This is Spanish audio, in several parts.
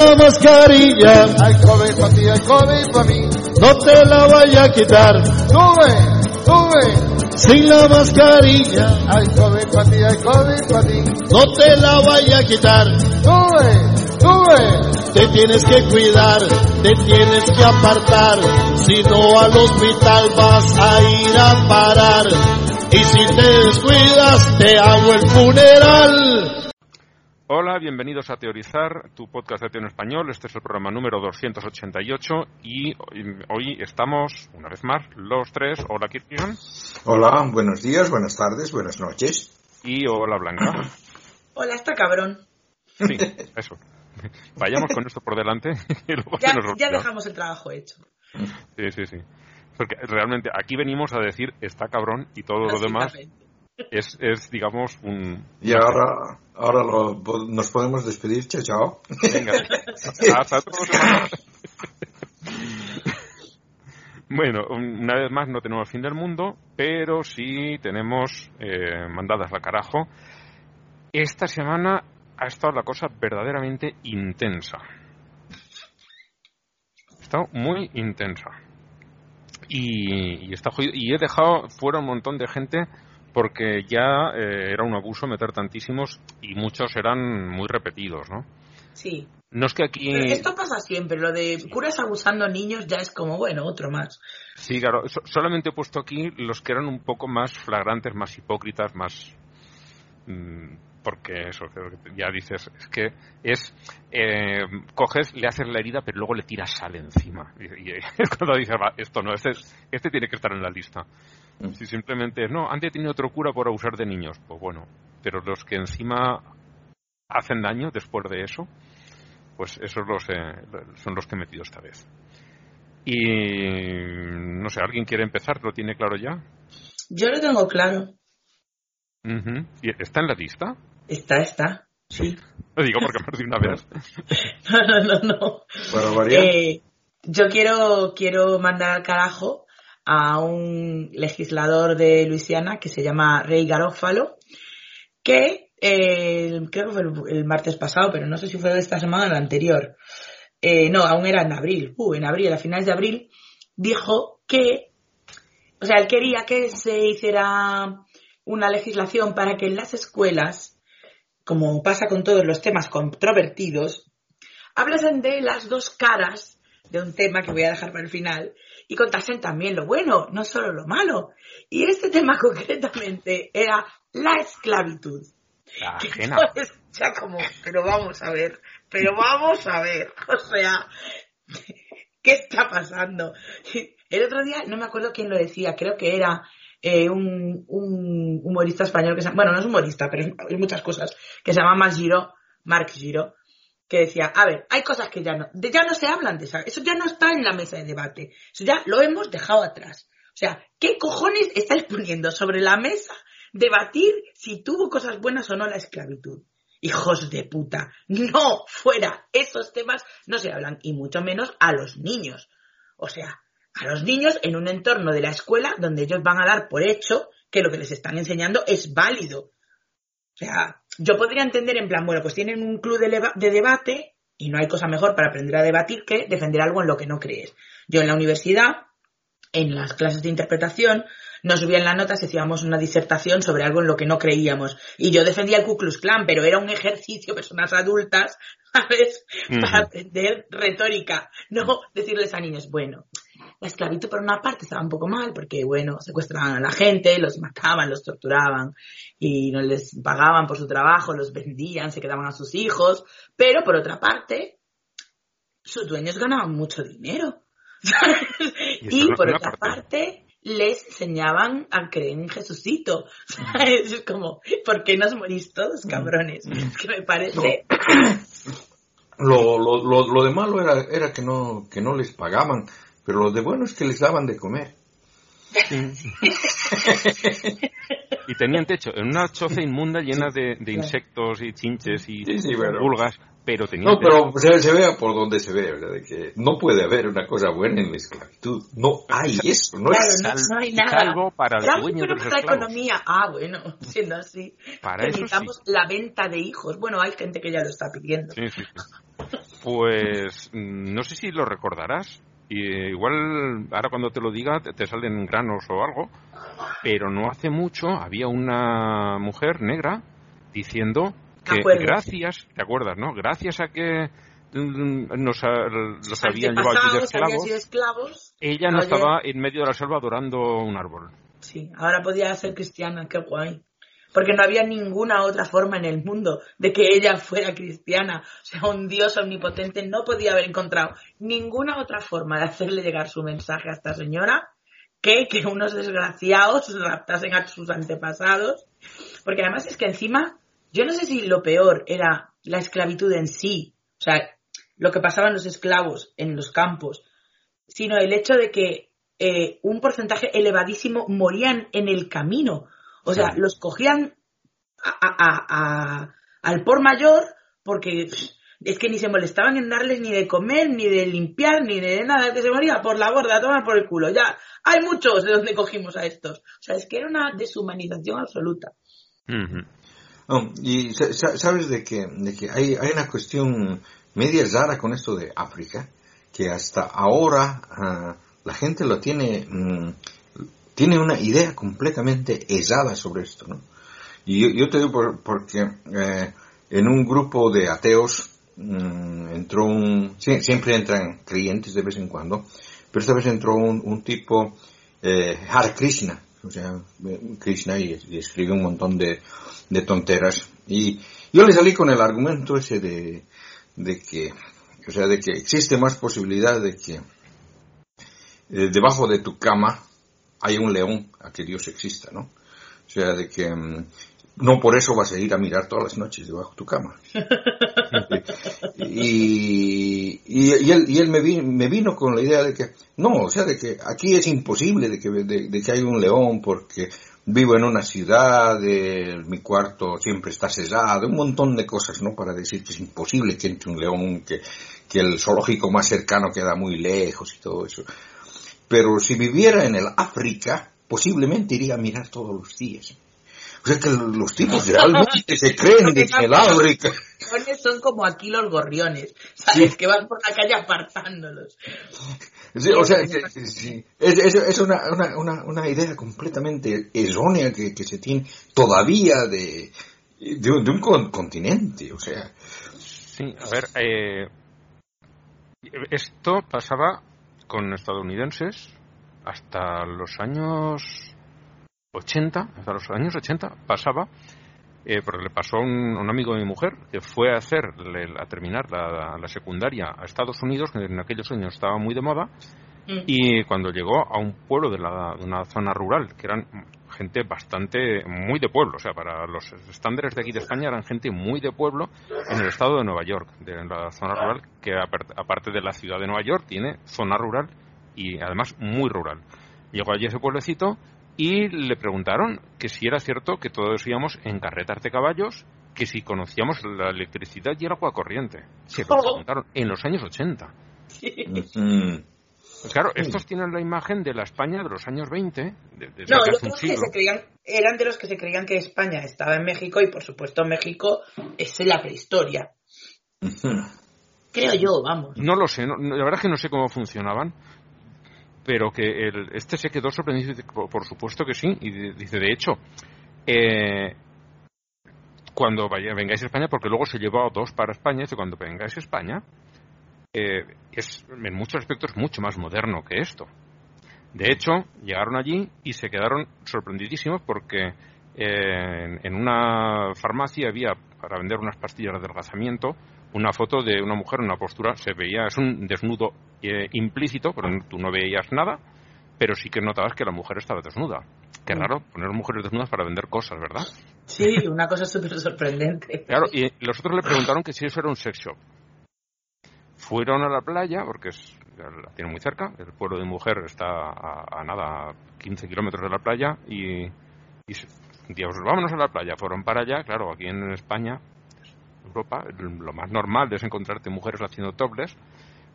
La mascarilla, Hay COVID para ti, hay COVID para mí. no te la vaya a quitar. Sube, sube. Sin la mascarilla, Hay COVID para ti, hay COVID para ti. no te la vaya a quitar. Sube, sube. Te tienes que cuidar, te tienes que apartar. Si no al hospital vas a ir a parar. Y si te descuidas, te hago el funeral. Hola, bienvenidos a Teorizar, tu podcast de Teo en español. Este es el programa número 288 y hoy- estamos, una vez más, los tres. Hola, Kirkigan. Hola, buenos días, buenas tardes, buenas noches. Y hola, Blanca. Hola, está cabrón. Sí, eso. Vayamos con esto por delante y luego Ya, nos ya dejamos el trabajo hecho. Sí, sí, sí. Porque realmente aquí venimos a decir está cabrón y todo lo demás. Es, es digamos, un... Y ahora, ahora lo- nos podemos despedir, chao, chao. Venga, hasta semana. Bueno, una vez más no tenemos fin del mundo, pero sí tenemos eh, mandadas la carajo. Esta semana ha estado la cosa verdaderamente intensa. Ha estado muy intensa. Y, y está jodido. Y he dejado fuera un montón de gente porque ya eh, era un abuso meter tantísimos y muchos eran muy repetidos, ¿no? Sí. No es que aquí... Pero esto pasa siempre. Lo de curas abusando a niños ya es como, bueno, otro más. Sí, claro. so- solamente he puesto aquí los que eran un poco más flagrantes, más hipócritas, más... mm, porque eso, ya dices, es que es... eh, coges, le haces la herida, pero luego le tiras sal encima. Y, y es cuando dices, va, esto no, este, este tiene que estar en la lista. Si simplemente es, no, antes he tenido otro cura por abusar de niños. Pues bueno, pero los que encima hacen daño después de eso, pues esos los, eh, son los que he metido esta vez. Y no sé, ¿alguien quiere empezar? ¿Lo tiene claro ya? Yo lo tengo claro. ¿Y ¿Está en la lista? Está, está. Sí. Lo digo porque más de una vez. No, no, no, no. Para variar. Eh, yo quiero, quiero mandar al carajo a un legislador de Luisiana que se llama Rey Garófalo, que eh, creo que fue el, martes pasado, pero no sé si fue esta semana o la anterior. Eh, no, aún era en abril. Uh, en abril, a finales de abril, dijo que, o sea, él quería que se hiciera una legislación para que en las escuelas, como pasa con todos los temas controvertidos, hablasen de las dos caras de un tema que voy a dejar para el final y contasen también lo bueno, no solo lo malo. Y este tema concretamente era la esclavitud. La ajena. entonces, ya como, pero vamos a ver, pero vamos a ver, o sea, ¿qué está pasando? El otro día, no me acuerdo quién lo decía, creo que era eh, un, un humorista español que se bueno, no es humorista, pero es, es muchas cosas, que se llama Marc Giro, Marc Giro, que decía, a ver, hay cosas que ya no, ya no se hablan de esa, eso ya no está en la mesa de debate, eso ya lo hemos dejado atrás. O sea, ¿qué cojones estáis poniendo sobre la mesa debatir si tuvo cosas buenas o no la esclavitud? Hijos de puta, no, fuera, esos temas no se hablan, y mucho menos a los niños. O sea, a los niños en un entorno de la escuela donde ellos van a dar por hecho que lo que les están enseñando es válido. O sea, yo podría entender en plan, bueno, pues tienen un club de, de debate y no hay cosa mejor para aprender a debatir que defender algo en lo que no crees. Yo en la universidad, en las clases de interpretación, nos subían la nota si hacíamos una disertación sobre algo en lo que no creíamos. Y yo defendía el Ku Klux Klan, pero era un ejercicio, personas adultas, ¿sabes? Para Ujú. aprender retórica. No decirles a niños, bueno, la esclavitud por una parte estaba un poco mal porque, bueno, secuestraban a la gente, los mataban, los torturaban y no les pagaban por su trabajo, los vendían, se quedaban a sus hijos, pero por otra parte, sus dueños ganaban mucho dinero. Y por otra parte. parte, les enseñaban a creer en Jesucito. ¿Sabes? Es como, ¿por qué nos morís todos, cabrones? Es que me parece... Lo, lo, lo, lo de malo era, era que, no, que no les pagaban, pero lo de bueno es que les daban de comer. Y tenían techo en una choza inmunda llena de, de insectos y chinches y Sí, pulgas, pero tenían No, pero se, se vea por donde se ve, ¿verdad? De que no puede haber una cosa buena en la esclavitud. No hay eso, no Claro, es... no, sal- no hay nada. salvo para el dueño de bueno los la esclavos. economía. Ah, bueno, siendo así. Para eso Permitamos la venta de hijos. Bueno, hay gente que ya lo está pidiendo. Sí, sí, sí. Pues mm, no sé si lo recordarás. Y eh, igual ahora cuando te lo diga te, te salen granos o algo, pero no hace mucho había una mujer negra diciendo que gracias, ¿te acuerdas, no? Gracias a que mm, nos, a- los habían llevado aquí de esclavos, ella no Oye. estaba en medio de la selva adorando un árbol. Sí, ahora podía ser cristiana, qué guay. Porque no había ninguna otra forma en el mundo de que ella fuera cristiana. O sea, un Dios omnipotente no podía haber encontrado ninguna otra forma de hacerle llegar su mensaje a esta señora que unos desgraciados raptasen a sus antepasados. Porque además es que encima, yo no sé si lo peor era la esclavitud en sí, o sea, lo que pasaban los esclavos en los campos, sino el hecho de que eh, un porcentaje elevadísimo morían en el camino. O sea, Sí. los cogían a- a- a- a- al por mayor porque es que ni se molestaban en darles ni de comer, ni de limpiar, ni de nada, que se moría por la borda, a tomar por el culo. Ya, hay muchos de donde cogimos a estos. O sea, es que era una deshumanización absoluta. Ujú. No, y sa- sa- sabes de que, de que hay, hay una cuestión media rara con esto de África, que hasta ahora ah, la gente lo tiene, mm, tiene una idea completamente errada sobre esto, ¿no? Y yo, yo te digo por- porque eh, en un grupo de ateos mm, entró un, sie- siempre entran creyentes de vez en cuando, pero esta vez entró un, un tipo, eh, Hare Krishna, o sea, eh, Krishna y, y escribe un montón de, de tonteras. Y yo le salí con el argumento ese de, de que, o sea, de que existe más posibilidad de que eh, debajo de tu cama hay un león a que Dios exista, ¿no? O sea, de que mm, no por eso vas a ir a mirar todas las noches debajo de tu cama. y, y, y él, y él me, vi- me vino con la idea de que, no, o sea, de que aquí es imposible de que, de, de que hay un león porque vivo en una ciudad, eh, mi cuarto siempre está cerrado, un montón de cosas, ¿no? Para decir que es imposible que entre un león, que, que el zoológico más cercano queda muy lejos y todo eso. Pero si viviera en el África, posiblemente iría a mirar todos los días. O sea que los tipos realmente se creen de que en el África. Son como aquí los gorriones, ¿sabes? Que van por la calle apartándolos. Sí, o sea, sí, es, es- es una, una, una, una idea completamente errónea que, que se tiene todavía de, de, un, de un con- continente, o sea. Sí, a ver, eh, esto pasaba con estadounidenses hasta los años 80, hasta los años 80 pasaba, eh, porque le pasó a un, un amigo de mi mujer que fue a hacer, a terminar la, la secundaria a Estados Unidos, que en aquellos años estaba muy de moda, Mm. y cuando llegó a un pueblo de, la- de una zona rural, que eran gente bastante, muy de pueblo, o sea, para los estándares de aquí de España eran gente muy de pueblo en el estado de Nueva York, de la zona rural, que apar- aparte de la ciudad de Nueva York tiene zona rural y además muy rural. Llegó allí a ese pueblecito y le preguntaron que si era cierto que todos íbamos en carretas de caballos, que si conocíamos la electricidad y el agua corriente. Se lo preguntaron en los años 80. mm, Pues claro, estos tienen la imagen de la España de los años 20, de, de No, un creo que se creían, eran de los que se creían que España estaba en México y por supuesto México es la prehistoria. Creo yo, vamos. No lo sé, no- la verdad es que no sé cómo funcionaban, pero que el- este se quedó sorprendido y dice, por, por supuesto que sí, y di- dice, de hecho, eh, cuando vaya, vengáis a España, porque luego se llevó a dos para España, dice, cuando vengáis a España, eh, es en muchos aspectos mucho más moderno que esto. De hecho, llegaron allí y se quedaron sorprendidísimos porque eh, en, en una farmacia había, para vender unas pastillas de adelgazamiento, una foto de una mujer en una postura, se veía, es un desnudo eh, implícito, pero tú no veías nada, pero sí que notabas que la mujer estaba desnuda. Qué raro poner mujeres desnudas para vender cosas, ¿verdad? Sí, una cosa súper sorprendente. Claro, y los otros le preguntaron que si eso era un sex shop. Fueron a la playa, porque es, la tiene muy cerca, el pueblo de mujer está a, a nada, 15 kilómetros de la playa, y, y digamos, vámonos a la playa. Fueron para allá, claro, aquí en España, Europa, lo más normal es encontrarte mujeres haciendo topless,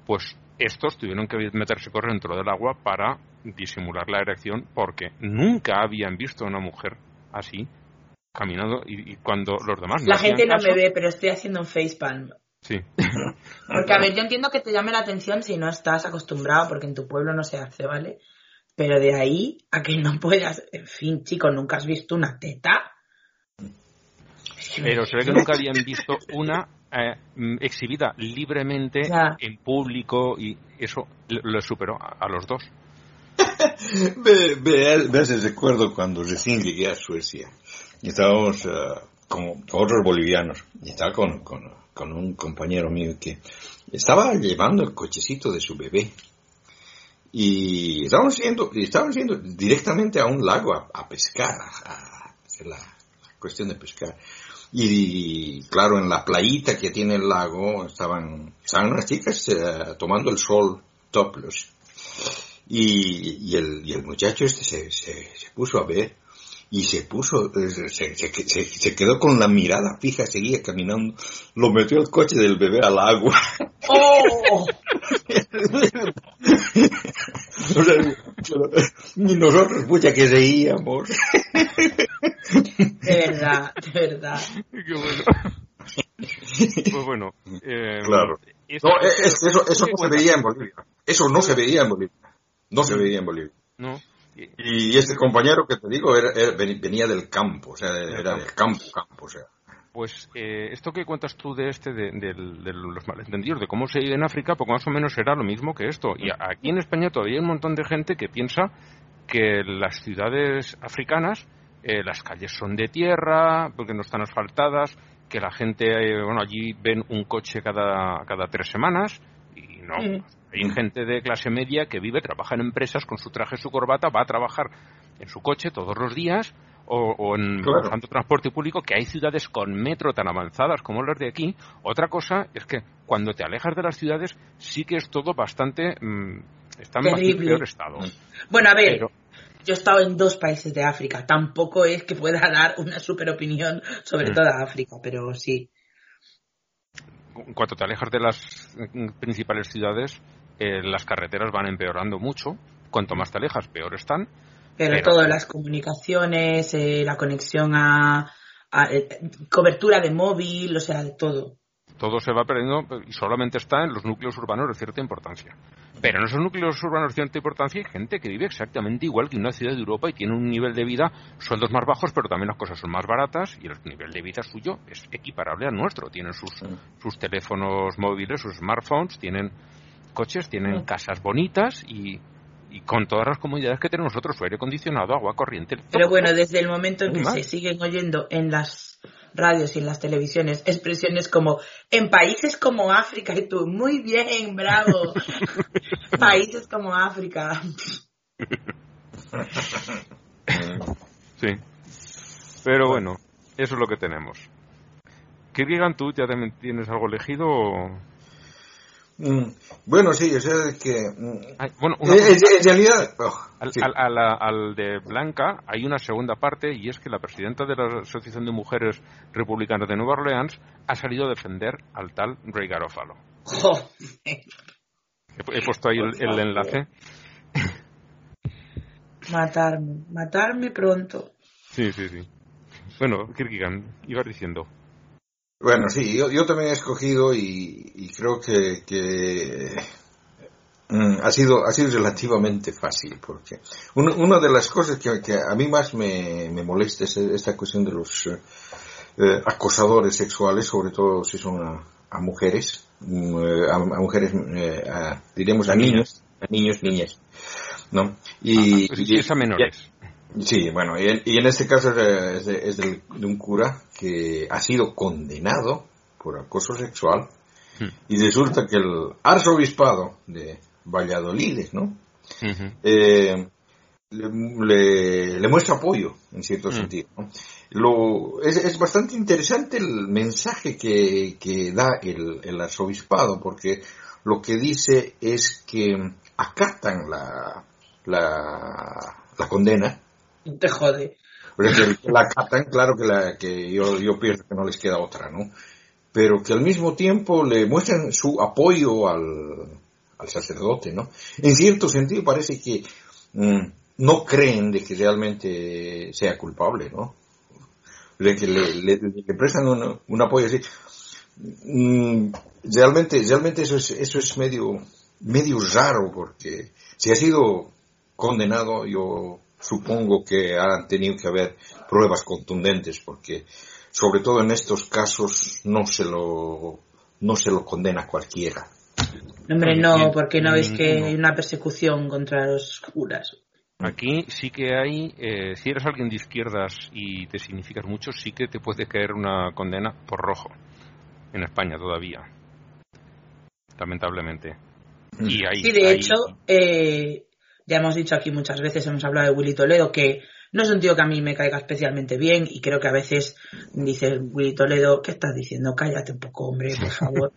pues estos tuvieron que meterse correr dentro del agua para disimular la erección, porque nunca habían visto a una mujer así caminando y, y cuando los demás no La gente no caso- me ve, pero estoy haciendo un facepalm. Sí. Porque, a ver, yo entiendo que te llame la atención si no estás acostumbrado, porque en tu pueblo no se hace, ¿vale? Pero de ahí a que no puedas, en fin, chicos, ¿nunca has visto una teta? Pero se ve que nunca habían visto una eh, exhibida libremente Ya. en público y eso lo superó a, a los dos. Ve, ve, recuerdo cuando recién llegué a Suecia. Y estábamos con, con otros bolivianos. Y estaba con, con, con un compañero mío que estaba llevando el cochecito de su bebé. Y estábamos yendo, estábamos yendo directamente a un lago a, pescar, a, la, cuestión de pescar. Y claro, en la playita que tiene el lago estaban, estaban unas chicas eh, tomando el sol topless. Y, y, el, y el muchacho este se, se puso a ver y se puso, eh, se, se, se- se quedó con la mirada fija, seguía caminando, lo metió el coche del bebé al agua. ¡Oh! O sea, y nosotros, pucha, que reíamos. De verdad, de verdad. Qué bueno. pues bueno. eh, Claro. No, es- eso, eso ¿qué no se veía en Bolivia. Eso no se veía en Bolivia. No se veía en Bolivia. No. Y- Y este compañero que te digo era, era- venía del campo, o sea, era del campo, campo, o sea. Pues eh, esto que cuentas tú de este, de, los malentendidos, de cómo se vive en África, poco más o menos será lo mismo que esto. Y a- aquí en España todavía hay un montón de gente que piensa que las ciudades africanas, eh, las calles son de tierra, porque no están asfaltadas, que la gente, eh, bueno, allí ven un coche cada, cada tres semanas, y no. Hay gente de clase media que vive, trabaja en empresas con su traje, su corbata, va a trabajar en su coche todos los días o, o en Claro. usando transporte público, que hay ciudades con metro tan avanzadas como las de aquí. Otra cosa es que cuando te alejas de las ciudades sí que es todo bastante... mm, está en bastante Terrible. peor estado. Bueno, a ver, Pero- yo he estado en dos países de África. Tampoco es que pueda dar una super opinión sobre Mm. toda África, pero sí. En cuanto te alejas de las mm, principales ciudades, eh, las carreteras van empeorando mucho. Cuanto más te alejas, peor están. Pero, Pero- todas las comunicaciones, eh, la conexión a, a- eh, cobertura de móvil, o sea, de todo. todo se va perdiendo y solamente está en los núcleos urbanos de cierta importancia. Pero en esos núcleos urbanos de cierta importancia hay gente que vive exactamente igual que en una ciudad de Europa y tiene un nivel de vida, sueldos más bajos, pero también las cosas son más baratas y el nivel de vida suyo es equiparable al nuestro. Tienen sus, sus teléfonos móviles, sus smartphones, tienen coches, tienen Mm. casas bonitas y, y con todas las comodidades que tenemos nosotros, su aire acondicionado, agua corriente. Pero bueno, desde el momento en que mal. se siguen oyendo en las radios y en las televisiones expresiones como en países como África y tú, muy bien, bravo. países como África. Sí. Pero bueno, eso es lo que tenemos. Kirgigan, ¿tú ya también tienes algo elegido? o- Bueno, sí, o sea, que... mm, Ay, bueno, una en realidad... oh, al, sí. al- de Blanca hay una segunda parte y es que la presidenta de la Asociación de Mujeres Republicanas de Nueva Orleans ha salido a defender al tal Ray Garofalo. He puesto ahí el, el enlace. Matarme, matarme pronto. Sí, sí, sí. Bueno, Kirkigan, ibas diciendo. Bueno, sí, yo, yo también he escogido y, y creo que, que mm, ha sido ha sido relativamente fácil porque una, una de las cosas que, que a mí más me, me molesta es esta cuestión de los eh, eh, acosadores sexuales, sobre todo si son a, a mujeres, mm, eh, a, a mujeres, eh, a- diremos a niños, a niños, niñas, ¿no? Y, Ah, sí, y- es a menores. Sí, bueno, y en, y en este caso es, de- es de, un cura que ha sido condenado por acoso sexual Hmm. y resulta que el arzobispado de Valladolid, ¿no? Eh, le, le- le muestra apoyo en cierto Mm. sentido. ¿no? Lo, es, es bastante interesante el mensaje que, que da el, el arzobispado porque lo que dice es que acatan la, la, la condena Te jode. o sea, que la acatan, claro que, la, que yo, yo pienso que no les queda otra, ¿no? Pero que al mismo tiempo le muestran su apoyo al, al sacerdote, ¿no? En cierto sentido parece que mm, no creen de que realmente sea culpable, ¿no? De que le, le- le prestan un, un apoyo así. mm, realmente, realmente eso es, eso es medio, medio raro porque si ha sido condenado, yo supongo que han tenido que haber pruebas contundentes porque sobre todo en estos casos no se lo, no se lo condena cualquiera. Hombre, no, porque no veis que hay una persecución contra los curas. Aquí sí que hay, eh, si eres alguien de izquierdas y te significas mucho, sí que te puede caer una condena por rojo. En España todavía. Lamentablemente. Y ahí, Sí, de ahí- hecho, eh, ya hemos dicho aquí muchas veces, hemos hablado de Willy Toledo, que no es un tío que a mí me caiga especialmente bien y creo que a veces dice Willy Toledo, ¿qué estás diciendo? Cállate un poco, hombre, por favor.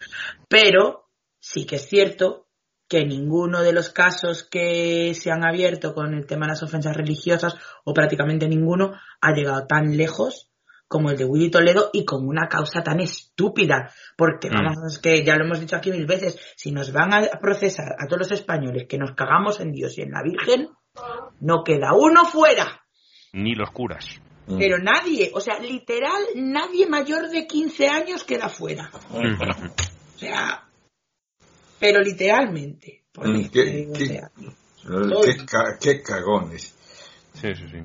Pero sí que es cierto que ninguno de los casos que se han abierto con el tema de las ofensas religiosas, o prácticamente ninguno, ha llegado tan lejos como el de Willy Toledo y con una causa tan estúpida. Porque Mm. vamos, es que ya lo hemos dicho aquí mil veces, si nos van a procesar a todos los españoles que nos cagamos en Dios y en la Virgen, no queda uno fuera. ni los curas. Mm. Pero nadie, o sea, literal, nadie mayor de 15 años queda fuera. O sea, pero literalmente. Mm, ¿qué- qué- Qué, qué cagones. Sí, sí, sí.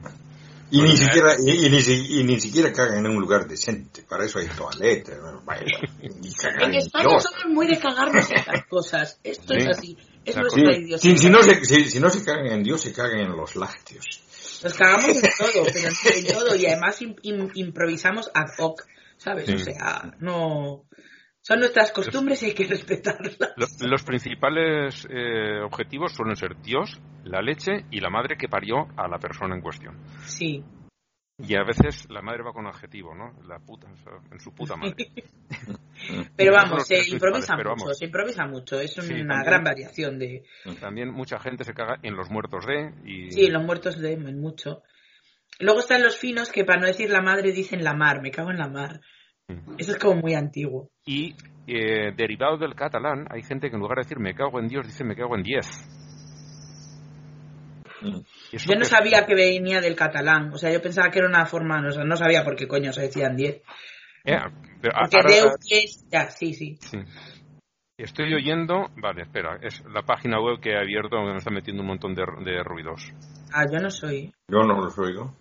Y ni siquiera, y, y ni, si- y ni siquiera cagan en un lugar decente. Para eso hay toaletas. vaya, y cagan En España Dios. somos muy de cagarnos en estas cosas. Esto es Sí. así. Es nuestra Sí, si, si no se, si, si no se cagan en Dios, se cagan en los lácteos. Nos cagamos en todo, pero en todo. Y además im- improvisamos ad hoc, ¿sabes? Sí. O sea, no... Son nuestras costumbres y hay que respetarlas. Lo- Los principales eh, objetivos suelen ser Dios, la leche y la madre que parió a la persona en cuestión. Sí. Y a veces la madre va con adjetivo, ¿no? La puta, o sea, en su puta madre. Pero vamos, los se improvisa mucho, vamos. se improvisa mucho. Es una Sí, también. gran variación de... También mucha gente se caga en los muertos de y Sí, los muertos de en mucho. Luego están los finos que para no decir la madre dicen la mar, me cago en la mar. Mm. Eso es como muy antiguo. Y eh, derivado del catalán, hay gente que en lugar de decir me cago en Dios, dice me cago en diez. ¿Y eso Yo no sabía que venía del catalán, o sea, yo pensaba que era una forma, no, no sabía por qué coño se decían 10. Eh, pero Porque ahora- Deus 10, ya, sí, sí. sí. Estoy oyendo, vale, espera, es la página web que he abierto donde me está metiendo un montón de, de ruidos. Ah, yo no soy. Yo no los oigo.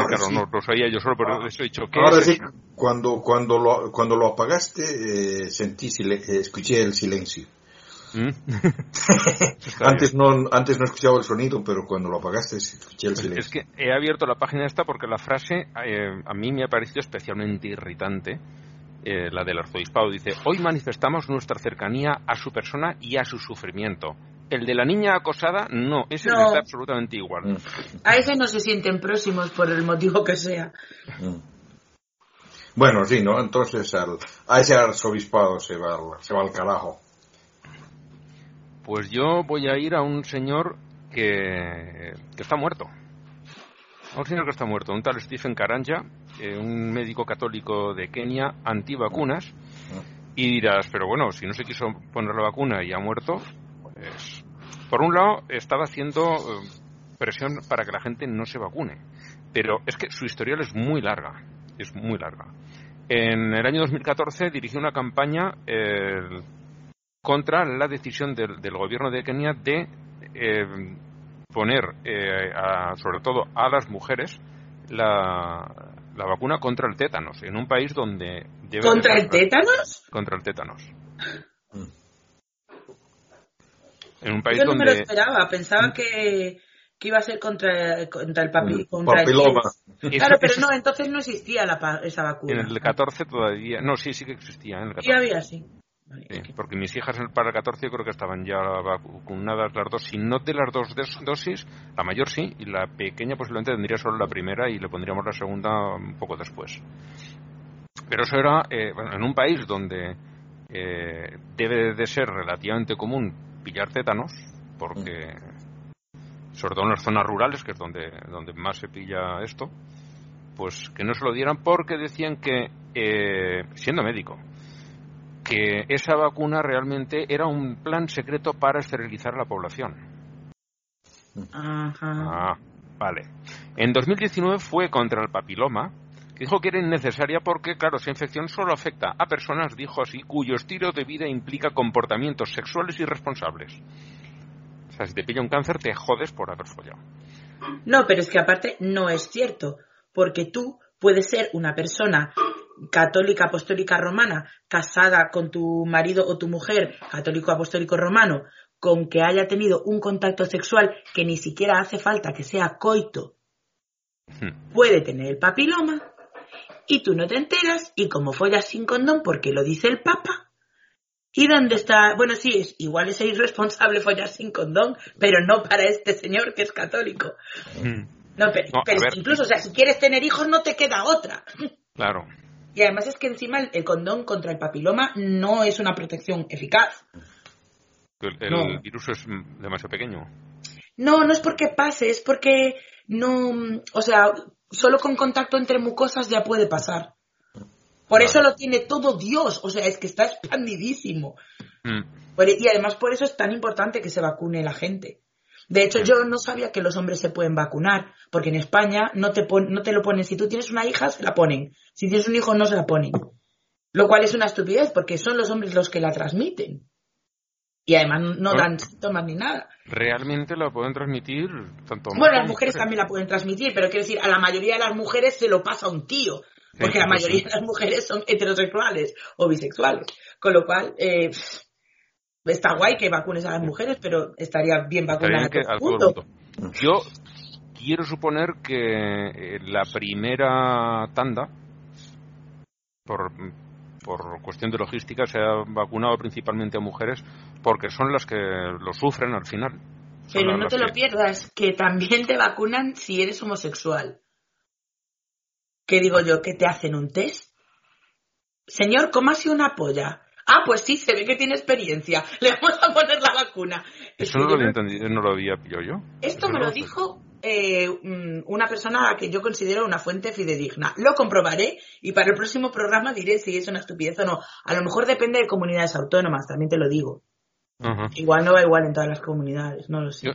Ahora claro, sí. no los oía yo solo, pero eso he dicho que Ahora sí, cuando, cuando, lo, cuando lo apagaste, eh, sentí eh, escuché el silencio. ¿Mm? Antes no, antes no escuchaba el sonido, pero cuando lo apagaste escuché el silencio. es que he abierto la página esta porque la frase eh, a mí me ha parecido especialmente irritante. eh, la del arzobispado dice: Hoy manifestamos nuestra cercanía a su persona y a su sufrimiento. El de la niña acosada, no, ese No. está absolutamente igual. Mm, A ese no se sienten próximos por el motivo que sea. mm. Bueno, sí, ¿no? Entonces al, a ese arzobispado se va, al- se va al carajo. Pues yo voy a ir a un señor que, que está muerto. A un señor que está muerto, un tal Stephen Karanja, eh, un médico católico de Kenia, antivacunas. Y dirás, pero bueno, si no se quiso poner la vacuna y ha muerto, pues. Por un lado, estaba haciendo eh, presión para que la gente no se vacune. Pero es que su historial es muy larga. Es muy larga. En el año 2014 dirigió una campaña eh, contra la decisión del, del gobierno de Kenia de eh, poner, eh, a- sobre todo a las mujeres, la, la vacuna contra el tétanos, en un país donde... debe ¿Contra de- el tétanos? Contra el tétanos. En un país Yo no me lo esperaba, pensaba que, que iba a ser contra, contra el papi, Mm, contra el papiloma. Eso- Claro, pero no, entonces no existía la, pa- esa vacuna. En el 14 todavía... No, sí, sí que existía. En el 14. Sí había, sí. Vale, Sí, ok. porque mis hijas en- para el 14 yo creo que estaban ya vacunadas las dos, si no de las dos dosis, la mayor sí, y la pequeña posiblemente tendría solo la primera y le pondríamos la segunda un poco después. Pero eso era eh, bueno, en un país donde eh, debe de ser relativamente común pillar tétanos, porque sobre todo en las zonas rurales, que es donde, donde más se pilla esto, pues que no se lo dieran porque decían que, eh, siendo médico, que esa vacuna realmente era un plan secreto para esterilizar a la población. Ajá. Ah, vale. En 2019 fue contra el papiloma, que dijo que era innecesaria porque, claro, esa infección solo afecta a personas, dijo así, cuyo estilo de vida implica comportamientos sexuales irresponsables. O sea, si te pilla un cáncer, te jodes por haber follado. No, pero es que aparte no es cierto, porque tú puedes ser una persona católica apostólica romana casada con tu marido o tu mujer católico apostólico romano con que haya tenido un contacto sexual que ni siquiera hace falta que sea coito, Hmm. puede tener el papiloma y tú no te enteras y como follas sin condón porque lo dice el Papa. ¿Y dónde está? Bueno, sí, es, igual es irresponsable follar sin condón, pero no para este señor que es católico. Hmm. No, pero, No, pero incluso, o sea, si quieres tener hijos no te queda otra. Claro. Y además es que encima el, el condón contra el papiloma no es una protección eficaz. El, el No. virus es mm, demasiado pequeño. No, no es porque pase, es porque no, o sea, solo con contacto entre mucosas ya puede pasar. Por eso lo tiene todo Dios, o sea, es que está expandidísimo. Mm. Por- y además por eso es tan importante que se vacune la gente. De hecho, yo no sabía que los hombres se pueden vacunar, porque en España no te, pon- no te lo ponen. Si tú tienes una hija, se la ponen. Si tienes un hijo, no se la ponen. Lo cual es una estupidez, porque son los hombres los que la transmiten. Y además no dan síntomas ni nada. Realmente la pueden transmitir tanto Bueno, las mujeres también la pueden transmitir, pero quiero decir, a la mayoría de las mujeres se lo pasa un tío, porque la mayoría sí. de las mujeres son heterosexuales o bisexuales. Con lo cual, eh, está guay que vacunes a las mujeres, pero estaría bien vacunar a a todo el mundo. Yo quiero suponer que eh, la primera tanda, por, por cuestión de logística, se ha vacunado principalmente a mujeres porque son las que lo sufren al final. Son Pero no te lo que- pierdas, que también te vacunan si eres homosexual. ¿Qué digo yo? ¿Que te hacen un test? Señor, ¿cómo ha sido una polla? Ah, pues sí, se ve que tiene experiencia. Le vamos a poner la vacuna. Es Eso no lo había entendido, no lo había pillado yo. Esto Eso me no lo dijo eh, mm, una persona a la que yo considero una fuente fidedigna. Lo comprobaré y para el próximo programa diré si es una estupidez o no. A lo mejor depende de comunidades autónomas, también te lo digo. Igual no va igual en todas las comunidades, no lo sé. Yo-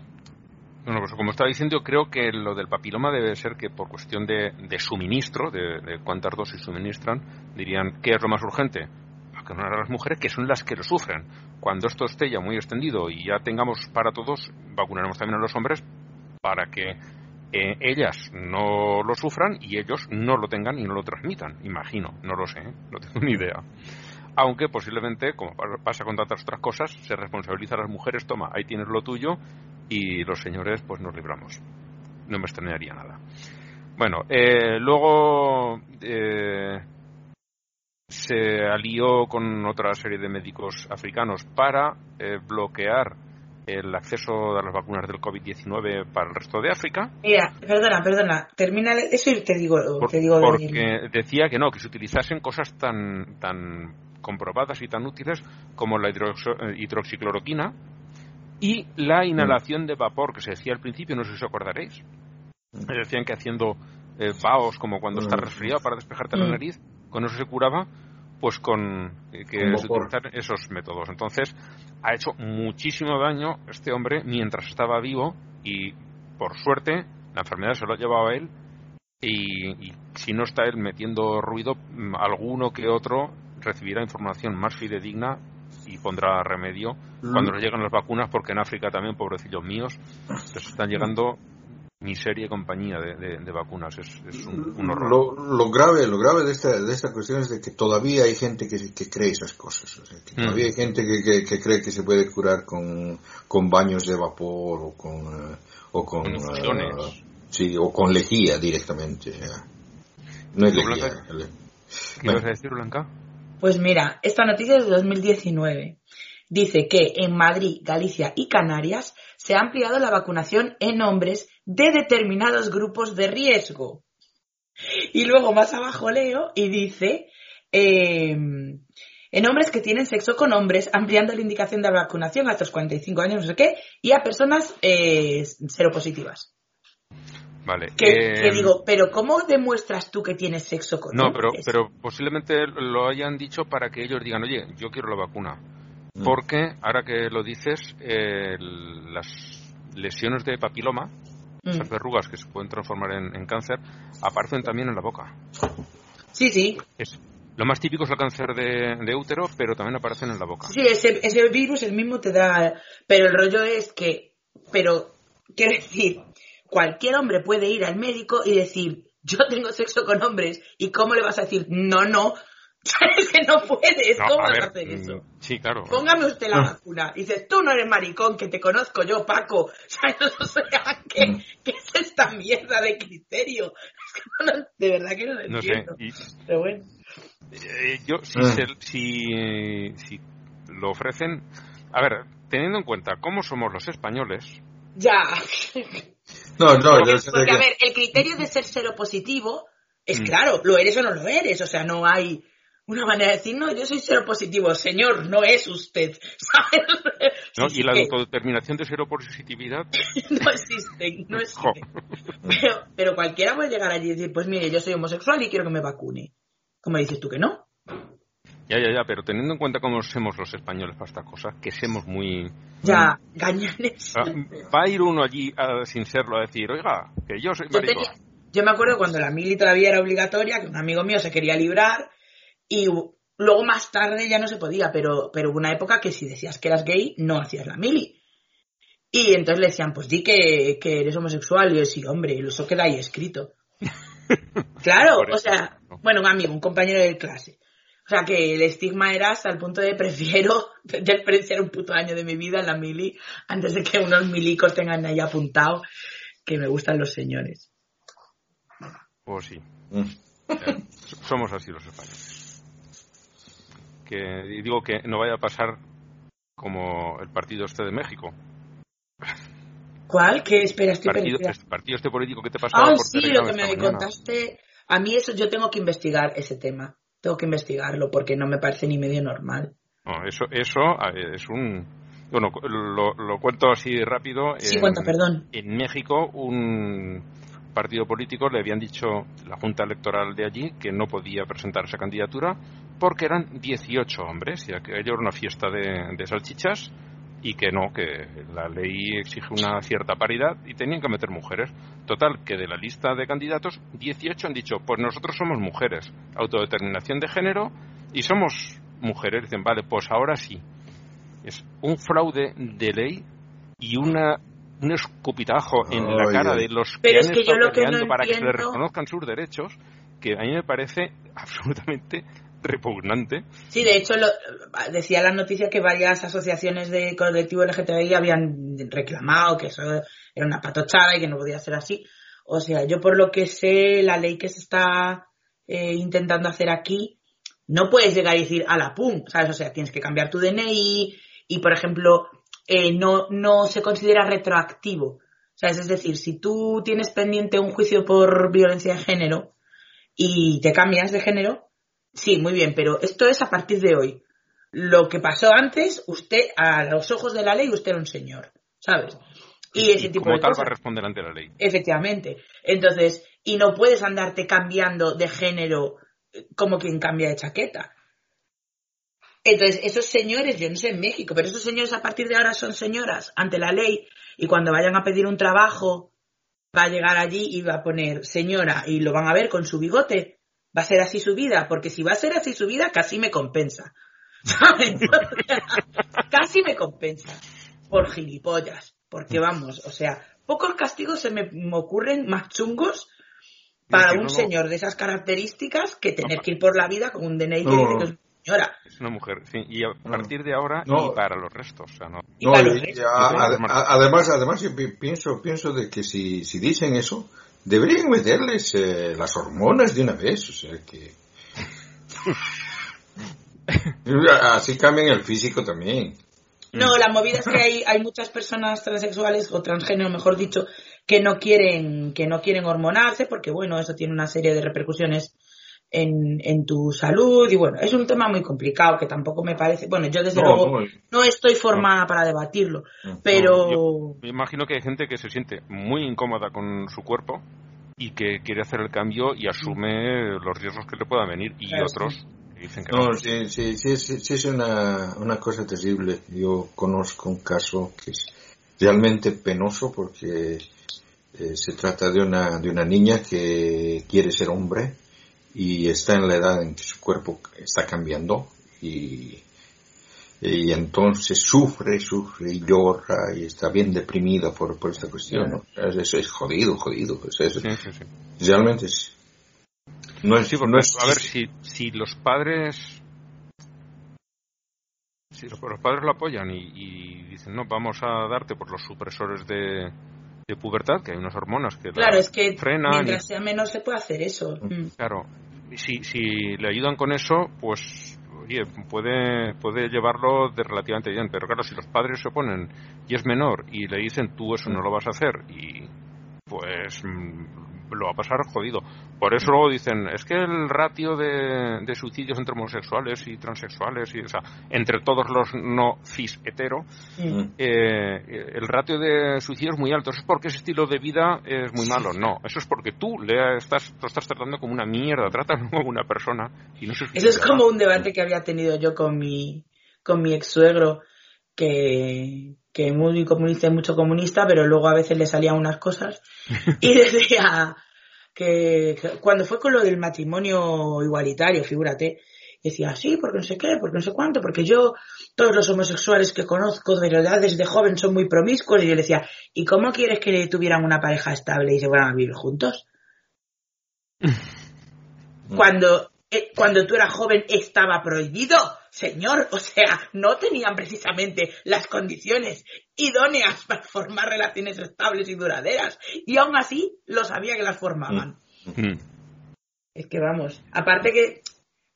Bueno, pues como estaba diciendo, creo que lo del papiloma debe ser que por cuestión de, de suministro, de, de cuántas dosis suministran, dirían, ¿qué es lo más urgente? Vacunar a las mujeres que son las que lo sufren. Cuando esto esté ya muy extendido y ya tengamos para todos, vacunaremos también a los hombres para que eh, ellas no lo sufran y ellos no lo tengan y no lo transmitan. Imagino, no lo sé, ¿eh? no tengo ni idea. Aunque posiblemente, como pa- pasa con tantas otras cosas, se responsabiliza a las mujeres, toma, ahí tienes lo tuyo, y los señores pues nos libramos. No me extrañaría nada. Bueno, eh, luego eh, se alió con otra serie de médicos africanos para eh, bloquear el acceso a las vacunas del COVID-19 para el resto de África, Mira, perdona, perdona, termina eso y te digo, por- te digo de- porque decía que no, que se utilizasen cosas tan, tan comprobadas y tan útiles como la eh, hidroxicloroquina y la inhalación de vapor que se decía al principio, no sé si os acordaréis. Me decían que haciendo eh, vaos como cuando estás Mm. resfriado para despejarte la Mm. nariz, con eso se curaba, pues con eh, que vapor. utilizar esos métodos. Entonces, ha hecho muchísimo daño este hombre mientras estaba vivo y por suerte la enfermedad se lo ha llevado a él y, y si no está él metiendo ruido, mm, alguno que otro recibirá información más fidedigna y pondrá remedio cuando les lleguen las vacunas, porque en África también, pobrecillos míos, les están llegando miseria y compañía de, de- de vacunas. Es, es un, un horror. Lo, lo grave, lo grave de esta, de esta cuestión es de que todavía hay gente que, que cree esas cosas. O sea, que Mm. todavía hay gente que, que, que cree que se puede curar con, con baños de vapor o con, eh, o con, eh, sí, o con lejía directamente. No es lejía. ¿Qué ibas a decir, Blanca? Pues mira, esta noticia es de 2019. Dice que en Madrid, Galicia y Canarias se ha ampliado la vacunación en hombres de determinados grupos de riesgo. Y luego más abajo leo y dice, eh, en hombres que tienen sexo con hombres, ampliando la indicación de vacunación hasta los 45 años, no sé qué, y a personas eh, seropositivas. Vale. Que, eh, que digo, pero ¿cómo demuestras tú que tienes sexo con No, pero, pero posiblemente lo hayan dicho para que ellos digan, oye, yo quiero la vacuna. Mm. Porque, ahora que lo dices, eh, las lesiones de papiloma Mm. esas verrugas que se pueden transformar en, en cáncer, aparecen también en la boca. Sí, sí. Es, lo más típico es el cáncer de, de útero, pero también aparecen en la boca. Sí, ese, ese virus el mismo te da. Pero el rollo es que. Pero, quiero decir, cualquier hombre puede ir al médico y decir, yo tengo sexo con hombres. ¿Y cómo le vas a decir, no, no? ¿Sabes que no puedes? No, ¿Cómo vas a hacer eso? mm, Sí, claro. Póngame usted la vacuna. Dices, tú no eres maricón, que te conozco yo, Paco. ¿Sabes? O sea, ¿qué, Mm. qué es esta mierda de criterio? Es que no lo- de verdad que no lo No sé. entiendo. y, Pero bueno. eh, yo, si, Ah. se- si, si lo ofrecen. A ver, teniendo en cuenta cómo somos los españoles, Ya. No, no, Porque, yo sé porque, que- a ver, el criterio de ser seropositivo es Mm. claro, lo eres o no lo eres. O sea, no hay una manera de decir, no, yo soy seropositivo. Señor, no es usted. ¿Sabes? ¿no? Y la autodeterminación de seropositividad, no existe, no jo, existe. Pero, pero cualquiera puede llegar allí y decir, pues mire, yo soy homosexual y quiero que me vacune. ¿Cómo dices tú que no? Ya, ya, ya, pero teniendo en cuenta cómo somos los españoles para estas cosas, que somos muy... Ya, gañanes. Ah, Va a ir uno allí a- sin serlo a decir, oiga, que yo soy Yo, tenía- yo me acuerdo cuando la mili todavía era obligatoria, que un amigo mío se quería librar y luego más tarde ya no se podía, pero, pero hubo una época que si decías que eras gay, no hacías la mili. Y entonces le decían, pues di que, que eres homosexual. Y yo, sí, hombre, eso queda ahí escrito. claro, o sea, ¿no? bueno, un amigo, un compañero de clase. O sea, que el estigma era hasta el punto de prefiero desperdiciar un puto año de mi vida en la mili antes de que unos milicos tengan ahí apuntado que me gustan los señores. Pues sí, Mm. eh, somos así los españoles. Que y digo que no vaya a pasar como el partido este de México. ¿Cuál? ¿Qué? Espera, estoy Partido, este partido este político que te pasaba Ah, por sí, lo que me mañana. contaste. A mí eso, yo tengo que investigar ese tema. Tengo que investigarlo porque no me parece ni medio normal. No, eso, eso es un... Bueno, lo, lo cuento así rápido. Sí, En- cuenta, perdón. En México, un partido político le habían dicho la Junta Electoral de allí que no podía presentar esa candidatura porque eran 18 hombres y aquello era una fiesta de, de salchichas y que no, que la ley exige una cierta paridad y tenían que meter mujeres. Total, que de la lista de candidatos, 18 han dicho, pues nosotros somos mujeres, autodeterminación de género y somos mujeres. Dicen, vale, pues ahora sí. Es un fraude de ley y una un escupitajo en la cara de los que Pero es han que yo estado lo que no peleando para que se les reconozcan sus derechos, que a mí me parece absolutamente repugnante. Sí, de hecho, lo, decía la noticia que varias asociaciones de colectivo LGTBI habían reclamado que eso era una patochada y que no podía ser así. O sea, yo por lo que sé, la ley que se está eh, intentando hacer aquí, no puedes llegar y decir a la pum, ¿sabes? O sea, tienes que cambiar tu DNI y, por ejemplo, eh, no, no se considera retroactivo. ¿Sabes? Es decir, si tú tienes pendiente un juicio por violencia de género y te cambias de género, Sí, muy bien, pero esto es a partir de hoy. Lo que pasó antes, usted, a los ojos de la ley, usted era un señor, ¿sabes? Y ese tipo como de tal cosas. va a responder ante la ley. Efectivamente. Entonces, y no puedes andarte cambiando de género eh, como quien cambia de chaqueta. Entonces, esos señores, yo no sé en México, pero esos señores a partir de ahora son señoras ante la ley y cuando vayan a pedir un trabajo va a llegar allí y va a poner señora y lo van a ver con su bigote. Va a ser así su vida, porque si va a ser así su vida, casi me compensa. ¿Sabes? Casi me compensa. Por gilipollas. Porque vamos, o sea, pocos castigos se me me ocurren más chungos para un no, señor de esas características que tener que ir por la vida con un DNI que No. dice que es una señora. Es una mujer, sí, y a partir de ahora No. y para los restos. O sea, no, Y No, para los y- restos. y a- a- además, además yo pi- pienso, pienso de que si, si dicen eso, deberían meterles eh, las hormonas de una vez, o sea que... Así cambian el físico también. No, la movida es que hay, hay muchas personas transexuales o transgénero, mejor dicho, que no quieren, que no quieren hormonarse porque bueno, eso tiene una serie de repercusiones en, en tu salud. Y bueno, es un tema muy complicado que tampoco me parece, bueno, yo desde No, luego no, no estoy formada para debatirlo, No, pero Me imagino que hay gente que se siente muy incómoda con su cuerpo y que quiere hacer el cambio y asume los riesgos que le puedan venir. Y Claro, otros que dicen que no. No, sí, sí, sí, sí, sí es una, una cosa terrible. Yo conozco un caso que es realmente penoso porque Eh, se trata de una, de una niña que quiere ser hombre y está en la edad en que su cuerpo está cambiando y, y entonces sufre, sufre y llora y está bien deprimida por, por esta cuestión. ¿no? Es, es, jodido, jodido. Es, es, Sí, sí, sí. Realmente es... No es, Sí, porque, no es a ver, si, si los padres. Si los, los padres lo apoyan y, y dicen, no, vamos a darte por los supresores de, de pubertad, que hay unas hormonas que la Claro, es que frenan. y- mientras sea menor se puede hacer eso. Mm. claro, si, si le ayudan con eso, pues, oye, puede, puede llevarlo de relativamente bien. Pero claro, si los padres se oponen y es menor y le dicen, tú eso no lo vas a hacer, y pues mm, lo va a pasar jodido. Por eso luego dicen, es que el ratio de, de suicidios entre homosexuales y transexuales, y, o sea, entre todos los no cis hetero, Mm. eh, el ratio de suicidios es muy alto. Eso es porque ese estilo de vida es muy malo. No, eso es porque tú le estás, lo estás tratando como una mierda, tratas como una persona y no se Eso es como un debate que había tenido yo con mi, con mi ex suegro, que, que muy comunista y mucho comunista, pero luego a veces le salían unas cosas. Y decía que, que cuando fue con lo del matrimonio igualitario, figúrate, decía, sí, porque no sé qué, porque no sé cuánto, porque yo, todos los homosexuales que conozco de edad desde joven son muy promiscuos. Y yo le decía, ¿y cómo quieres que tuvieran una pareja estable y se fueran a vivir juntos? cuando, eh, cuando tú eras joven estaba prohibido, señor. O sea, no tenían precisamente las condiciones idóneas para formar relaciones estables y duraderas. Y aún así lo sabía que las formaban. Mm. Es que vamos, aparte que,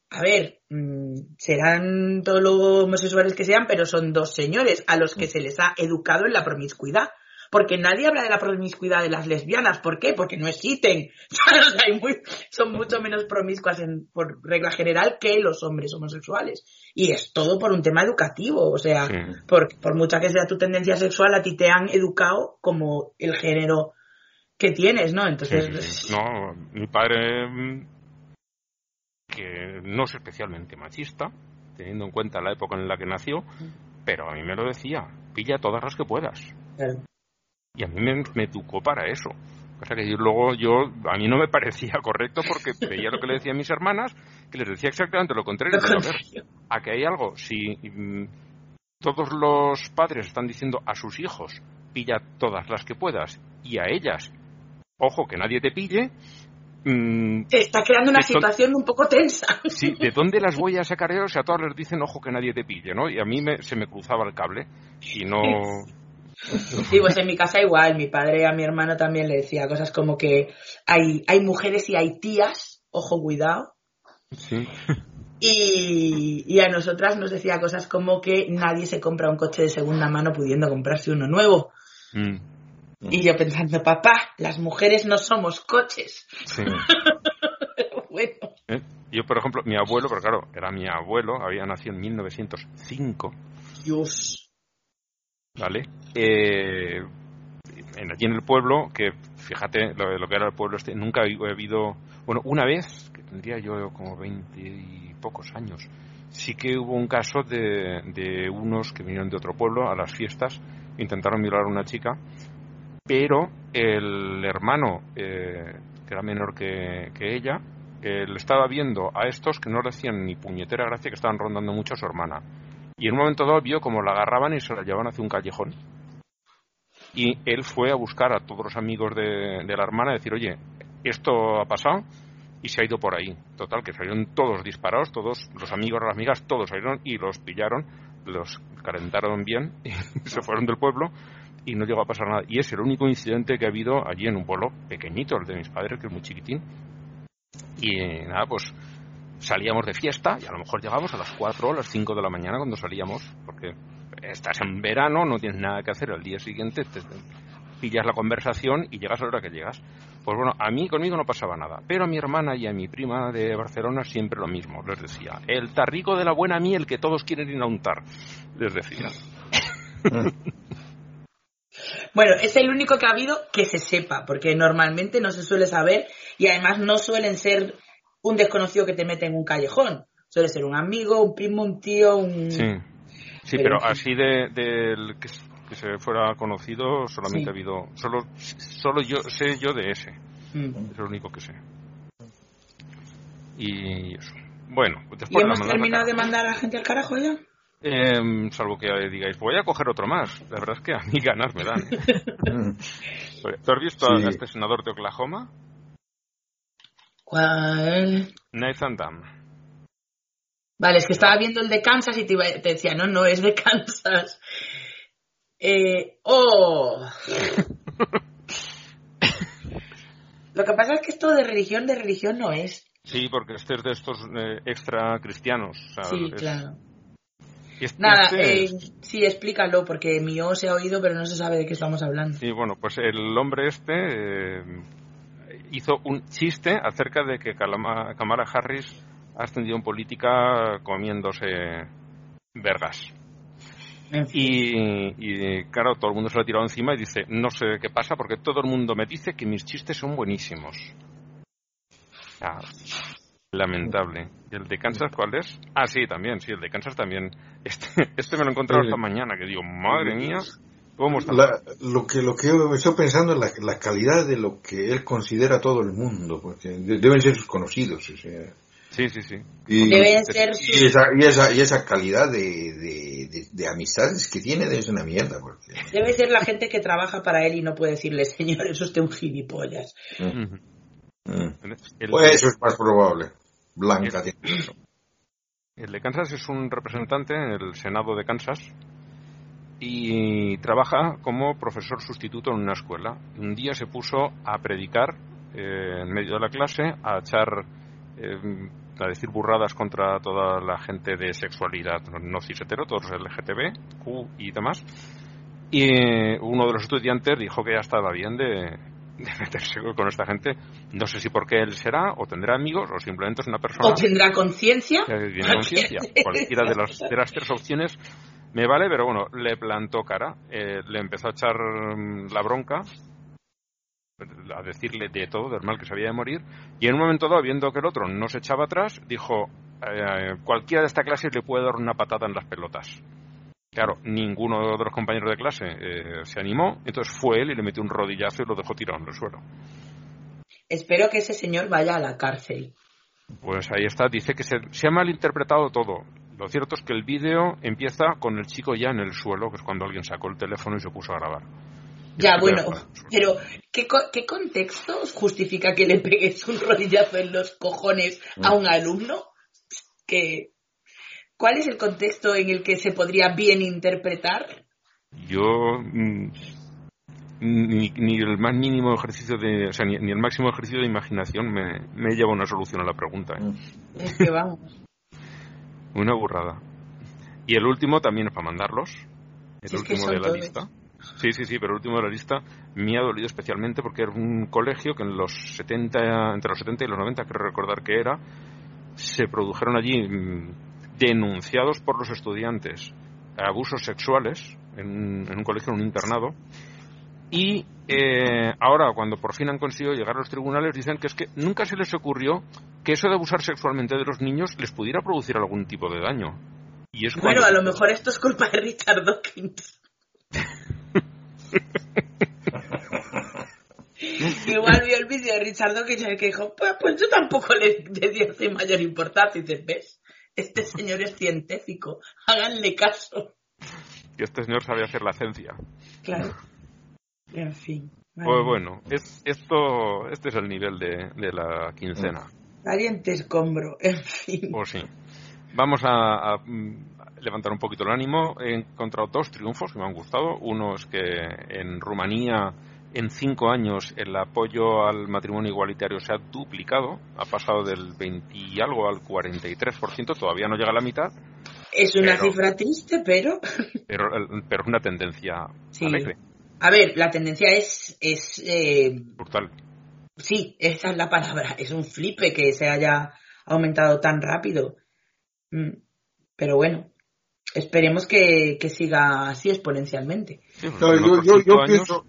a ver, mm, serán todos los homosexuales que sean, pero son dos señores a los que se les ha educado en la promiscuidad. Porque nadie habla de la promiscuidad de las lesbianas. ¿Por qué? Porque no existen. Hay muy- son mucho menos promiscuas en- por regla general que los hombres homosexuales. Y es todo por un tema educativo. O sea, Sí. por, por mucha que sea tu tendencia sexual, a ti te han educado como el género que tienes, ¿no? Entonces, sí, sí. No, mi padre, mm, que no es especialmente machista, teniendo en cuenta la época en la que nació, pero a mí me lo decía, pilla todas las que puedas. claro. Y a mí me, me educó para eso. O sea que yo luego yo, a mí no me parecía correcto porque veía lo que le decían mis hermanas, que les decía exactamente lo contrario. Pero, a ver, a que hay algo, si mm, todos los padres están diciendo a sus hijos, pilla todas las que puedas, y a ellas, ojo, que nadie te pille, mm, Se está creando una situación un poco tensa. sí, ¿de dónde las voy a sacar yo? O sea, a todas les dicen, ojo, que nadie te pille, ¿no? Y a mí me- se me cruzaba el cable y no... Sí, pues en mi casa igual, mi padre a mi hermano también le decía cosas como que hay, hay mujeres y hay tías, ojo, cuidado. Sí. Y, y a nosotras nos decía cosas como que nadie se compra un coche de segunda mano pudiendo comprarse uno nuevo. Mm, Y yo pensando, papá, las mujeres no somos coches. sí. Pero bueno, ¿Eh? Yo, por ejemplo, mi abuelo, pero claro, era mi abuelo, había nacido en 1905, Dios. ¿Vale? Eh, en, allí en el pueblo, que fíjate lo, lo que era el pueblo este, nunca he habido, bueno, una vez, que tendría yo como 20 y pocos años, sí que hubo un caso de, unos que vinieron de otro pueblo a las fiestas, intentaron violar a una chica, pero el hermano, eh, que era menor que, que ella, eh, le estaba viendo a estos que no le hacían ni puñetera gracia, que estaban rondando mucho a su hermana. Y en un momento dado vio como la agarraban y se la llevaban hacia un callejón. Y él fue a buscar a todos los amigos de, la hermana y decir, oye, esto ha pasado y se ha ido por ahí. Total, que salieron todos disparados, todos los amigos, las amigas, todos salieron y los pillaron, los calentaron bien y se fueron del pueblo y no llegó a pasar nada. Y es el único incidente que ha habido allí en un pueblo pequeñito, el de mis padres, que es muy chiquitín. Y nada, pues salíamos de fiesta y a lo mejor llegamos a las 4 o las 5 de la mañana cuando salíamos, porque estás en verano, no tienes nada que hacer al día siguiente, te pillas la conversación y llegas a la hora que llegas. Pues bueno, a mí conmigo no pasaba nada, pero a mi hermana y a mi prima de Barcelona siempre lo mismo, les decía, el tarrico de la buena miel que todos quieren ir a les decía. Bueno, es el único que ha habido que se sepa, porque normalmente no se suele saber y además no suelen ser un desconocido que te mete en un callejón. Suele ser un amigo, un primo, un tío, un... Sí. Sí, pero, así de, del que, que se fuera conocido solamente Sí. ha habido solo solo yo sé yo de ese. Mm. Es lo único que sé. Y eso. Bueno, pues ¿Y después la hemos terminado de mandar a la gente al carajo ya? Em, salvo que digáis, voy a coger otro más. La verdad es que a mí ganas me dan. ¿Tú has visto Sí. a este senador de Oklahoma? ¿Cuál? Nathan Dunn. Vale, es que estaba viendo el de Kansas y te, iba- te decía, no, no es de Kansas. Eh, ¡Oh! Lo que pasa es que esto de religión, de religión no es. Sí, porque este es de estos eh, extra cristianos. Sí, claro. este- Nada, este eh, sí, explícalo, porque mi O se ha oído, pero no se sabe de qué estamos hablando. Sí, bueno, pues el hombre este eh, hizo un chiste acerca de que Kamala Harris ha ascendido en política comiéndose vergas. Y, y, claro, todo el mundo se lo ha tirado encima y dice, no sé qué pasa porque todo el mundo me dice que mis chistes son buenísimos. Ah, lamentable. ¿Y el de Kansas cuál es? Ah, sí, también, sí, el de Kansas también. Este, este me lo he encontrado Sí. esta mañana, que digo, madre mía, ¿cómo está? La- lo que lo que yo estoy pensando es la, la calidad de lo que él considera todo el mundo, porque de- deben ser sus conocidos. o sea, Sí, sí, sí. y, Deben ser y sus... esa, y, esa, y esa calidad de, de, de- de amistades que tiene debe ser una mierda. Porque, Debe ser la gente que trabaja para él y no puede decirle, señor, es usted un gilipollas. Mm. El, Pues eso es más probable. Blanca tiene razón. el de Kansas es un representante en el Senado de Kansas y trabaja como profesor sustituto en una escuela. Un día se puso a predicar eh, en medio de la clase, a echar, eh, a decir burradas contra toda la gente de sexualidad no cis hetero, todos LGTB, Q y demás. Y eh, uno de los estudiantes dijo que ya estaba bien de, de meterse con esta gente. No sé si porque él será, o tendrá amigos, o simplemente es una persona O tendrá conciencia. Cualquiera de, las de las tres opciones me vale, pero bueno, le plantó cara, eh, le empezó a echar mm, la bronca, a decirle de todo, del mal que se había de morir, y en un momento dado, viendo que el otro no se echaba atrás, dijo, eh, cualquiera de esta clase le puede dar una patada en las pelotas. Claro, ninguno de los compañeros de clase eh, se animó, entonces fue él y le metió un rodillazo y lo dejó tirado en el suelo. Espero que ese señor vaya a la cárcel. Pues ahí está, dice que se, se ha malinterpretado todo. Lo cierto es que el vídeo empieza con el chico ya en el suelo, que es cuando alguien sacó el teléfono y se puso a grabar. Ya, bueno, pero ¿qué, co- ¿qué contexto justifica que le pegues un rodillazo en los cojones a un alumno? Que, ¿Cuál es el contexto en el que se podría bien interpretar? Yo mm, ni, ni el más mínimo ejercicio de, o sea, ni, ni el máximo ejercicio de imaginación me, me lleva a una solución a la pregunta. ¿eh? Es que vamos. Una burrada. Y el último también es para mandarlos. El Si es que último de la todos. lista. Sí, sí, sí, pero el último de la lista me ha dolido especialmente porque era un colegio que en los 70, entre los 70 y los 90, creo recordar que era, se produjeron allí mm, denunciados por los estudiantes abusos sexuales en, en un colegio, en un internado. Y eh, ahora, cuando por fin han conseguido llegar a los tribunales, dicen que es que nunca se les ocurrió que eso de abusar sexualmente de los niños les pudiera producir algún tipo de daño. Y es Bueno, cuando- a lo mejor esto es culpa de Richard Dawkins. Igual vio el vídeo de Richard Dawkins en el que dijo, pues, pues yo tampoco le, le di así mayor importancia. Y dices, ¿ves? Este señor es científico. Háganle caso. que este señor sabe hacer la ciencia. Claro. En fin. Pues bueno, es, esto, este es el nivel de, de la quincena. Valiente escombro. En fin. Pues sí. Vamos a, a, mm, levantar un poquito el ánimo. He encontrado dos triunfos que me han gustado. Uno es que en Rumanía, en cinco años, el apoyo al matrimonio igualitario se ha duplicado. Ha pasado del 20 y algo al 43%. Todavía no llega a la mitad, Es una pero- cifra triste, pero... pero, una tendencia Sí. alegre, A ver, la tendencia es... es eh, brutal. Sí, esa es la palabra. Es un flipe que se haya aumentado tan rápido. Mm, Pero bueno, esperemos que, que siga así exponencialmente. Sí, No, en yo, otros yo, cinco yo años- pienso,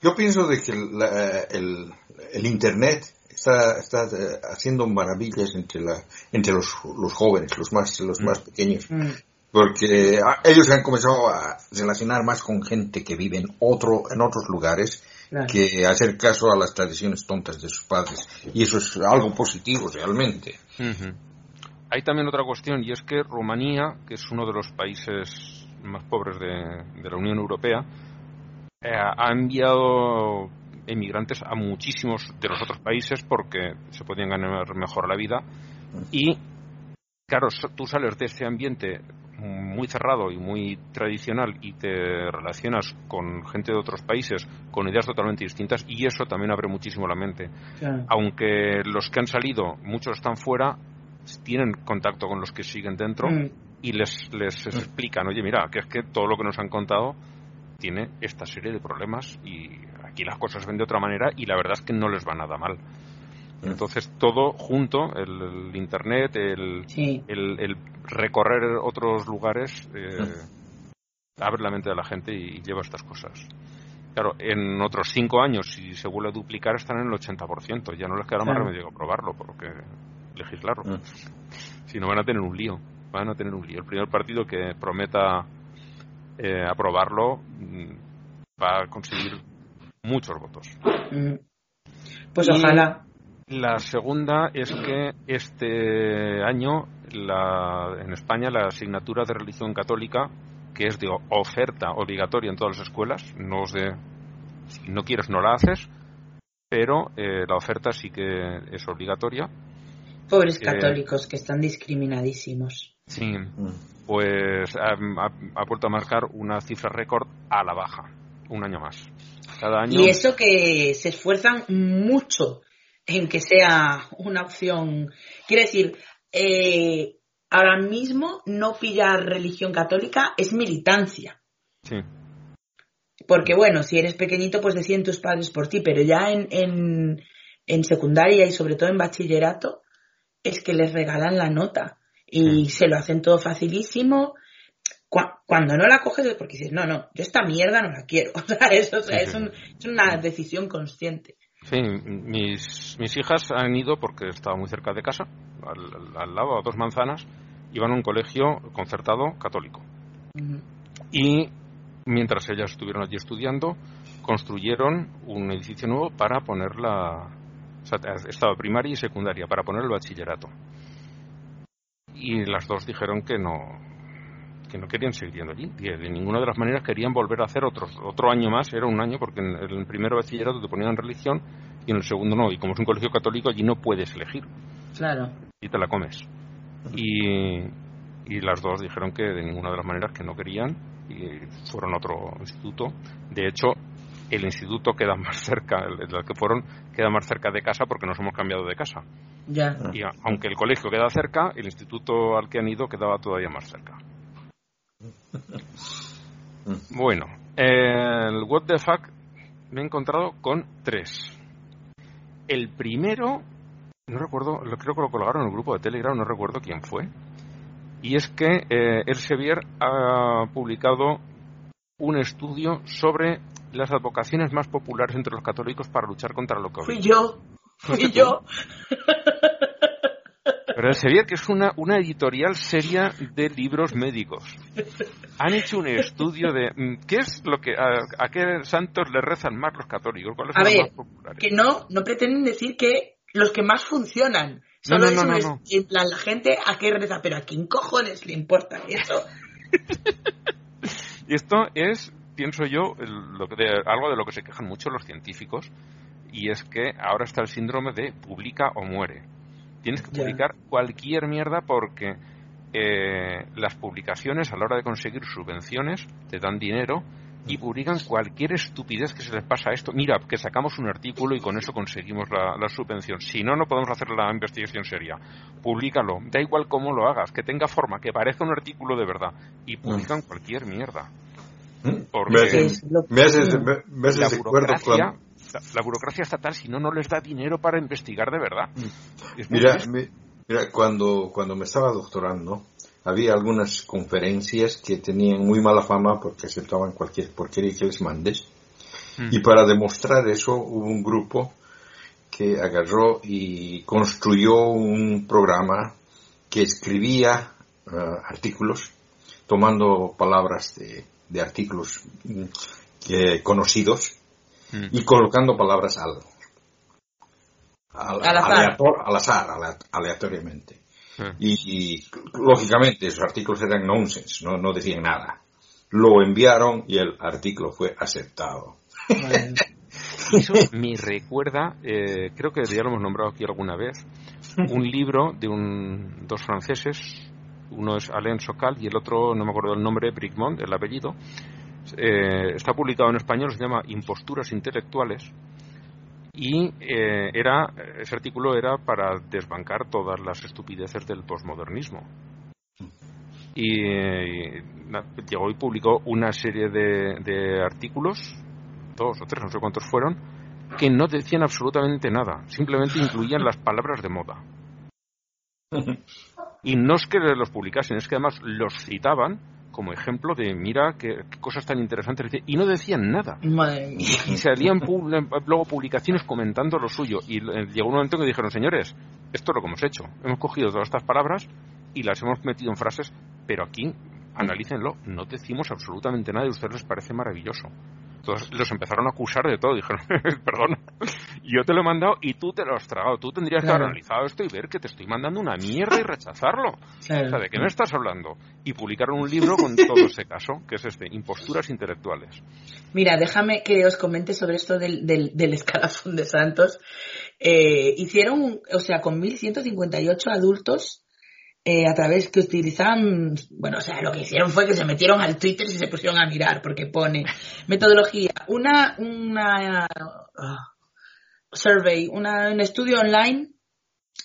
yo pienso de que el, la- el, el Internet está, está eh, haciendo maravillas entre, la, entre los, los jóvenes, los más, los más pequeños. Mm, Porque ah, ellos han comenzado a relacionar más con gente que vive en, otro, en otros lugares Claro. que hacer caso a las tradiciones tontas de sus padres. Y eso es algo positivo realmente. Hay también otra cuestión y es que Rumanía, que es uno de los países más pobres de, de la Unión Europea, eh, ha enviado emigrantes a muchísimos de los otros países porque se podían ganar mejor la vida y claro, tú sales de ese ambiente muy cerrado y muy tradicional y te relacionas con gente de otros países con ideas totalmente distintas y eso también abre muchísimo la mente Claro. aunque los que han salido, muchos están fuera, tienen contacto con los que siguen dentro Mm, y les, les explican, oye, mira, que es que todo lo que nos han contado tiene esta serie de problemas y aquí las cosas ven de otra manera y la verdad es que no les va nada mal. Entonces todo junto, el, el internet, el, Sí. el, el recorrer otros lugares, eh, abre la mente de la gente y lleva estas cosas. Claro, en otros cinco años, si se vuelve a duplicar, están en el 80%. Ya no les quedará más Claro. remedio que probarlo, porque legislarlo. Mm. Si no, van a tener un lío. Van a tener un lío. El primer partido que prometa eh, aprobarlo mm, va a conseguir muchos votos. Mm. Pues Y- ojalá. La segunda es que este año la- en España la asignatura de religión católica, que es de oferta obligatoria en todas las escuelas, no es de si no quieres no la haces, pero eh, la oferta sí que es obligatoria. Pobres eh, católicos que están discriminadísimos. Sí, Mm. pues ha, ha- ha vuelto a marcar una cifra récord a la baja, un año más. Cada año. Y eso que se esfuerzan mucho en que sea una opción. Quiero decir, eh, ahora mismo no pillar religión católica es militancia. Sí, Porque bueno, si eres pequeñito, pues deciden tus padres por ti, pero ya en, en, en secundaria y sobre todo en bachillerato, es que les regalan la nota y se lo hacen todo facilísimo. Cu- Cuando no la coges es porque dices, no, no, yo esta mierda no la quiero. O sea, eso, o sea, Sí, es, un- es una decisión consciente. Sí, mis, mis hijas han ido porque estaba muy cerca de casa, al, al lado, a dos manzanas, iban a un colegio concertado católico. Y mientras ellas estuvieron allí estudiando, construyeron un edificio nuevo para poner la. O sea, estaba primaria y secundaria, para poner el bachillerato. Y las dos dijeron que no que no querían seguir yendo allí. de ninguna de las maneras querían volver a hacer otros, otro año más, era un año, porque en el primer bachillerato te ponían religión y en el segundo no. Y como es un colegio católico, allí no puedes elegir Claro. y te la comes. Y, y las dos dijeron que de ninguna de las maneras que no querían y fueron a otro instituto. De hecho, el instituto queda más cerca, el el que fueron, queda más cerca de casa porque nos hemos cambiado de casa. Ya. Y aunque el colegio queda cerca, el instituto al que han ido quedaba todavía más cerca. Bueno, el What the Fuck me he encontrado con tres. El primero, no recuerdo, creo que lo colgaron en el grupo de Telegram, no recuerdo quién fue. Y es que eh, el Sevier ha publicado un estudio sobre las advocaciones más populares entre los católicos para luchar contra lo COVID. Fui yo. Fui yo. Pero Sevier, que es una, una editorial seria de libros médicos. Han hecho un estudio de mm, qué es lo que a, a qué santos le rezan más los católicos, cuáles A son los ver, más populares. Que no, no pretenden decir que los que más funcionan. Solo no, eso no, no, es no. en plan la gente a qué reza, pero a quién cojones le importa eso. Y esto es, pienso yo, lo que de- algo de lo que se quejan mucho los científicos, y es que ahora está el síndrome de publica o muere. Tienes que publicar cualquier mierda porque eh, las publicaciones a la hora de conseguir subvenciones te dan dinero y publican cualquier estupidez que se les pasa a esto. Mira, que sacamos un artículo y con eso conseguimos la, la subvención. Si no, no podemos hacer la investigación seria. Públicalo. Da igual cómo lo hagas, que tenga forma, que parezca un artículo de verdad. Y publican cualquier mierda. Porque Me haces, Es lo- me haces, me, me haces la burocracia, cuando... la, la burocracia estatal, si no, no les da dinero para investigar de verdad. Muy Mira, mira cuando, cuando me estaba doctorando, había algunas conferencias que tenían muy mala fama porque aceptaban cualquier porquería que les mandes. Mm. Y para demostrar eso hubo un grupo que agarró y construyó un programa que escribía ah, artículos tomando palabras de, de artículos mm, que- conocidos Mm. y colocando palabras al, al, Al azar. aleator- al azar, ale- aleatoriamente. Mm. Y, y, lógicamente esos artículos eran nonsense, no, no decían nada. Lo enviaron y el artículo fue aceptado. Eso me recuerda, eh, creo que ya lo hemos nombrado aquí alguna vez, un libro de un, dos franceses, uno es Alain Socal y el otro, no me acuerdo el nombre, Bricmont, el apellido. Eh, está publicado en español, se llama Imposturas Intelectuales. Y eh, era, ese artículo era para desbancar todas las estupideces del posmodernismo. Y eh, na- llegó y publicó una serie de, de artículos dos o tres, no sé cuántos fueron, que no decían absolutamente nada, simplemente incluían las palabras de moda. Y no es que los publicasen, es que además los citaban como ejemplo de mira qué, qué cosas tan interesantes dice", y no decían nada. Madre mía. Y salían luego publicaciones comentando lo suyo. Y eh, llegó un momento en que dijeron, señores, esto es lo que hemos hecho. Hemos cogido todas estas palabras y las hemos metido en frases, pero aquí, analícenlo, no decimos absolutamente nada y a ustedes les parece maravilloso. Entonces los empezaron a acusar de todo. Dijeron, perdona, yo te lo he mandado y tú te lo has tragado. Tú tendrías que Claro. haber analizado esto y ver que te estoy mandando una mierda y rechazarlo. O sea, Claro. ¿de qué me estás hablando? Y publicaron un libro con todo ese caso, que es este, Imposturas Intelectuales. Mira, déjame que os comente sobre esto del, del, del escalafón de Santos. Eh, hicieron, o sea, con 1.158 adultos eh, a través que utilizaban, bueno, o sea, lo que hicieron fue que se metieron al Twitter y se pusieron a mirar, porque pone metodología, una, una ah, survey, una, un estudio online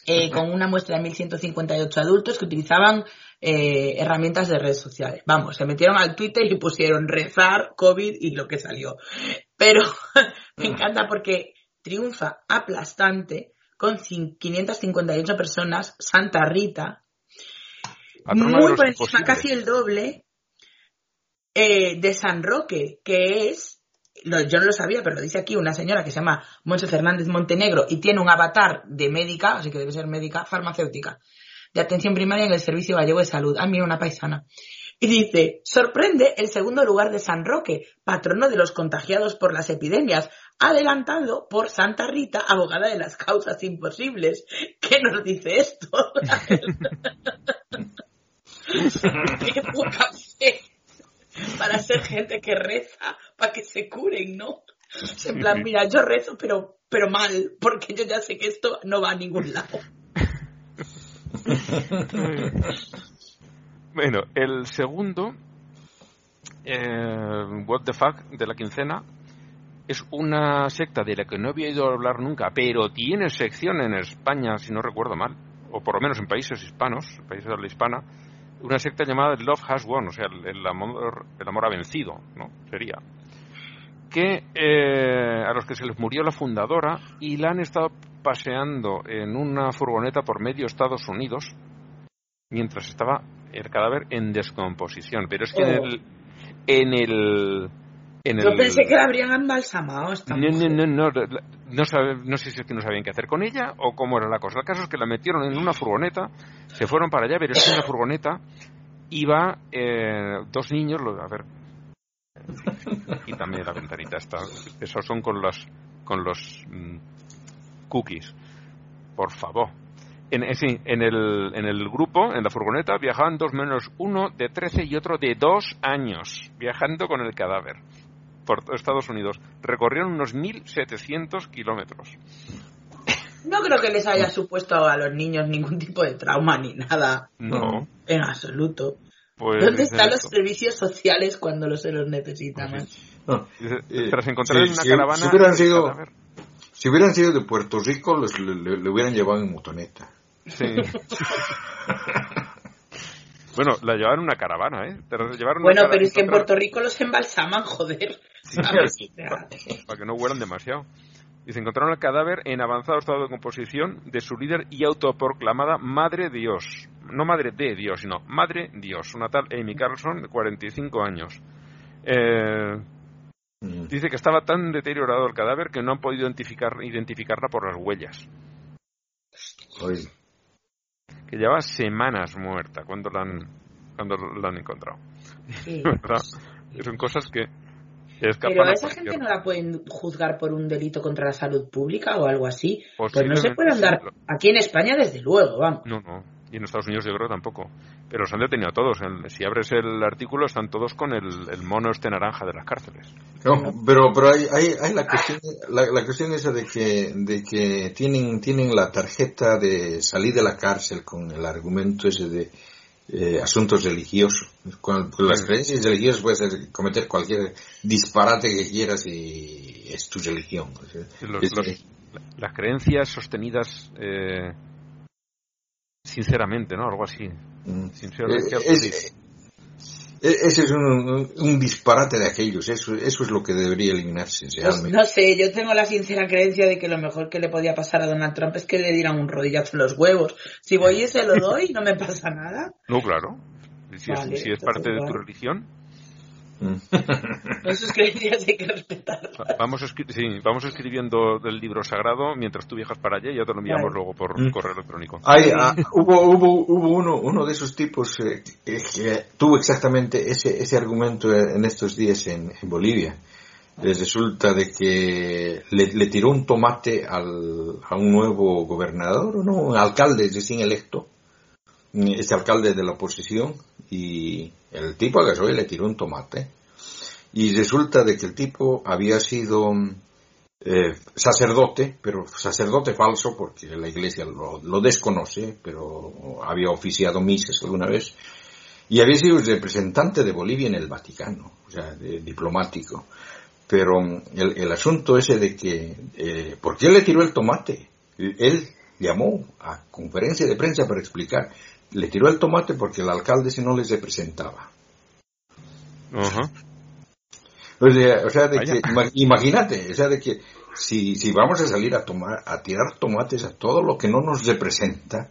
eh, con una muestra de 1.158 adultos que utilizaban eh, herramientas de redes sociales. Vamos, se metieron al Twitter y pusieron rezar, COVID y lo que salió. Pero me encanta porque triunfa aplastante con cin- 558 personas Santa Rita, muy por encima, casi el doble eh, de San Roque, que es, lo- yo no lo sabía, pero lo dice aquí una señora que se llama Monse Fernández Montenegro y tiene un avatar de médica, así que debe ser médica farmacéutica, de atención primaria en el Servicio Gallego de Salud. Ah, mira, una paisana. Y dice, sorprende el segundo lugar de San Roque, patrono de los contagiados por las epidemias, adelantado por Santa Rita, abogada de las causas imposibles. ¿Qué nos dice esto? Qué poca fe para ser gente que reza, para que se curen, ¿no? En plan, mira, yo rezo, pero, pero mal, porque yo ya sé que esto no va a ningún lado. Bueno, el segundo, eh, What the Fuck, de la quincena, es una secta de la que no había ido a hablar nunca, pero tiene sección en España, si no recuerdo mal, o por lo menos en países hispanos, países de habla hispana, una secta llamada Love Has Won, o sea, el, el amor, el amor ha vencido, ¿no? Sería. Que eh, a los que se les murió la fundadora y la han estado paseando en una furgoneta por medio Estados Unidos mientras estaba el cadáver en descomposición. Pero es que en el. En el. En Yo el- pensé que la habrían embalsamado esta no, no, mujer. no, no, sabe- no sé si es que no sabían qué hacer con ella o cómo era la cosa. El caso es que la metieron en una furgoneta, se fueron para allá, pero es en la furgoneta iba eh, dos niños, a ver, y también la ventanita está, esos son con los, con los mm, cookies, por favor. En, eh, sí, en el, en el grupo, en la furgoneta, viajaban dos menos uno de 13 y otro de dos años, viajando con el cadáver por Estados Unidos. Recorrieron unos 1.700 kilómetros. No creo que les haya supuesto a los niños ningún tipo de trauma ni nada No. en absoluto. Pues ¿Dónde están los servicios sociales cuando los se los necesitan? Pues más? No, Dice, Eh, Tras encontrar sí, en una si- caravana. si hubieran sido- cadáver. Si hubieran sido de Puerto Rico, los- le, le- le hubieran llevado en motoneta. Sí. bueno, la llevaron en una caravana, ¿eh? Llevaron Bueno, pero es que en Puerto Rico los embalsaman, joder. sea, para que no huelan demasiado. Y se encontraron el cadáver en avanzado estado de composición de su líder y autoproclamada Madre Dios. No Madre de Dios, sino Madre Dios, una tal Amy Carlson, de 45 años. Eh, Mm. dice que estaba tan deteriorado el cadáver que no han podido identificar, identificarla por las huellas. Oye, Que lleva semanas muerta cuando la han, cuando la han encontrado. Son cosas que Pero a esa cualquier- gente no la pueden juzgar por un delito contra la salud pública o algo así. Pues no se puede andar. Aquí en España, desde luego, vamos. No, no. Y en Estados Unidos yo creo tampoco. Pero los han detenido a todos. Si abres el artículo están todos con el, el mono este naranja de las cárceles. No, pero pero hay, hay, hay la cuestión la, la cuestión esa de que de que tienen tienen la tarjeta de salir de la cárcel con el argumento ese de eh, asuntos religiosos con, con las creencias religiosas puedes cometer cualquier disparate que quieras y es tu religión O sea, Los- es- los- las creencias sostenidas eh, sinceramente, ¿no? Algo así. mm, Sin ser eh, es- sí. eh, ese es un, disparate de aquellos eso eso es lo que debería eliminarse Pues no sé, yo tengo la sincera creencia de que lo mejor que le podía pasar a Donald Trump es que le dieran un rodillazo en los huevos. Si voy y se lo doy, no me pasa nada. No, claro. Si, es- si es parte de tu religión, Mm. Creencias hay que respetarlas. vamos, escri- sí, vamos escribiendo del libro sagrado mientras tú viajas para allá y ya te lo enviamos Vale. luego por Mm. correo electrónico. Hay, ah, hubo, hubo, hubo uno, uno de esos tipos eh, que, que tuvo exactamente ese, ese argumento en estos días en, en Bolivia. Les resulta de que le, le tiró un tomate al, a un nuevo gobernador, o no, un alcalde recién electo, este alcalde de la oposición, y el tipo agarró y le tiró un tomate. Y resulta de que el tipo había sido eh, sacerdote, pero sacerdote falso porque la iglesia lo, lo desconoce, pero había oficiado misas alguna vez, y había sido representante de Bolivia en el Vaticano, o sea, de- diplomático. Pero mm, el, el asunto ese de que, eh, ¿por qué le tiró el tomate? Él llamó a conferencia de prensa para explicar, le tiró el tomate porque el alcalde si no les representaba. O sea, o sea, de Vaya. que, ima- imagínate, o sea, de que si, si vamos a salir a tomar, a tirar tomates a todo lo que no nos representa,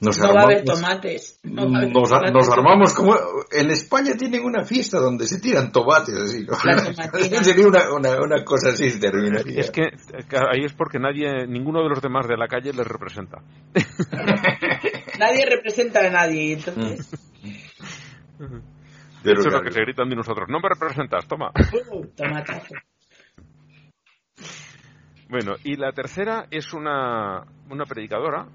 nos No va a haber armamos, tomates. No va a haber nos, tomates. nos armamos como, en España tienen una fiesta donde se tiran tomates así, ¿no? Sería una, una, una cosa así, terminaría. Es que ahí es porque nadie, ninguno de los demás de la calle les representa. Nadie representa a nadie. Entonces, Pero Eso es lo que se gritan de nosotros. No me representas, toma. uh, tomatazo. Bueno, y la tercera es una, una predicadora,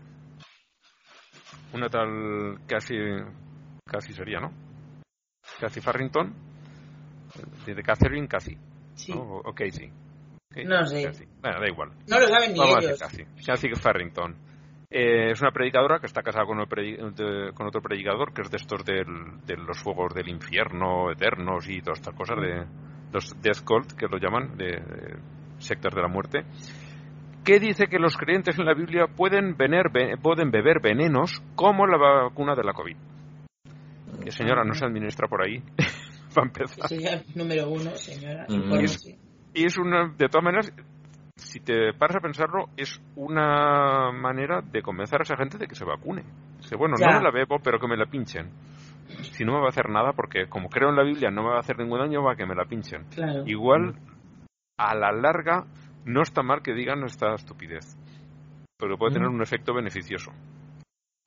una tal casi, casi sería, ¿no? Cathy Farrington, de Catherine Cathy, Sí. ¿no? O. No sé. Bueno, da igual. No lo saben ni Vamos a ellos. decir Farrington. Eh, es una predicadora que está casada con, de- con otro predicador que es de estos del- de los fuegos del infierno eternos y todas estas cosas de los Death Cult que lo llaman de, de sectas de la muerte que dice que los creyentes en la Biblia pueden, vener- ve- pueden beber venenos como la vacuna de la COVID. Que señora no se administra por ahí, para empezar. Ya es número uno, señora. Mm. Y es una, de todas maneras, si te paras a pensarlo, es una manera de convencer a esa gente de que se vacune. Dice, bueno, Ya. no me la bebo, pero que me la pinchen. Si no me va a hacer nada, porque como creo en la Biblia no me va a hacer ningún daño, va que me la pinchen. Claro. Igual, a la larga, no está mal que digan esta estupidez. Pero puede tener un efecto beneficioso.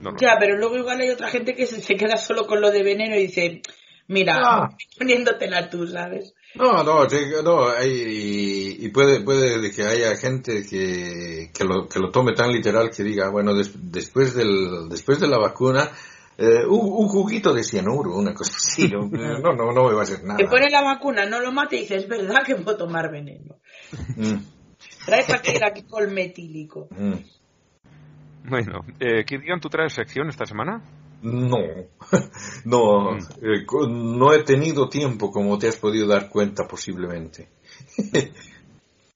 No Ya, pero luego igual hay otra gente que se, se queda solo con lo de veneno y dice, mira, Ah. poniéndotela tú, ¿sabes? No, no, no, hay, y puede, puede de que haya gente que, que, lo, que lo tome tan literal que diga, bueno, des- después, del, después de la vacuna, eh, un, un juguito de cianuro, una cosa así, no, no, no, no me va a hacer nada. Te pone la vacuna, no lo mate y dices, es verdad que puedo tomar veneno. Trae era alcohol metílico. mm. Bueno, eh, Kirkigan, ¿tú traes sección esta semana? No, no, Mm. eh, no he tenido tiempo como te has podido dar cuenta posiblemente.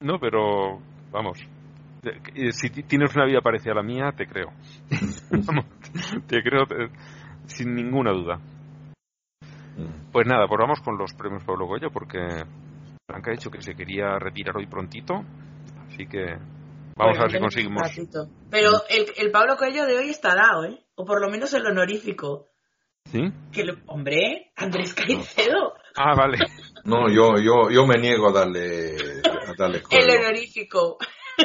No, pero vamos. eh, Si ti- tienes una vida parecida a la mía, te creo. Vamos, te creo eh, sin ninguna duda. Mm. Pues nada, pues vamos con los premios Pablo Goya porque Blanca ha dicho que se quería retirar hoy prontito. Así que vamos Bueno, a ver si conseguimos. un ratito. Pero el, el Pablo Coelho de hoy está dado, ¿eh? O por lo menos el honorífico. ¿Sí? Que hombre, Andrés Caicedo, Ah, vale. No, yo, yo, yo me niego a darle, a darle el honorífico.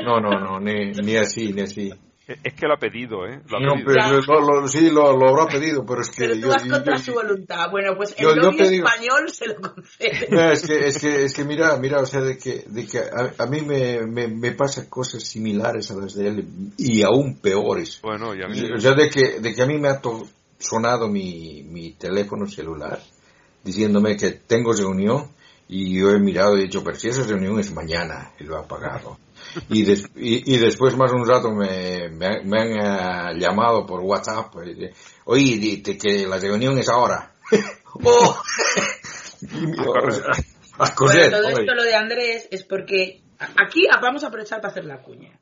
No, no, no, ni, ni así, ni así. Es que lo ha pedido, ¿eh? Lo ha No, pedido. pero lo- lo- sí, lo, lo habrá pedido, pero es que Pero tú yo- vas yo- contra yo- su voluntad. Bueno, pues el yo- lobby digo- español se lo concede. No, es que, es que, es que mira, mira, o sea, de que, de que a, a mí me, me, me pasa cosas similares a las de él y aún peores. Bueno, y a mí... O sea, de que, de que a mí me ha to- sonado mi, mi teléfono celular diciéndome que tengo reunión y yo he mirado y he dicho, pero si esa reunión es mañana y lo he apagado. Y, des- y, y después más un rato me, me, han- me han ah, llamado por WhatsApp, pues, oye, di- de que la reunión es ahora. ¡Oh! A correr. a correr, Bueno, todo oye. esto lo de Andrés es porque aquí vamos a aprovechar para hacer la cuña.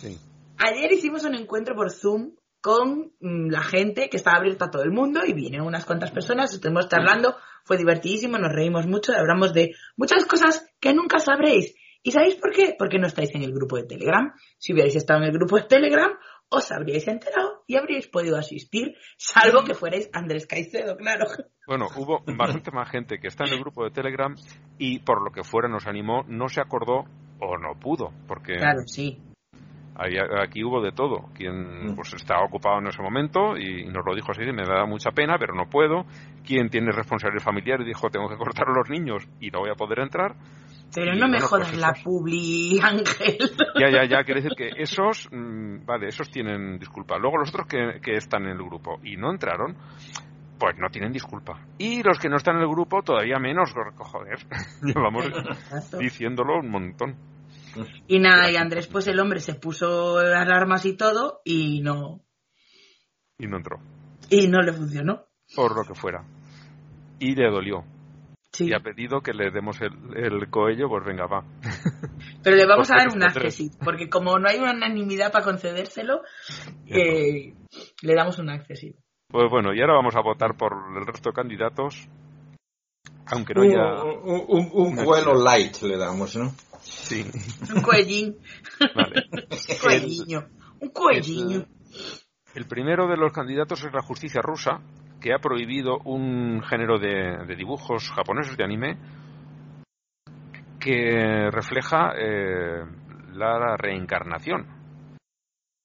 Sí. Ayer hicimos un encuentro por Zoom con mm, la gente que estaba abierta a todo el mundo y vinieron unas cuantas personas, estuvimos charlando, fue divertidísimo, nos reímos mucho, hablamos de muchas cosas que nunca sabréis. ¿Y sabéis por qué? Porque no estáis en el grupo de Telegram. Si hubierais estado en el grupo de Telegram, os habríais enterado y habríais podido asistir, salvo que fuerais Andrés Caicedo, claro. Bueno, hubo bastante más gente que está en el grupo de Telegram y por lo que fuera nos animó, no se acordó o no pudo, porque Claro, sí. ahí- aquí hubo de todo. Quien pues estaba ocupado en ese momento y nos lo dijo así, me da mucha pena, pero no puedo. Quien tiene responsabilidad familiar y dijo, tengo que cortar a los niños y no voy a poder entrar. Pero no me bueno, jodas pues la publi, Ángel. Ya, ya, ya, quiere decir que esos, mm, vale, esos tienen disculpa. Luego los otros que, que están en el grupo y no entraron, pues no tienen disculpa. Y los que no están en el grupo todavía menos, joder, llevamos diciéndolo un montón. Y nada, y Andrés, pues el hombre se puso alarmas y todo y no, Y no entró, y no le funcionó. por lo que fuera. Y le dolió. Sí. Y ha pedido que le demos el, el coello, pues venga, va. Pero le vamos a dar un accessit, porque como no hay unanimidad para concedérselo, eh, le damos un accessit. Pues bueno, y ahora vamos a votar por el resto de candidatos. Aunque no Un, haya... un, un- un vuelo light le damos, ¿no? Sí, Un cuellín. vale. Un cuelliño. Un cuelliño. El primero de los candidatos es la justicia rusa, que ha prohibido un género de, dibujos japoneses de anime que refleja eh, la reencarnación.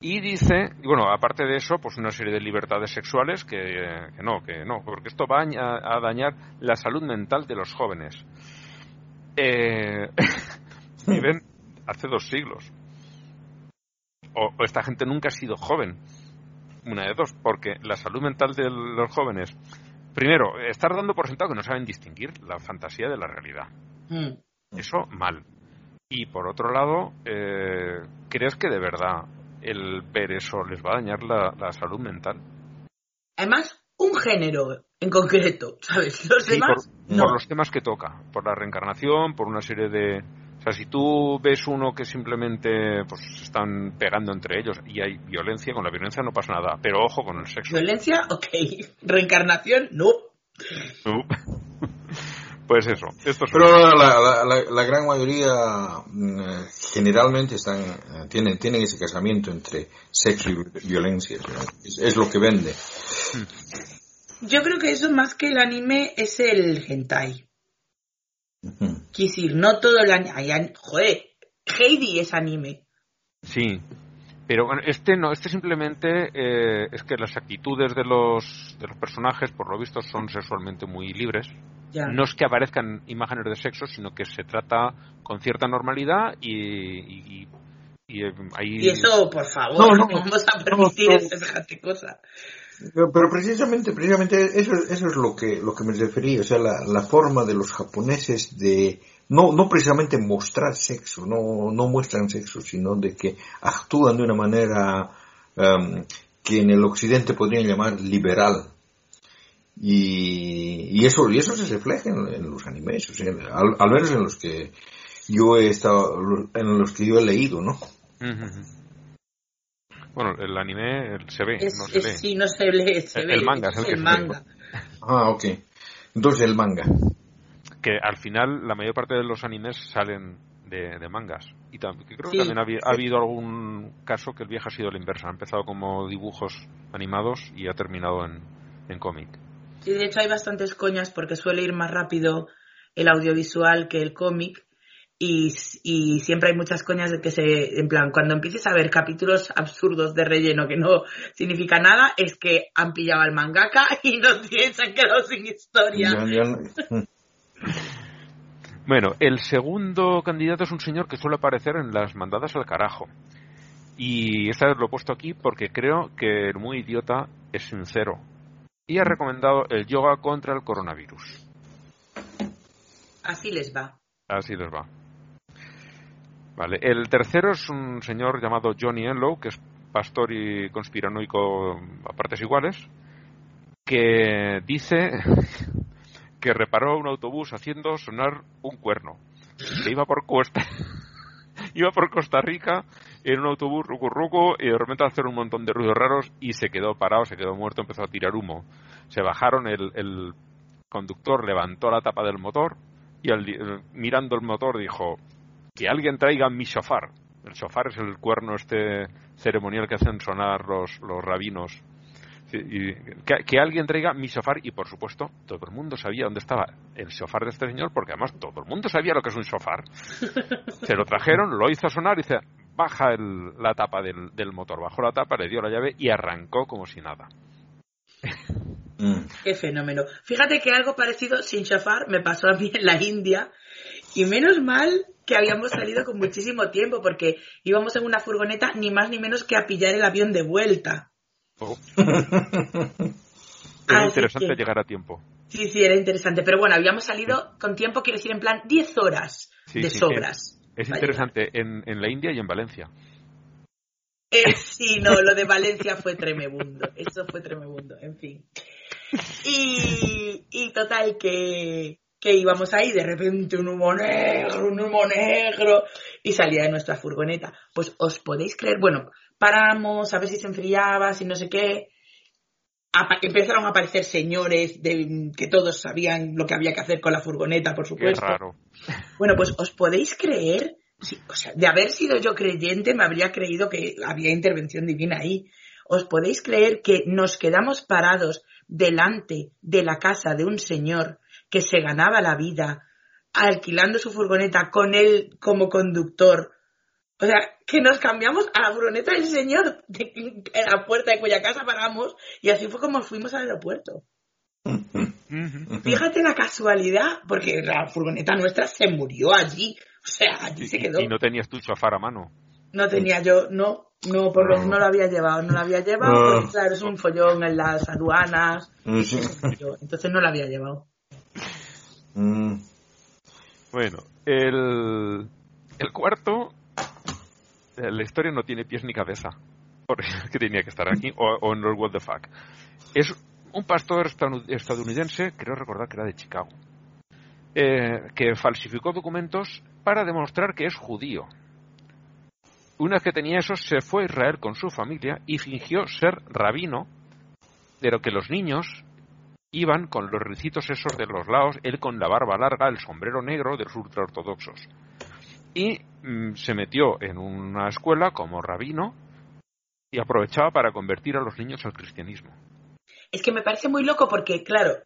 Y dice, y bueno, aparte de eso, pues una serie de libertades sexuales que, no, que no, porque esto va a, dañar la salud mental de los jóvenes. Eh, viven hace dos siglos. O esta gente nunca ha sido joven. Una de dos, porque la salud mental de los jóvenes, primero, estar dando por sentado que no saben distinguir la fantasía de la realidad. Mm. Eso mal. Y por otro lado, eh, ¿crees que de verdad el ver eso les va a dañar la, la salud mental? Además, un género en concreto, ¿sabes? Los Sí, demás, por, no. por los temas que toca, por la reencarnación, por una serie de... O sea, si tú ves uno que simplemente pues se están pegando entre ellos y hay violencia, con la violencia no pasa nada, pero ojo con el sexo. Violencia, ok. Reencarnación, no. Uh. Pues eso, estos son- Pero la, la, la, la gran mayoría mm, eh, generalmente están, eh, tienen, tienen ese casamiento entre sexo y violencia. ¿no? Es, es lo que vende. Yo creo que eso más que el anime es el hentai. Ujú. Quiero decir, no todo el anime. Joder, Heidi es anime. Sí, pero bueno, este no, este simplemente eh, es que las actitudes de los, de los personajes, por lo visto, son sexualmente muy libres. Ya. No es que aparezcan imágenes de sexo, sino que se trata con cierta normalidad y, y, y- y, eh, ahí... Y eso, por favor, No, no, no, vamos a permitir no, no. semejante cosa. Pero, precisamente, precisamente eso, eso es lo que, lo que me refería, o sea, la, la forma de los japoneses de, no, no precisamente mostrar sexo, no, no muestran sexo, sino de que actúan de una manera em, que en el occidente podrían llamar liberal. Y, y eso, y eso se refleja en, los animes, o sea, al, menos en los que yo he estado, en los que yo he leído, ¿no? Bueno, el anime se ve, Es, no se es- ve. sí, no se lee, se El- ve. el manga es el que se ve. manga. Ah, ok. Entonces el manga. Que al final la mayor parte de los animes salen de, de mangas. Y tam- que creo Sí, que también ha, habi- ha sí. habido algún caso que el viaje ha sido la inversa. Ha empezado como dibujos animados y ha terminado en, en cómic. Sí, de hecho hay bastantes coñas porque suele ir más rápido el audiovisual que el cómic y, y siempre hay muchas coñas de que se, en plan, cuando empieces a ver capítulos absurdos de relleno que no significa nada, es que han pillado al mangaka y no se han quedado sin historia. Bueno, el segundo candidato es un señor que suele aparecer en las mandadas al carajo. Y esta vez lo he puesto aquí porque creo que el muy idiota es sincero. Y ha recomendado el yoga contra el coronavirus. Así les va. Así les va. Vale, el tercero es un señor llamado Johnny Enlow, que es pastor y conspiranoico a partes iguales, que dice que reparó un autobús haciendo sonar un cuerno. Que iba por Costa, iba por Costa Rica en un autobús rucu y de repente hacer un montón de ruidos raros y se quedó parado, se quedó muerto, empezó a tirar humo. Se bajaron, el, el conductor levantó la tapa del motor y al, mirando el motor dijo que alguien traiga mi shofar. El shofar es el cuerno este ceremonial que hacen sonar los, los rabinos. Sí, y que, que alguien traiga mi shofar y por supuesto todo el mundo sabía dónde estaba el shofar de este señor porque además todo el mundo sabía lo que es un shofar. Se lo trajeron, lo hizo sonar y dice baja el- la tapa del, del motor, bajó la tapa, le dio la llave y arrancó como si nada. Qué fenómeno. Fíjate que algo parecido sin chafar me pasó a mí en la India y menos mal que habíamos salido con muchísimo tiempo porque íbamos en una furgoneta ni más ni menos que a pillar el avión de vuelta. Oh. Era interesante que- llegar a tiempo. Sí, sí, era interesante. Pero bueno, habíamos salido con tiempo, quiero decir, en plan 10 horas Sí, de sí, sobras. Es interesante en, en la India y en Valencia. Eh, sí, no, lo de Valencia fue tremebundo. Eso fue tremebundo, en fin. Y, y total, que, que íbamos ahí, de repente un humo negro, un humo negro, y salía de nuestra furgoneta. Pues os podéis creer, bueno, paramos a ver si se enfriaba, si no sé qué. Apa- empezaron a aparecer señores de, que todos sabían lo que había que hacer con la furgoneta, por Qué supuesto. raro. Bueno, pues os podéis creer, Sí, o sea, de haber sido yo creyente me habría creído que había intervención divina ahí. Os podéis creer que nos quedamos parados delante de la casa de un señor que se ganaba la vida alquilando su furgoneta con él como conductor. O sea, que nos cambiamos a la furgoneta del señor de, en la puerta de cuya casa paramos y así fue como fuimos al aeropuerto. Fíjate la casualidad, porque la furgoneta nuestra se murió allí. O sea, allí Y, se quedó. y no tenías tu chofar a mano. No tenía yo, no, no, por lo, no lo había llevado, no lo había llevado, No. porque claro, es un follón en las aduanas, Mm, entonces no lo había llevado. Mm. Bueno, el, cuarto, eh, la historia no tiene pies ni cabeza. Que tenía que estar aquí, o, o en el What the Fuck. Es un pastor estadounidense, creo recordar que era de Chicago, eh, que falsificó documentos para demostrar que es judío. Una vez que tenía eso, se fue a Israel con su familia y fingió ser rabino, pero que los niños iban con los ricitos esos de los laos, él con la barba larga, el sombrero negro de los ultraortodoxos. Y mm, se metió en una escuela como rabino y aprovechaba para convertir a los niños al cristianismo. Es que me parece muy loco porque, claro,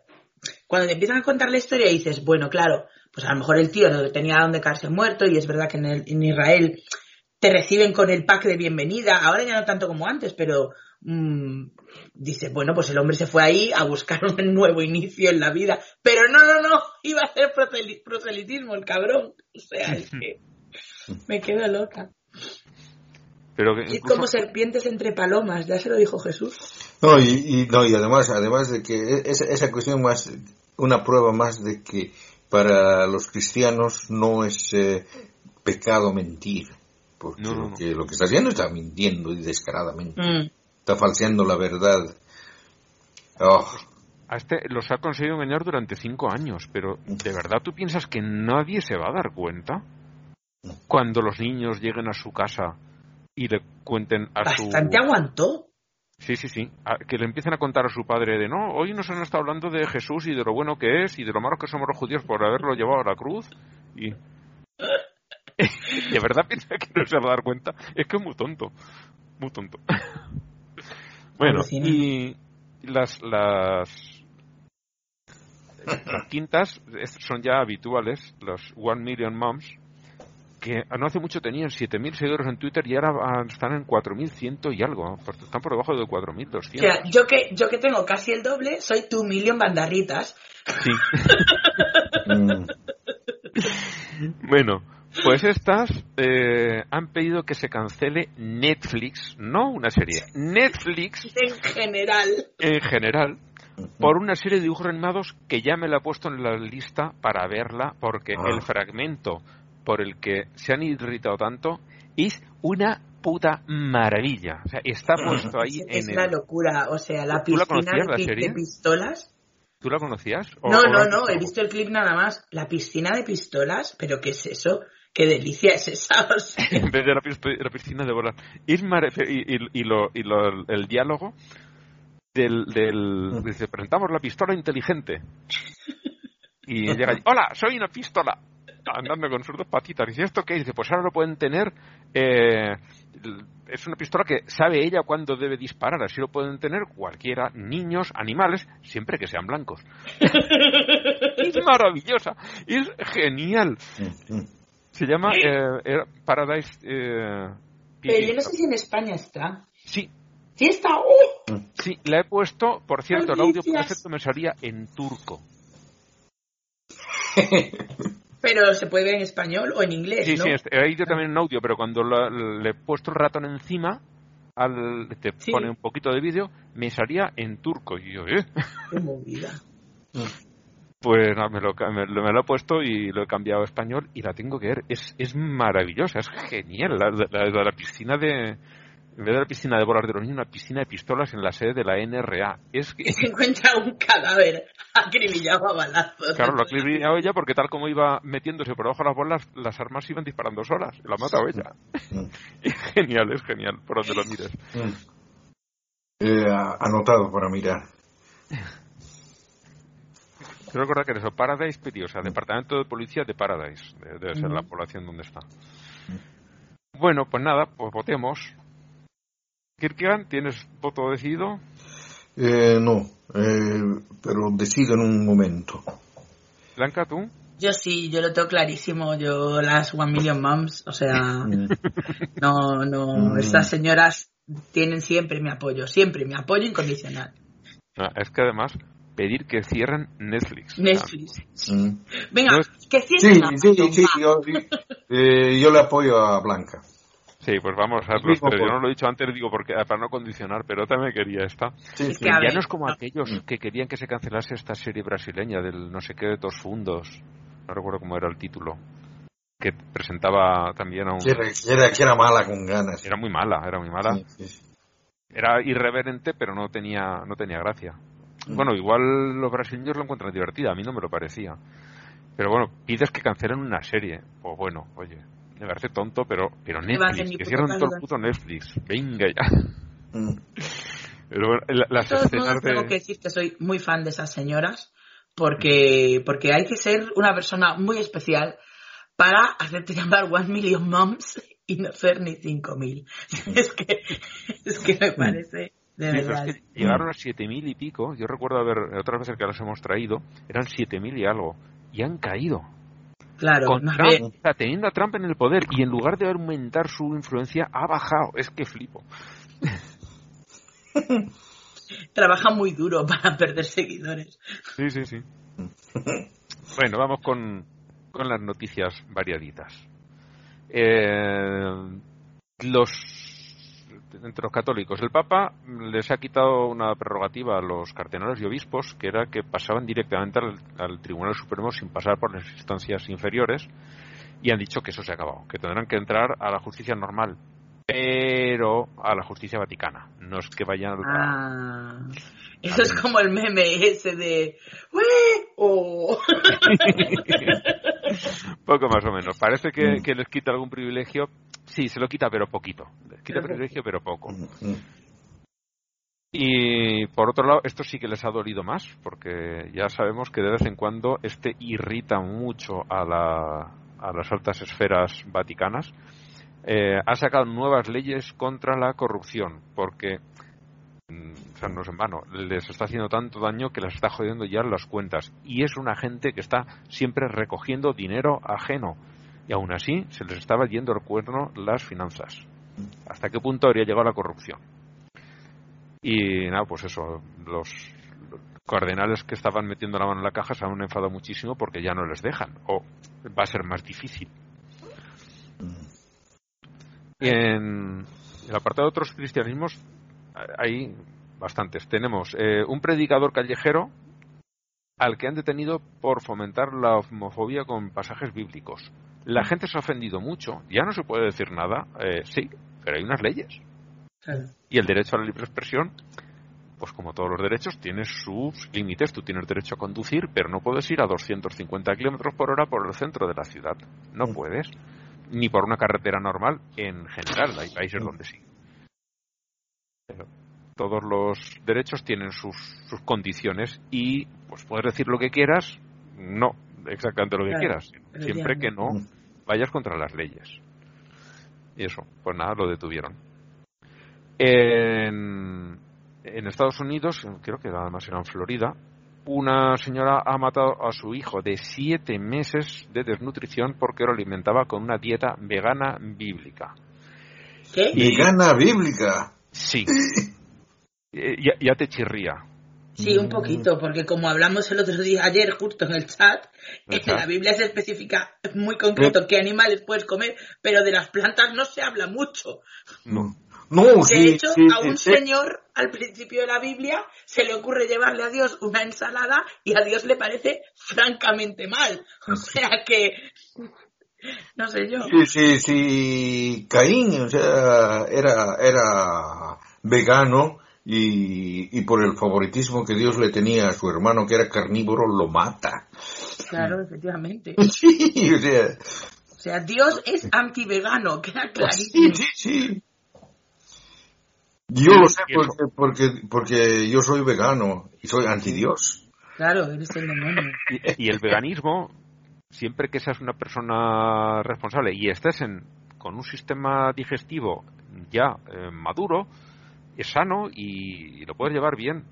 cuando te empiezan a contar la historia dices, bueno, claro, pues a lo mejor el tío no tenía donde caerse muerto y es verdad que en, en Israel te reciben con el pack de bienvenida, ahora ya no tanto como antes, pero mm, dice, bueno, pues el hombre se fue ahí a buscar un nuevo inicio en la vida, pero no, no, no, iba a hacer proseli- proselitismo el cabrón, o sea, es que me quedo loca. Pero que Es como serpientes entre palomas, ya se lo dijo Jesús. No, y, y- no, y además, además de que e- esa, esa cuestión más, una prueba más de que para los cristianos no es eh, pecado mentir. Porque No, no, lo, que, lo que está haciendo está mintiendo y descaradamente. Mm. Está falseando la verdad. Oh, a este los ha conseguido engañar durante cinco años, pero ¿de verdad tú piensas que nadie se va a dar cuenta? Cuando los niños lleguen a su casa y le cuenten a su... Bastante aguantó. Sí, sí, sí. A- que le empiecen a contar a su padre de no, hoy nos han estado hablando de Jesús y de lo bueno que es y de lo malos que somos los judíos por haberlo llevado a la cruz. Y. ¿De verdad piensa que no se va a dar cuenta? Es que es muy tonto. Muy tonto. bueno, y las, las. Las quintas son ya habituales, los One Million Moms, que no hace mucho tenían 7.000 seguidores en Twitter y ahora ah, están en 4.100 y algo. Pues Están por debajo de 4.200. O sea, yo que, yo que tengo casi el doble, soy tu million bandarritas. Sí. Mm. Bueno, pues estas eh, han pedido que se cancele Netflix, no una serie, Netflix En general. en general, por una serie de dibujos animados que ya me la he puesto en la lista para verla, porque Ah. el fragmento por el que se han irritado tanto es una puta maravilla. O sea, está puesto ahí Es en la el... locura. O sea, la ¿Tú la piscina conocías, de, la pi- serie? de pistolas. ¿Tú la conocías? ¿O- No, o no, la- no, he visto el clip nada más. La piscina de pistolas, pero ¿qué es eso? ¿Qué delicia es esa? O sea, en vez de la, pis- la piscina de volar. Es mara- y, y- y lo, y lo- el diálogo del, del dice presentamos la pistola inteligente y llega allí, hola soy una pistola andando con sus dos patitas. Dice esto qué dice pues ahora lo pueden tener eh, es una pistola que sabe ella cuándo debe disparar así lo pueden tener cualquiera niños animales siempre que sean blancos es maravillosa es genial. Se llama eh, era Paradise eh, pero yo no sé si en España está. sí Sí está. ¡Uh! Sí, la he puesto, por cierto, el audio Noticias. perfecto me salía en turco. Pero se puede ver en español o en inglés, Sí, ¿no? sí, he ido también en audio, pero cuando la- le he puesto el ratón encima, al, te Sí. pone un poquito de vídeo, me salía en turco. Y yo, ¿eh? Qué movida. Pues nada, me lo, me, lo- me lo he puesto y lo he cambiado a español y la tengo que ver. Es, es maravillosa, es genial. La, la- la- la piscina de... En vez de la piscina de bolas de los niños, una piscina de pistolas en la sede de la NRA. Es que, Y se encuentra un cadáver acribillado a balazos. Claro, lo acribillado ella porque tal como iba metiéndose por debajo de las bolas, las armas iban disparando solas. Lo ha matado ella. Mm. Es genial, es genial, por donde lo mires. Eh, anotado para mirar. Quiero recordar que es eso, Paradise PD, o sea, Departamento de Policía de Paradise. de- Debe ser la Ujú. población donde está. Bueno, pues nada, pues votemos. Kirkigan, ¿tienes voto decidido? Eh, no, eh, pero decido en un momento. Blanca, tú. Yo sí, yo lo tengo clarísimo. Yo las One Million Moms, o sea, Mm. no, no, Mm. estas señoras tienen siempre mi apoyo, siempre mi apoyo incondicional. Ah, es que además, pedir que cierren Netflix. Netflix. Mm. Venga, No es- que Sí, cierren sí, sí, va. yo, eh, yo le apoyo a Blanca. Sí, pues vamos a tres. Yo no lo he dicho antes, digo, porque para no condicionar, pero también quería esta. Sí, sí. ya no es como no. aquellos que querían que se cancelase esta serie brasileña del no sé qué de dos fundos. No recuerdo cómo era el título. Que presentaba también a un... Que era, que era- que era mala con ganas. Era muy mala, era muy mala. Sí, sí, sí. Era irreverente, pero no tenía, no tenía gracia. Mm. Bueno, igual los brasileños lo encuentran divertida, a mí no me lo parecía. Pero bueno, pides que cancelen una serie. Pues bueno, oye, me parece tonto, pero, pero Netflix, que caso, todo el puto Netflix. Venga ya. Mm. Pero bueno, la- De las todos escenas modos, tengo de... que decir que soy muy fan de esas señoras porque, porque hay que ser una persona muy especial para hacerte llamar One Million Moms y no ser ni 5000. Es que, es que me parece de Sí, pero verdad. es que llegaron a 7.000 y pico. Yo recuerdo haber, otras veces que las hemos traído, eran 7.000 y algo. Y han caído. Claro, Con Trump, sea, teniendo a Trump en el poder y en lugar de aumentar su influencia, ha bajado. Es que flipo. trabaja muy duro para perder seguidores. Sí, sí, sí. Bueno, vamos con, con las noticias variaditas. Eh, los entre los católicos, el Papa les ha quitado una prerrogativa a los cardenales y obispos, que era que pasaban directamente al, al Tribunal Supremo sin pasar por las instancias inferiores, y han dicho que eso se ha acabado, que tendrán que entrar a la justicia normal, pero a la justicia vaticana. No es que vayan al Ah, eso es como el meme ese de "Ué", o Poco más o menos. Parece que, Mm. que les quita algún privilegio. Sí, se lo quita, pero poquito. Quita privilegio, pero poco. Mm, mm. Y por otro lado, esto sí que les ha dolido más, porque ya sabemos que de vez en cuando este irrita mucho a, la- a las altas esferas vaticanas. Eh, ha sacado nuevas leyes contra la corrupción, porque, mm, o sea, no es en vano, les está haciendo tanto daño que les está jodiendo ya las cuentas. Y es una gente que está siempre recogiendo dinero ajeno. Y aún así se les estaba yendo al cuerno las finanzas. ¿Hasta qué punto habría llegado la corrupción? Y nada, pues eso, los cardenales que estaban metiendo la mano en la caja se han enfadado muchísimo porque ya no les dejan, o va a ser más difícil. En el apartado de otros cristianismos hay bastantes. Tenemos eh, un predicador callejero al que han detenido por fomentar la homofobia con pasajes bíblicos. La gente se ha ofendido mucho, ya no se puede decir nada, eh, sí, pero hay unas leyes. Y el derecho a la libre expresión, pues como todos los derechos, tiene sus límites. Tú tienes derecho a conducir, pero no puedes ir a 250 kilómetros por hora por el centro de la ciudad. No puedes. Ni por una carretera normal en general. Hay países donde sí. Pero todos los derechos tienen sus, sus condiciones y pues puedes decir lo que quieras, no exactamente lo que quieras, siempre que no vayas contra las leyes. Y eso, pues nada, lo detuvieron. En, en Estados Unidos, creo que además era en Florida, una señora ha matado a su hijo de siete meses de desnutrición porque lo alimentaba con una dieta vegana bíblica. ¿Qué? ¿Vegana bíblica? Sí. Eh, ya, ya, te chirría. Sí, un poquito, porque como hablamos el otro día, ayer, justo en el chat, en la Biblia se especifica muy concreto qué animales puedes comer, pero de las plantas no se habla mucho. No. No, de sí, hecho, sí, a un sí. señor al principio de la Biblia se le ocurre llevarle a Dios una ensalada y a Dios le parece francamente mal. O sea que, no sé yo. Sí, sí, sí. Caín, o sea, era, era vegano y, y por el favoritismo que Dios le tenía a su hermano que era carnívoro, lo mata. Claro, efectivamente. Sí, o sea, O sea, Dios es anti-vegano, queda sí, clarísimo. sí, sí. Yo lo sé porque, porque, porque yo soy vegano y soy anti-Dios. Claro, eres el demonio. Y, y el veganismo, siempre que seas una persona responsable y estés en, con un sistema digestivo ya eh, maduro, es sano y, y, lo puedes llevar bien.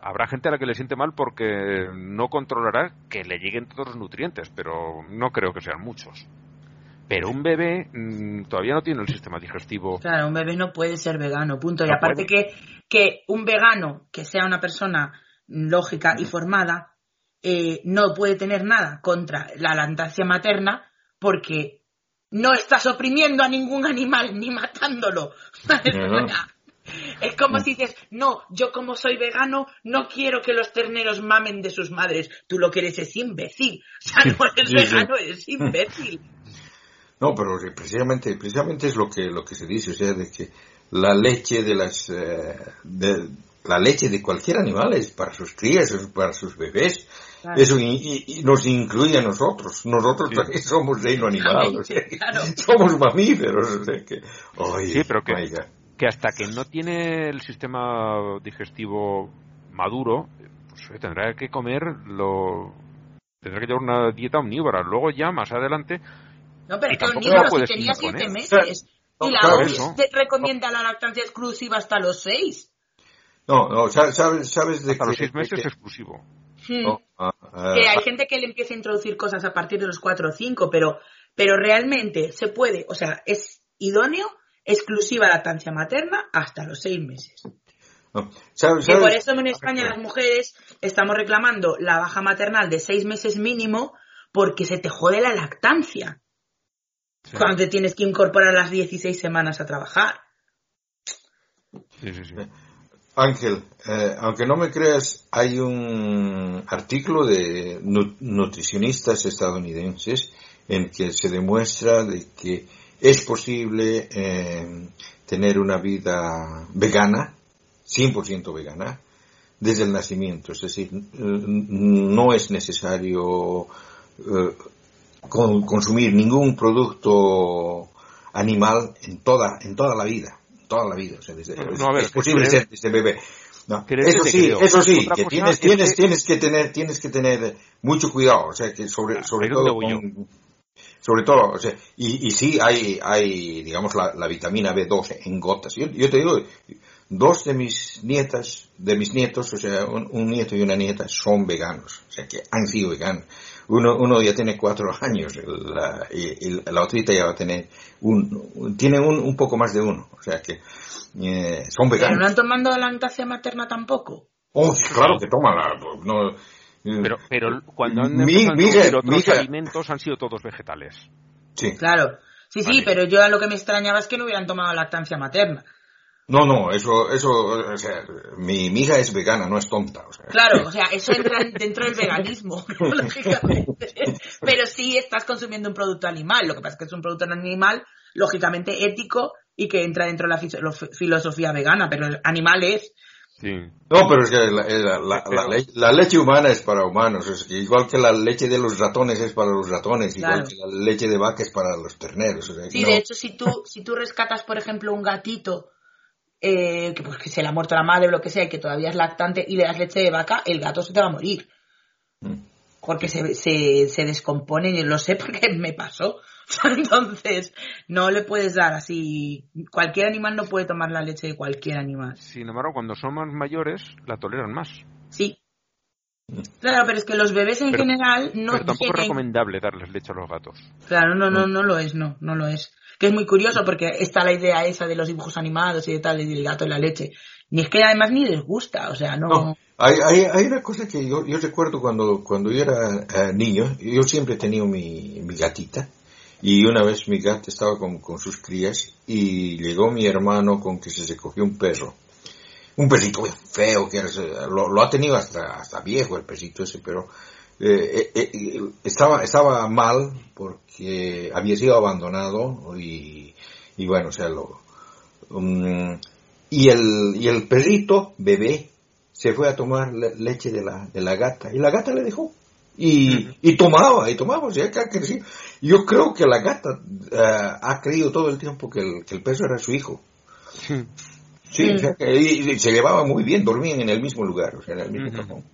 Habrá gente a la que le siente mal porque no controlará que le lleguen todos los nutrientes, pero no creo que sean muchos. Pero un bebé mmm, todavía no tiene el sistema digestivo. Claro, un bebé no puede ser vegano, punto. y No aparte puede. que, que un vegano que sea una persona lógica y formada eh, no puede tener nada contra la lactancia materna porque no estás oprimiendo a ningún animal ni matándolo. Es como si dices, no, yo como soy vegano no quiero que los terneros mamen de sus madres. Tú lo que eres es imbécil. O sea, no eres Sí, sí. vegano, eres imbécil. No, pero precisamente, precisamente es lo que, lo que se dice, o sea, de que la leche de las, eh, de, la leche de cualquier animal es para sus crías, es para sus bebés. Claro. Eso y, nos incluye a nosotros. Nosotros Sí. también somos reino animal. o sea, Claro. Somos mamíferos. O sea que, oye, Sí, pero que-. Que hasta que no tiene el sistema digestivo maduro, pues eh, tendrá que comer lo tendrá que llevar una dieta omnívora. Luego ya más adelante, No, pero es que si puedes tenía siete imponer. meses. No, Y la claro, OMS recomienda la lactancia exclusiva hasta los seis. No, no, sa- sabes, sabes de hasta que, los seis meses de que- exclusivo. Hmm. no, ah, ah, Que hay gente que le empieza a introducir cosas a partir de los cuatro o cinco, pero, pero realmente se puede, o sea, es idóneo, exclusiva lactancia materna hasta los seis meses. no. ¿Sabes- Que por eso en España las mujeres estamos reclamando la baja maternal de seis meses mínimo porque se te jode la lactancia Sí, cuando te tienes que incorporar las 16 semanas a trabajar. sí, sí, sí. Ángel, eh, aunque no me creas, hay un artículo de nu- nutricionistas estadounidenses en que se demuestra de que es posible eh, tener una vida vegana, 100% vegana, desde el nacimiento. Es decir, no es necesario eh, con- consumir ningún producto animal en toda, en toda la vida. Toda la vida. O sea, desde- No, a ver, es posible ser desde bebé. No, eso sí, creo. eso sí, que tienes, es tienes, que- tienes que tener, tienes que tener mucho cuidado, o sea, que sobre, Ah, sobre todo con- sobre todo, o sea, y, y sí hay, hay, digamos, la, la vitamina B12 en gotas. Yo, yo te digo, dos de mis nietas, de mis nietos, o sea, un, un nieto y una nieta son veganos, o sea, que han sido veganos. Uno, uno ya tiene cuatro años la, y, y la otrita ya va a tener un, tiene un, un poco más de uno, o sea que eh, son Pero veganos. no han tomado la lactancia materna tampoco. Oh, sí, claro que toma la, no, Pero, pero cuando han Mi- empezado a mija- introducir otros alimentos han sido todos vegetales. sí. Claro. Sí, sí, Vale. pero yo a lo que me extrañaba es que no hubieran tomado lactancia materna. No, no, eso, eso, o sea, mi, mi hija es vegana, no es tonta, o sea. Claro, o sea, eso entra dentro del veganismo, lógicamente. Pero sí estás consumiendo un producto animal. Lo que pasa es que es un producto animal, lógicamente ético y que entra dentro de la filo- filosofía vegana, pero el animal es. Sí. No, pero es que la, la- la- la le- la leche humana es para humanos, es que igual que la leche de los ratones es para los ratones, igual que la leche de vaca es para los terneros. o sea, Sí, no. de hecho, si tú, si tú rescatas, por ejemplo, un gatito eh, que, pues, que se le ha muerto la madre o lo que sea y que todavía es lactante y le das leche de vaca, el gato se te va a morir. Mm. Porque se, se, se descompone, y lo sé porque me pasó. Entonces, no le puedes dar así. Cualquier animal no puede tomar la leche de cualquier animal. Sin embargo, cuando son más mayores, la toleran más. Sí. Claro, pero es que los bebés en Pero- general no Pero tampoco es recomendable darles leche a los gatos. Claro, no, no, no lo es, no, no lo es. Que es muy curioso porque está la idea esa de los dibujos animados y de tal, y del gato en la leche. Ni es que además ni les gusta, o sea, no. No, hay, hay, hay una cosa que yo, yo recuerdo cuando, cuando yo era eh, niño, yo siempre he tenido mi, mi gatita, y una vez mi gata estaba con, con sus crías, y llegó mi hermano con que se, se cogió un perro. Un perrito feo, que lo, lo ha tenido hasta, hasta viejo el perrito ese, pero eh, eh, eh, estaba, estaba mal porque había sido abandonado y, y bueno, o sea, lo, um, y el, y el perrito, bebé, se fue a tomar le- leche de la, de la gata y la gata le dejó. Y, y tomaba, y tomaba, o sea, que ha crecido. Yo creo que la gata eh, ha creído todo el tiempo que el, que el perro era su hijo. Sí, o sea, que- y, y se llevaba muy bien, dormían en el mismo lugar, o sea, en el mismo Ujú. cajón.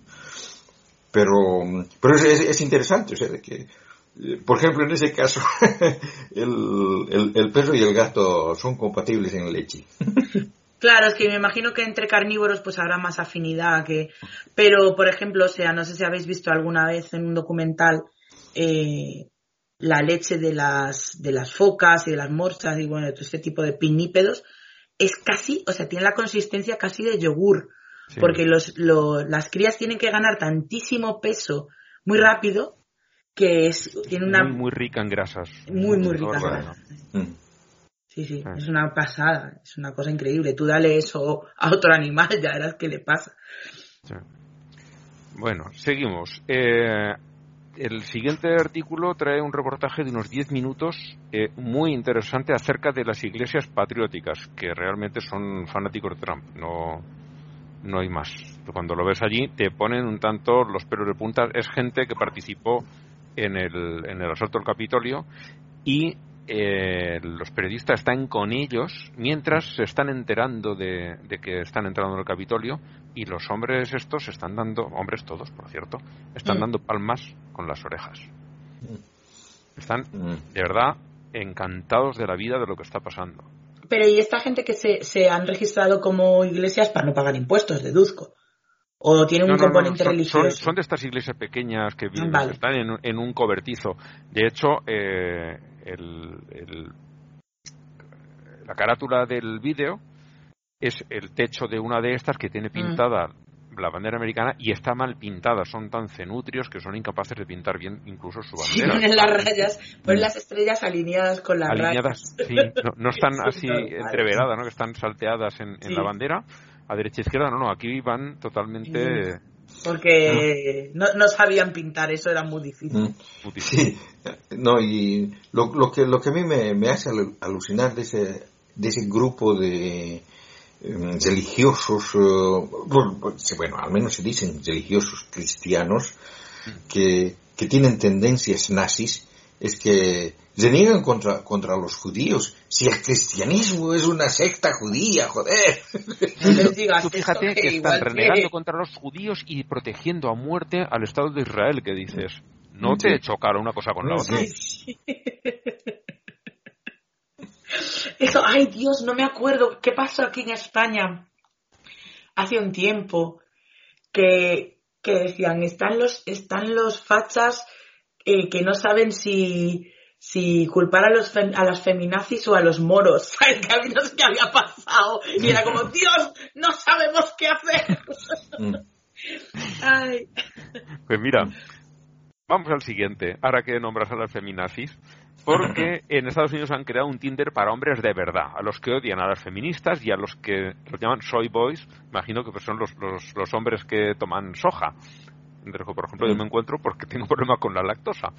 Pero, pero es, es- es interesante, o sea, de que, eh, por ejemplo, en ese caso, el, el, el perro y el gato son compatibles en leche. Claro, es que me imagino que entre carnívoros pues habrá más afinidad que... Pero, por ejemplo, o sea, no sé si habéis visto alguna vez en un documental eh, la leche de las, de las focas y de las morsas y bueno, de todo este tipo de pinípedos, es casi, o sea, tiene la consistencia casi de yogur, Sí. porque los, lo- las crías tienen que ganar tantísimo peso muy rápido que es, tiene una... Muy, muy rica en grasas. Muy, muy rica en grasas. Mm. Sí, sí, Ah. es una pasada, es una cosa increíble. Tú dale eso a otro animal, ya verás qué le pasa. Bueno, seguimos. Eh, el siguiente artículo trae un reportaje de unos 10 minutos eh, muy interesante acerca de las iglesias patrióticas, que realmente son fanáticos de Trump. No, no hay más. Cuando lo ves allí, te ponen un tanto los pelos de punta. Es gente que participó en el, en el asalto al Capitolio y eh, los periodistas están con ellos mientras se están enterando de, de que están entrando en el Capitolio y los hombres estos están dando, hombres todos, por cierto, están Mm. dando palmas con las orejas. Están, Mm. de verdad, encantados de la vida de lo que está pasando. Pero ¿y esta gente que se, se han registrado como iglesias para no pagar impuestos, deduzco? ¿O tiene un No, no, no, componente son, religioso? son de estas iglesias pequeñas que viven- Vale. están en, un- en un cobertizo. De hecho, eh, el- el- la carátula del vídeo es el techo de una de estas que tiene pintada la bandera americana y está mal pintada. Son tan cenutrios que son incapaces de pintar bien incluso su Sí, bandera. ponen las rayas, ponen las estrellas alineadas con las alineadas, rayas. sí, no, no están Sí, así entreveradas, ¿no? que están salteadas en, en Sí. la bandera, a derecha e izquierda, no, no, aquí van totalmente Porque no, no sabían pintar, eso era muy difícil. Mm. Sí, no, y lo, lo que, lo que a mí me, me hace alu- alucinar de ese, de ese grupo de em, religiosos, eh, bueno, pues, bueno, al menos se dicen religiosos cristianos, que, que tienen tendencias nazis, es que reniegan contra, contra los judíos. Si el cristianismo es una secta judía, joder. No les digas Tú fíjate esto, que están renegando contra los judíos y protegiendo a muerte al Estado de Israel, que dices, no te Sí. chocar una cosa con la otra. Sí. Eso, ay Dios, no me acuerdo. ¿Qué pasó aquí en España? hace un tiempo que, que decían, están los, están los fachas eh, que no saben si, si culpar a, los, a las feminazis o a los moros. ¿Sabes? Que a mí no sé qué había pasado. Y era como, Dios, no sabemos qué hacer. Mm. Ay. Pues mira, vamos al siguiente, ahora que nombras a las feminazis, porque en Estados Unidos han creado un Tinder para hombres de verdad, a los que odian a las feministas y a los que los llaman soy boys, imagino que pues son los, los, los hombres que toman soja. Por ejemplo, yo me encuentro porque tengo problema con la lactosa.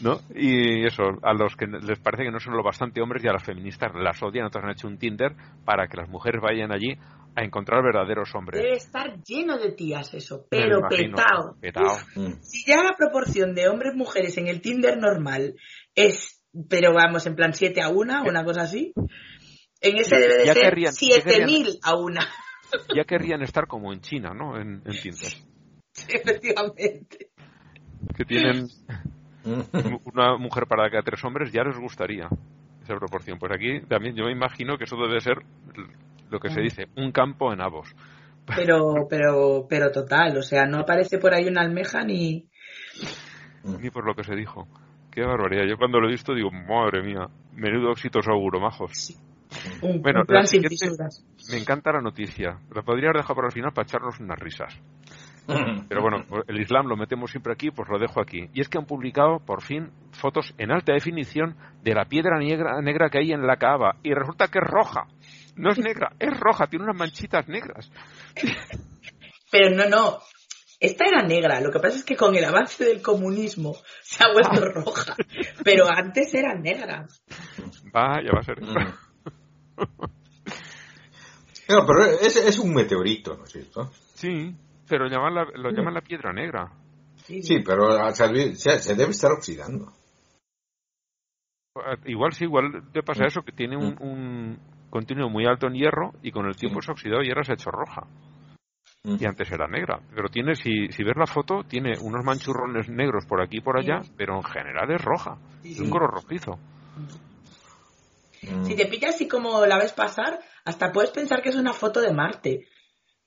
¿No? Y eso, a los que les parece que no son lo bastante hombres y a las feministas las odian, entonces han hecho un Tinder para que las mujeres vayan allí a encontrar verdaderos hombres. Debe estar lleno de tías eso, pero imagino, petao. petao. Mm. Si ya la proporción de hombres-mujeres en el Tinder normal es, pero vamos, en plan 7 a 1, una cosa así, en ese debe de ya ser querrían- ya 7000 a 1, Ya querrían estar como en China, ¿no? En, en Tinder. efectivamente. Que tienen. Una mujer para cada tres hombres, ya les gustaría esa proporción. Pues aquí también yo me imagino que eso debe ser lo que se dice, un campo en avos. Pero, pero, pero total, o sea, no aparece por ahí una almeja ni... Ni por lo que se dijo. Qué barbaridad. Yo cuando lo he visto digo, madre mía, menudo éxito seguro, majos. Un, Bueno, un plan la sin fisuras. Me encanta la noticia. La podría haber dejado para el final para echarnos unas risas. Pero bueno, el Islam lo metemos siempre aquí, pues lo dejo aquí. Y es que han publicado, por fin, fotos en alta definición de la piedra negra, negra que hay en la Kaaba. Y resulta que es roja. No es negra, es roja, tiene unas manchitas negras. Pero no, no. Esta era negra, lo que pasa es que con el avance del comunismo se ha vuelto roja. Pero antes era negra. Va, ya va a ser. Mm. No, pero es, es un meteorito, ¿no es cierto? Sí, pero llaman la- lo llaman la piedra negra. Sí, Sí, pero se, se debe estar oxidando. Eh, Igual sí, igual te pasa eso, que tiene un, un contenido muy alto en hierro y con el tiempo Sí. se ha oxidado y ahora se ha hecho roja. Mm. Y antes era negra. Pero tiene, si, si ves la foto, tiene unos manchurrones negros por aquí y por allá, pero en general es roja. Sí, Es un color rojizo. Mm. Si te pillas así como la ves pasar, hasta puedes pensar que es una foto de Marte.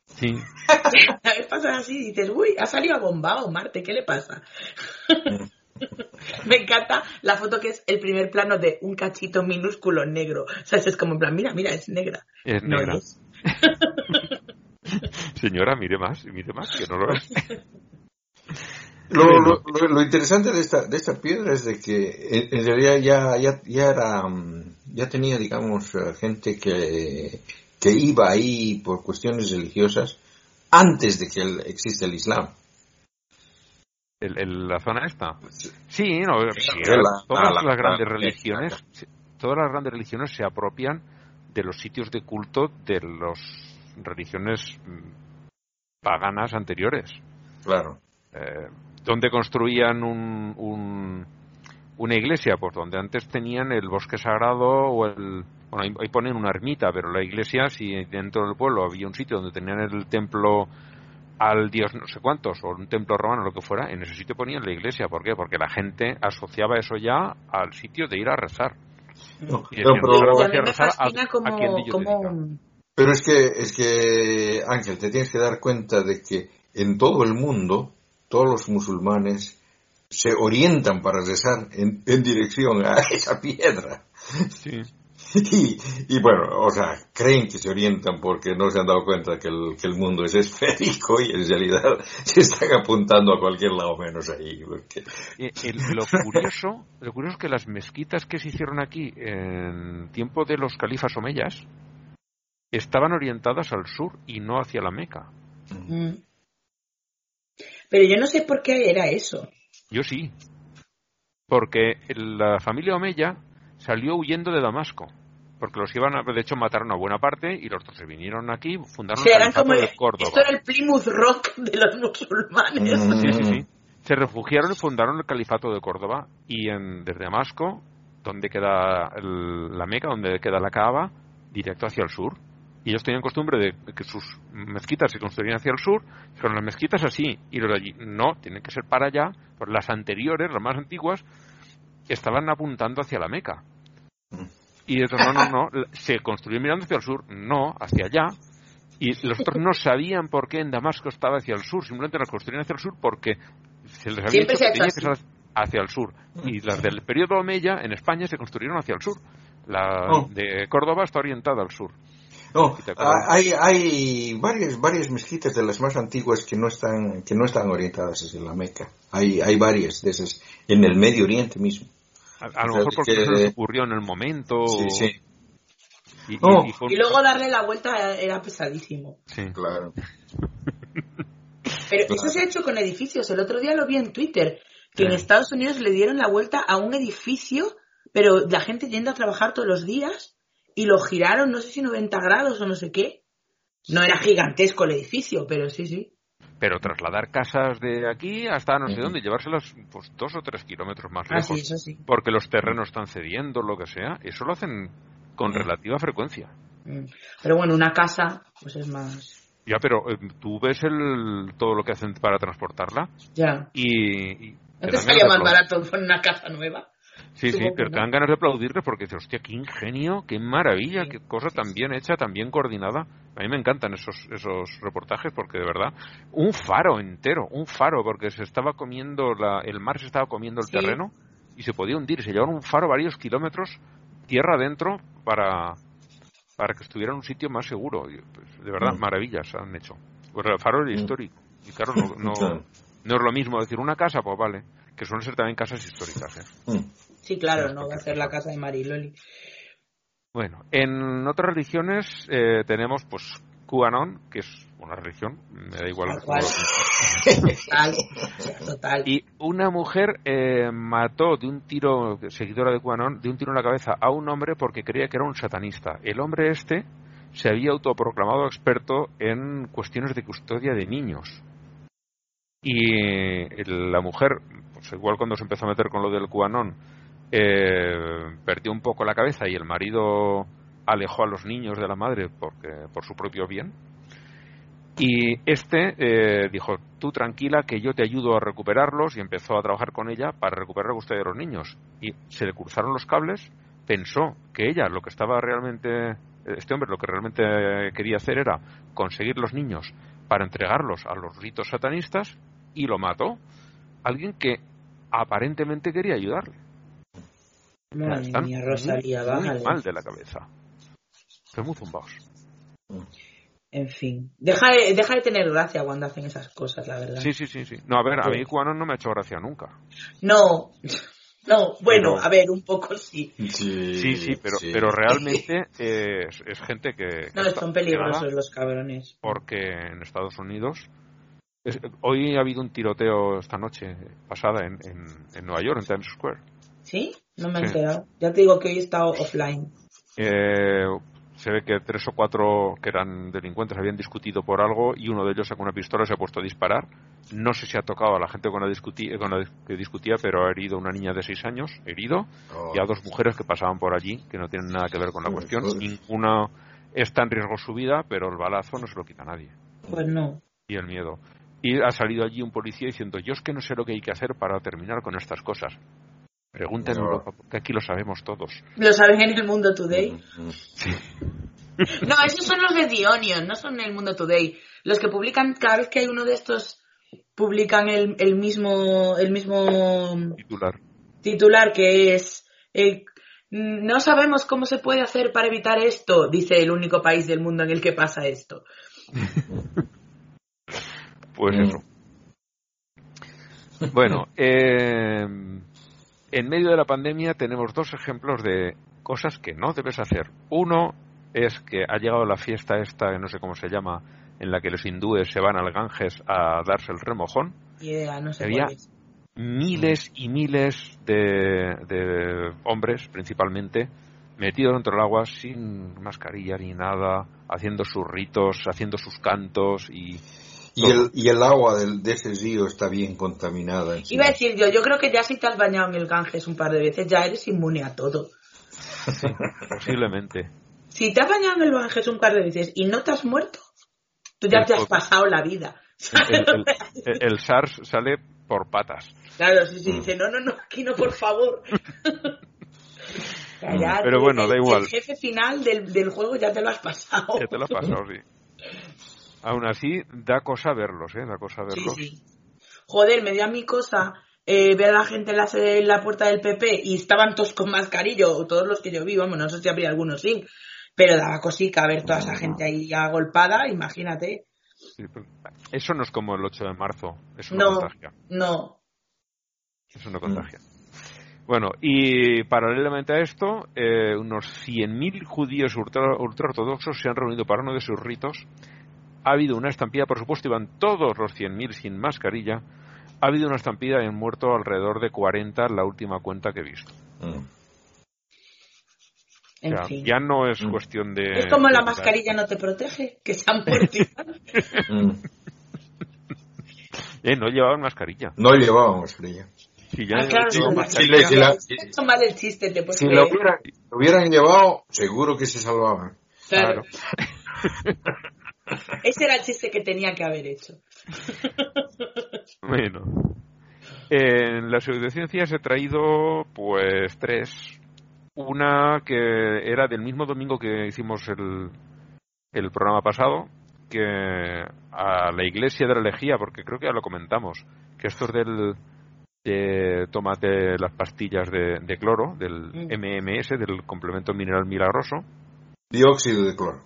Sí. La ves pasar así y dices, uy, ha salido abombado Marte, ¿qué le pasa? Me encanta la foto que es el primer plano de un cachito minúsculo negro. O sea, es como en plan, mira, mira, es negra. Es No negra. es. Señora, mire más, mire más, que no lo es. Lo, lo, lo- lo interesante de esta, de esta piedra es de que en, en realidad ya, ya, ya era, mm, ya tenía, digamos, eh, gente que, que iba ahí por cuestiones religiosas antes de que existe el Islam. El- el- la zona esta. Sí, no, sí, la- todas la- las la- grandes la- religiones, todas las grandes religiones se apropian de los sitios de culto de las religiones mm, paganas anteriores. Claro. Eh, ¿Dónde construían un, un- una iglesia? Pues donde antes tenían el bosque sagrado o el... Bueno, ahí, ahí ponen una ermita, pero la iglesia, si dentro del pueblo había un sitio donde tenían el templo al dios no sé cuántos, o un templo romano, lo que fuera, en ese sitio ponían la iglesia. ¿Por qué? Porque la gente asociaba eso ya al sitio de ir a rezar. No, pero es que, es que, Ángel, te tienes que dar cuenta de que en todo el mundo, todos los musulmanes se orientan para rezar en, en dirección a esa piedra. Sí. Y, y bueno, o sea, creen que se orientan porque no se han dado cuenta que el, que el mundo es esférico y en realidad se están apuntando a cualquier lado menos ahí. porque- Eh, el- lo curioso, lo curioso es que las mezquitas que se hicieron aquí en tiempo de los califas omeyas estaban orientadas al sur y no hacia la Meca. Mm. Pero yo no sé por qué era eso. Yo sí, porque la familia Omeya salió huyendo de Damasco, porque los iban a, de hecho mataron a buena parte y los otros se vinieron aquí, fundaron Sí, el eran de Córdoba. esto era el Plymouth Rock de los musulmanes. Mm. Sí, sí, sí. Se refugiaron y fundaron el califato de Córdoba y en, desde Damasco, donde queda el- la Meca, donde queda la Kaaba, directo hacia el sur. Y ellos tenían costumbre de que sus mezquitas se construían hacia el sur, son las mezquitas así, y los de allí no, tienen que ser para allá, pues las anteriores, las más antiguas, estaban apuntando hacia la Meca. Y ellos, no, no, no, se construyó mirando hacia el sur, no, hacia allá. Y los otros no sabían por qué en Damasco estaba hacia el sur, simplemente la construyeron hacia el sur porque se les había Siempre dicho que tenía que ser hacia el sur. Y las del periodo Omeya en España se construyeron hacia el sur. La Oh. de Córdoba está orientada al sur. No, ¿Y te acuerdas? ah, hay, hay varias, varias mezquitas de las más antiguas que no están, que no están orientadas hacia la Meca. Hay, hay varias de esas en el Medio Oriente mismo. A, a lo mejor porque que- no se les ocurrió en el momento. Sí, sí, Y, Oh. y fue un- Y luego darle la vuelta era- pesadísimo. sí. claro. Pero Claro. eso se ha hecho con edificios. El otro día lo vi en Twitter, que en. Estados Unidos le dieron la vuelta a un edificio, pero la gente yendo a trabajar todos los días y lo giraron, no sé si 90 grados o no sé qué. No era gigantesco el edificio, pero sí, sí. Pero trasladar casas de aquí hasta no sé dónde, llevárselas pues dos o tres kilómetros más Ah, lejos, sí, eso sí. porque los terrenos están cediendo, lo que sea, eso lo hacen con relativa frecuencia. Pero bueno, una casa, pues es más. Ya, pero eh, tú ves el, todo lo que hacen para transportarla Ya. y... y ¿No te más barato poner una casa nueva? Sí, sí, pero te dan ganas de aplaudirles porque dices, hostia, qué ingenio, qué maravilla, Sí, qué cosa sí, tan sí. bien hecha, tan bien coordinada. A mí me encantan esos, esos reportajes porque de verdad, un faro entero, un faro, porque se estaba comiendo, la, el mar se estaba comiendo el Sí. terreno y se podía hundir. Se llevaron un faro varios kilómetros tierra adentro para, para que estuviera en un sitio más seguro. Y, pues, de verdad, Mm. maravillas han hecho. Pues el faro era Mm. histórico. Y claro, no, no, no es lo mismo decir una casa, pues vale, que suelen ser también casas históricas. ¿eh? Sí, claro, no va a ser la casa de Mariloli. Bueno, en otras religiones eh, tenemos pues QAnon, que es una religión, me da igual. Total, total. Y una mujer eh, mató de un tiro, seguidora de QAnon, de un tiro en la cabeza a un hombre porque creía que era un satanista. El hombre este se había autoproclamado experto en cuestiones de custodia de niños. Y el- la mujer, pues igual cuando se empezó a meter con lo del QAnon, eh, perdió un poco la cabeza y el marido alejó a los niños de la madre porque por su propio bien. Y este eh, dijo, tú tranquila que yo te ayudo a recuperarlos y empezó a trabajar con ella para recuperar la custodia de los niños. Y se le cruzaron los cables, pensó que ella lo que estaba realmente, este hombre lo que realmente quería hacer era conseguir los niños para entregarlos a los ritos satanistas y lo mató. Alguien que aparentemente quería ayudarle. Madre Están mía, Rosalía, muy, muy bájale. mal de la cabeza. Están muy zumbados. En fin. Deja de, deja de tener gracia cuando hacen esas cosas, la verdad. Sí, sí, sí, sí. No, a ver, a mí Sí. Cubanon no me ha hecho gracia nunca. No, no, bueno, Pero- a ver, un poco sí. Sí, Sí, sí, pero, pero realmente es, es gente que... que No, son peligrosos los cabrones. Porque en Estados Unidos... es- hoy ha habido un tiroteo esta noche pasada en, en, en Nueva York, en Times Square. ¿Sí? No me he Sí. enterado. Ya te digo que hoy he estado offline. Eh, se ve que tres o cuatro que eran delincuentes habían discutido por algo y uno de ellos sacó una pistola y se ha puesto a disparar. No sé si ha tocado a la gente con la, discutí- con la que discutía, pero ha herido a una niña de seis años, herido, Oh. y a dos mujeres que pasaban por allí, que no tienen nada que ver con la cuestión. Ninguna está en riesgo su vida, pero el balazo no se lo quita a nadie. Pues no. Y el miedo. Y ha salido allí un policía diciendo, yo es que no sé lo que hay que hacer para terminar con estas cosas. Pregunta en No. Europa, porque aquí lo sabemos todos. Lo saben en el Mundo Today. Mm, mm. No, esos son los de The Onion, no son el Mundo Today. Los que publican, cada vez que hay uno de estos, publican el, el mismo, el mismo Titular. titular que es eh, no sabemos cómo se puede hacer para evitar esto, dice el único país del mundo en el que pasa esto. Pues Mm. eso. Bueno, eh, en medio de la pandemia tenemos dos ejemplos de cosas que no debes hacer. Uno es que ha llegado la fiesta esta, que no sé cómo se llama, en la que los hindúes se van al Ganges a darse el remojón. Idea, no sé Había-. Miles y miles de, de hombres, principalmente, metidos dentro del agua sin mascarilla ni nada, haciendo sus ritos, haciendo sus cantos y Y el, y el agua del, de ese río está bien contaminada. Iba a decir yo, yo creo que ya si te has bañado en el Ganges un par de veces, ya eres inmune a todo. posiblemente. Si te has bañado en el Ganges un par de veces y no te has muerto, tú ya El te has pasado la vida. El, el- el- el SARS sale por patas. Claro, sí, sí, Mm. dice, no, no, no, aquí no, por favor. Ya, ya, Pero bueno, da igual. El jefe final del, del juego ya te lo has pasado. Ya te lo has pasado, sí. Aún así, da cosa verlos, ¿eh? Da cosa Sí, verlos. sí. Joder, me dio a mi cosa eh, ver a la gente en la, en la puerta del PP y estaban todos con mascarillo, o todos los que yo vi, vamos, no sé si habría algunos sí, pero daba cosica ver toda esa gente ahí agolpada, imagínate. Sí, Eso no es como el 8 de marzo. Eso no, No, contagia. no. Eso no contagia. Bueno, y paralelamente a esto, eh, unos 100.000 judíos ultra- ultraortodoxos se han reunido para uno de sus ritos. Ha habido una estampida, por supuesto, iban todos los 100.000 sin mascarilla. Ha habido una estampida y han muerto alrededor de 40, la última cuenta que he visto. Mm. En O sea, fin. ya no es Mm. cuestión de... Es como la mascarilla no te protege, que se han muerto. Mm. Eh, no llevaban mascarilla. No llevaba mascarilla. Si ya Ah, claro, llevaban sí, mascarilla, sí, la- Si mal el chiste, te puedes Si lo hubieran, lo hubieran llevado, seguro que se salvaban. Claro. Claro. Ese era el chiste que tenía que haber hecho. Bueno. En las pseudociencias he traído, pues, tres. Una que era del mismo domingo que hicimos el, el programa pasado, que a la iglesia de la lejía, porque creo que ya lo comentamos, que esto es del de tomate las pastillas de, de cloro, del Mm. MMS, del complemento mineral milagroso. Dióxido de cloro.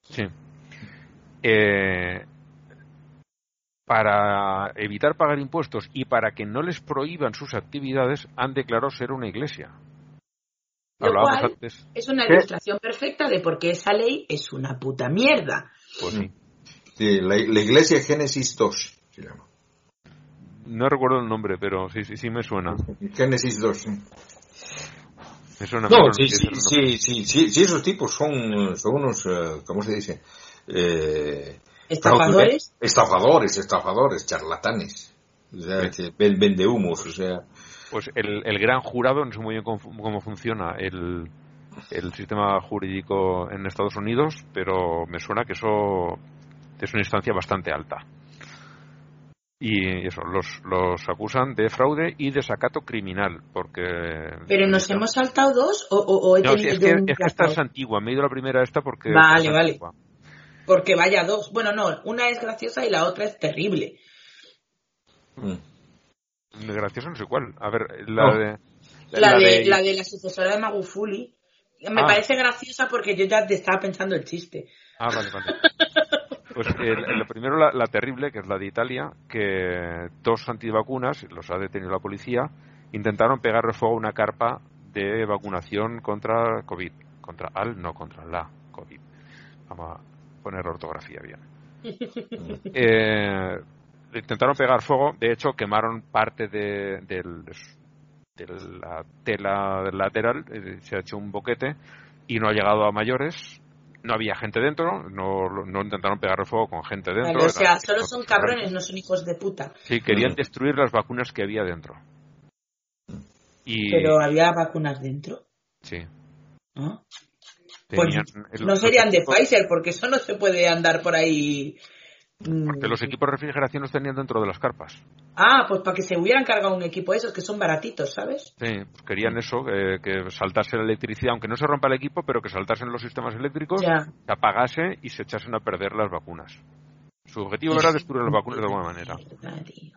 Sí. Eh, para evitar pagar impuestos y para que no les prohíban sus actividades, han declarado ser una iglesia. Lo Hablábamos cual antes. es una ¿Qué? ilustración perfecta de por qué esa ley es una puta mierda. Pues sí. Sí, la, la iglesia Génesis 2 se llama. No recuerdo el nombre, pero sí, sí, sí me suena. Génesis 2. sí. Me suena, No, sí, sí, sí, sí, sí, sí, sí, esos tipos son, son unos, eh, ¿cómo se dice? Eh, Estafadores. Estafadores, estafadores, charlatanes. O sea, vende humos, o sea. Pues el, el gran jurado, no sé muy bien cómo, fu- cómo funciona el, el sistema jurídico en Estados Unidos, pero me suena que eso es una instancia bastante alta. Y eso, los, los acusan de fraude y desacato criminal, porque... Pero nos hemos saltado dos o, o- o he No, sí, tenido es que, un es que esta es antigua, me he ido a la primera esta porque... Vale, es vale. antigua. Porque vaya dos. Bueno, no, una es graciosa y la otra es terrible. mm. Gracioso no sé cuál. A ver, la No. de... La, de, la de la sucesora de Magufuli. Me Ah. parece graciosa porque yo ya te estaba pensando el chiste. Ah, vale, vale. Pues el, el- primero la, la terrible, que es la de Italia, que dos antivacunas, los ha detenido la policía, intentaron pegarle fuego a una carpa de vacunación contra COVID. Contra al, no contra la COVID. Vamos a poner la ortografía bien. Eh, intentaron pegar fuego, de hecho quemaron parte de, del- de la tela del lateral, eh, se ha hecho un boquete y no ha llegado a mayores. No había gente dentro, no, no intentaron pegarle fuego con gente dentro. Vale, o sea, solo son cabrones, no son hijos de puta. Sí, querían destruir las vacunas que había dentro. Y Pero había vacunas dentro. sí, ¿no? Pues el- no serían de Pfizer, porque eso no se puede andar por ahí. mm. Porque los equipos de refrigeración los tenían dentro de las carpas. Ah, pues para que se hubieran cargado un equipo de esos que son baratitos, ¿sabes? Sí, pues querían eso, eh, que saltase la electricidad, aunque no se rompa el equipo, pero que saltasen los sistemas eléctricos, Ya. se apagase y se echasen a perder las vacunas. Su objetivo era destruir las vacunas de alguna manera. Tío.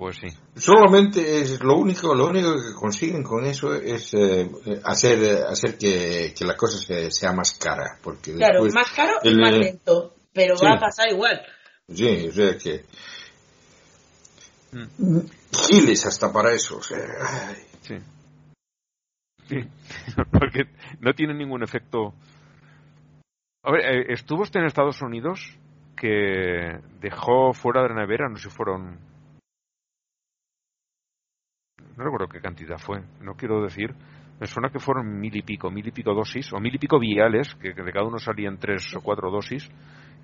Pues sí. Solamente es lo único, lo único que consiguen con eso es eh, hacer, eh, hacer que, que la cosa se- sea más cara, porque Claro, después, más caro y más lento, pero Sí. va a pasar igual. sí, o sea que Mm. giles hasta para eso, o sea, ay. Sí. Sí, porque no tiene ningún efecto. A ver, eh, estuvo usted en Estados Unidos que dejó fuera de la nevera, no sé si fueron. No recuerdo qué cantidad fue, no quiero decir. Me suena que fueron mil y pico, mil y pico dosis, o mil y pico viales, que, que de cada uno salían tres o cuatro dosis,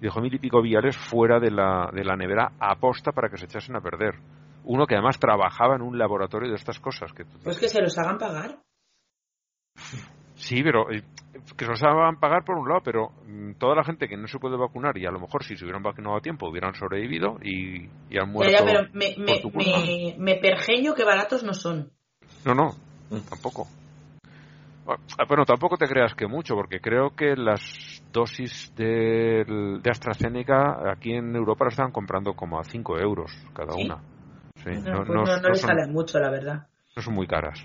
y dejó mil y pico viales fuera de la, de la nevera aposta para que se echasen a perder. Uno que además trabajaba en un laboratorio de estas cosas. Que Pues que se los hagan pagar. Sí, pero eh, que se los hagan pagar por un lado, pero mm, toda la gente que no se puede vacunar y a lo mejor si se hubieran vacunado a tiempo hubieran sobrevivido y, y han Ya, muerto. ya, pero me, me, por tu culpa. me, me pergeño que baratos no son. No, no, tampoco. Ah, Bueno, tampoco te creas que mucho, porque creo que las dosis de AstraZeneca aquí en Europa las están comprando como a 5 euros cada ¿Sí? una. Sí, No, no, pues no- no, no no le son, sale mucho, la verdad. no son muy caras.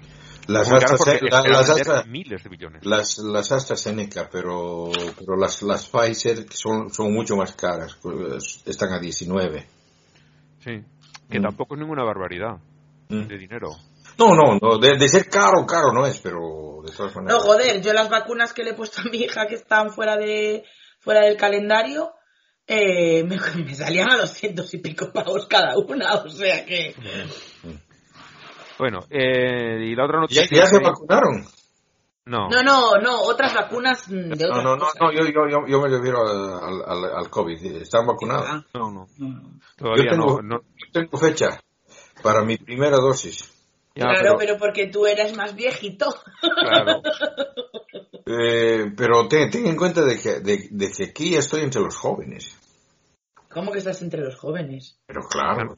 Las Muy caras porque AstraZeneca, miles de billones. las, las AstraZeneca, pero, pero las, las Pfizer son, son mucho más caras, pues, están a 19. Sí, que Mm. tampoco es ninguna barbaridad Mm. de dinero. No, no, no, de, de ser caro, caro no es, pero de todas No, maneras. joder, yo las vacunas que le he puesto a mi hija que están fuera de fuera del calendario, eh, me, me salían a 200 y pico pavos cada una, o sea que... Bueno, eh, y la otra ¿Ya, noticia... ya se que- vacunaron? No, No, no, no, otras vacunas de No, otras no, no, no yo, yo, yo, yo me refiero al, al, al COVID. ¿Están vacunados? Ah, no, no, no. todavía Yo tengo- no, no. Yo tengo fecha para mi primera dosis. Ya, claro, pero- pero... porque tú eres más viejito. claro. Eh, pero ten, ten en cuenta de que, de, de que aquí estoy entre los jóvenes. ¿Cómo que estás entre los jóvenes? Pero claro,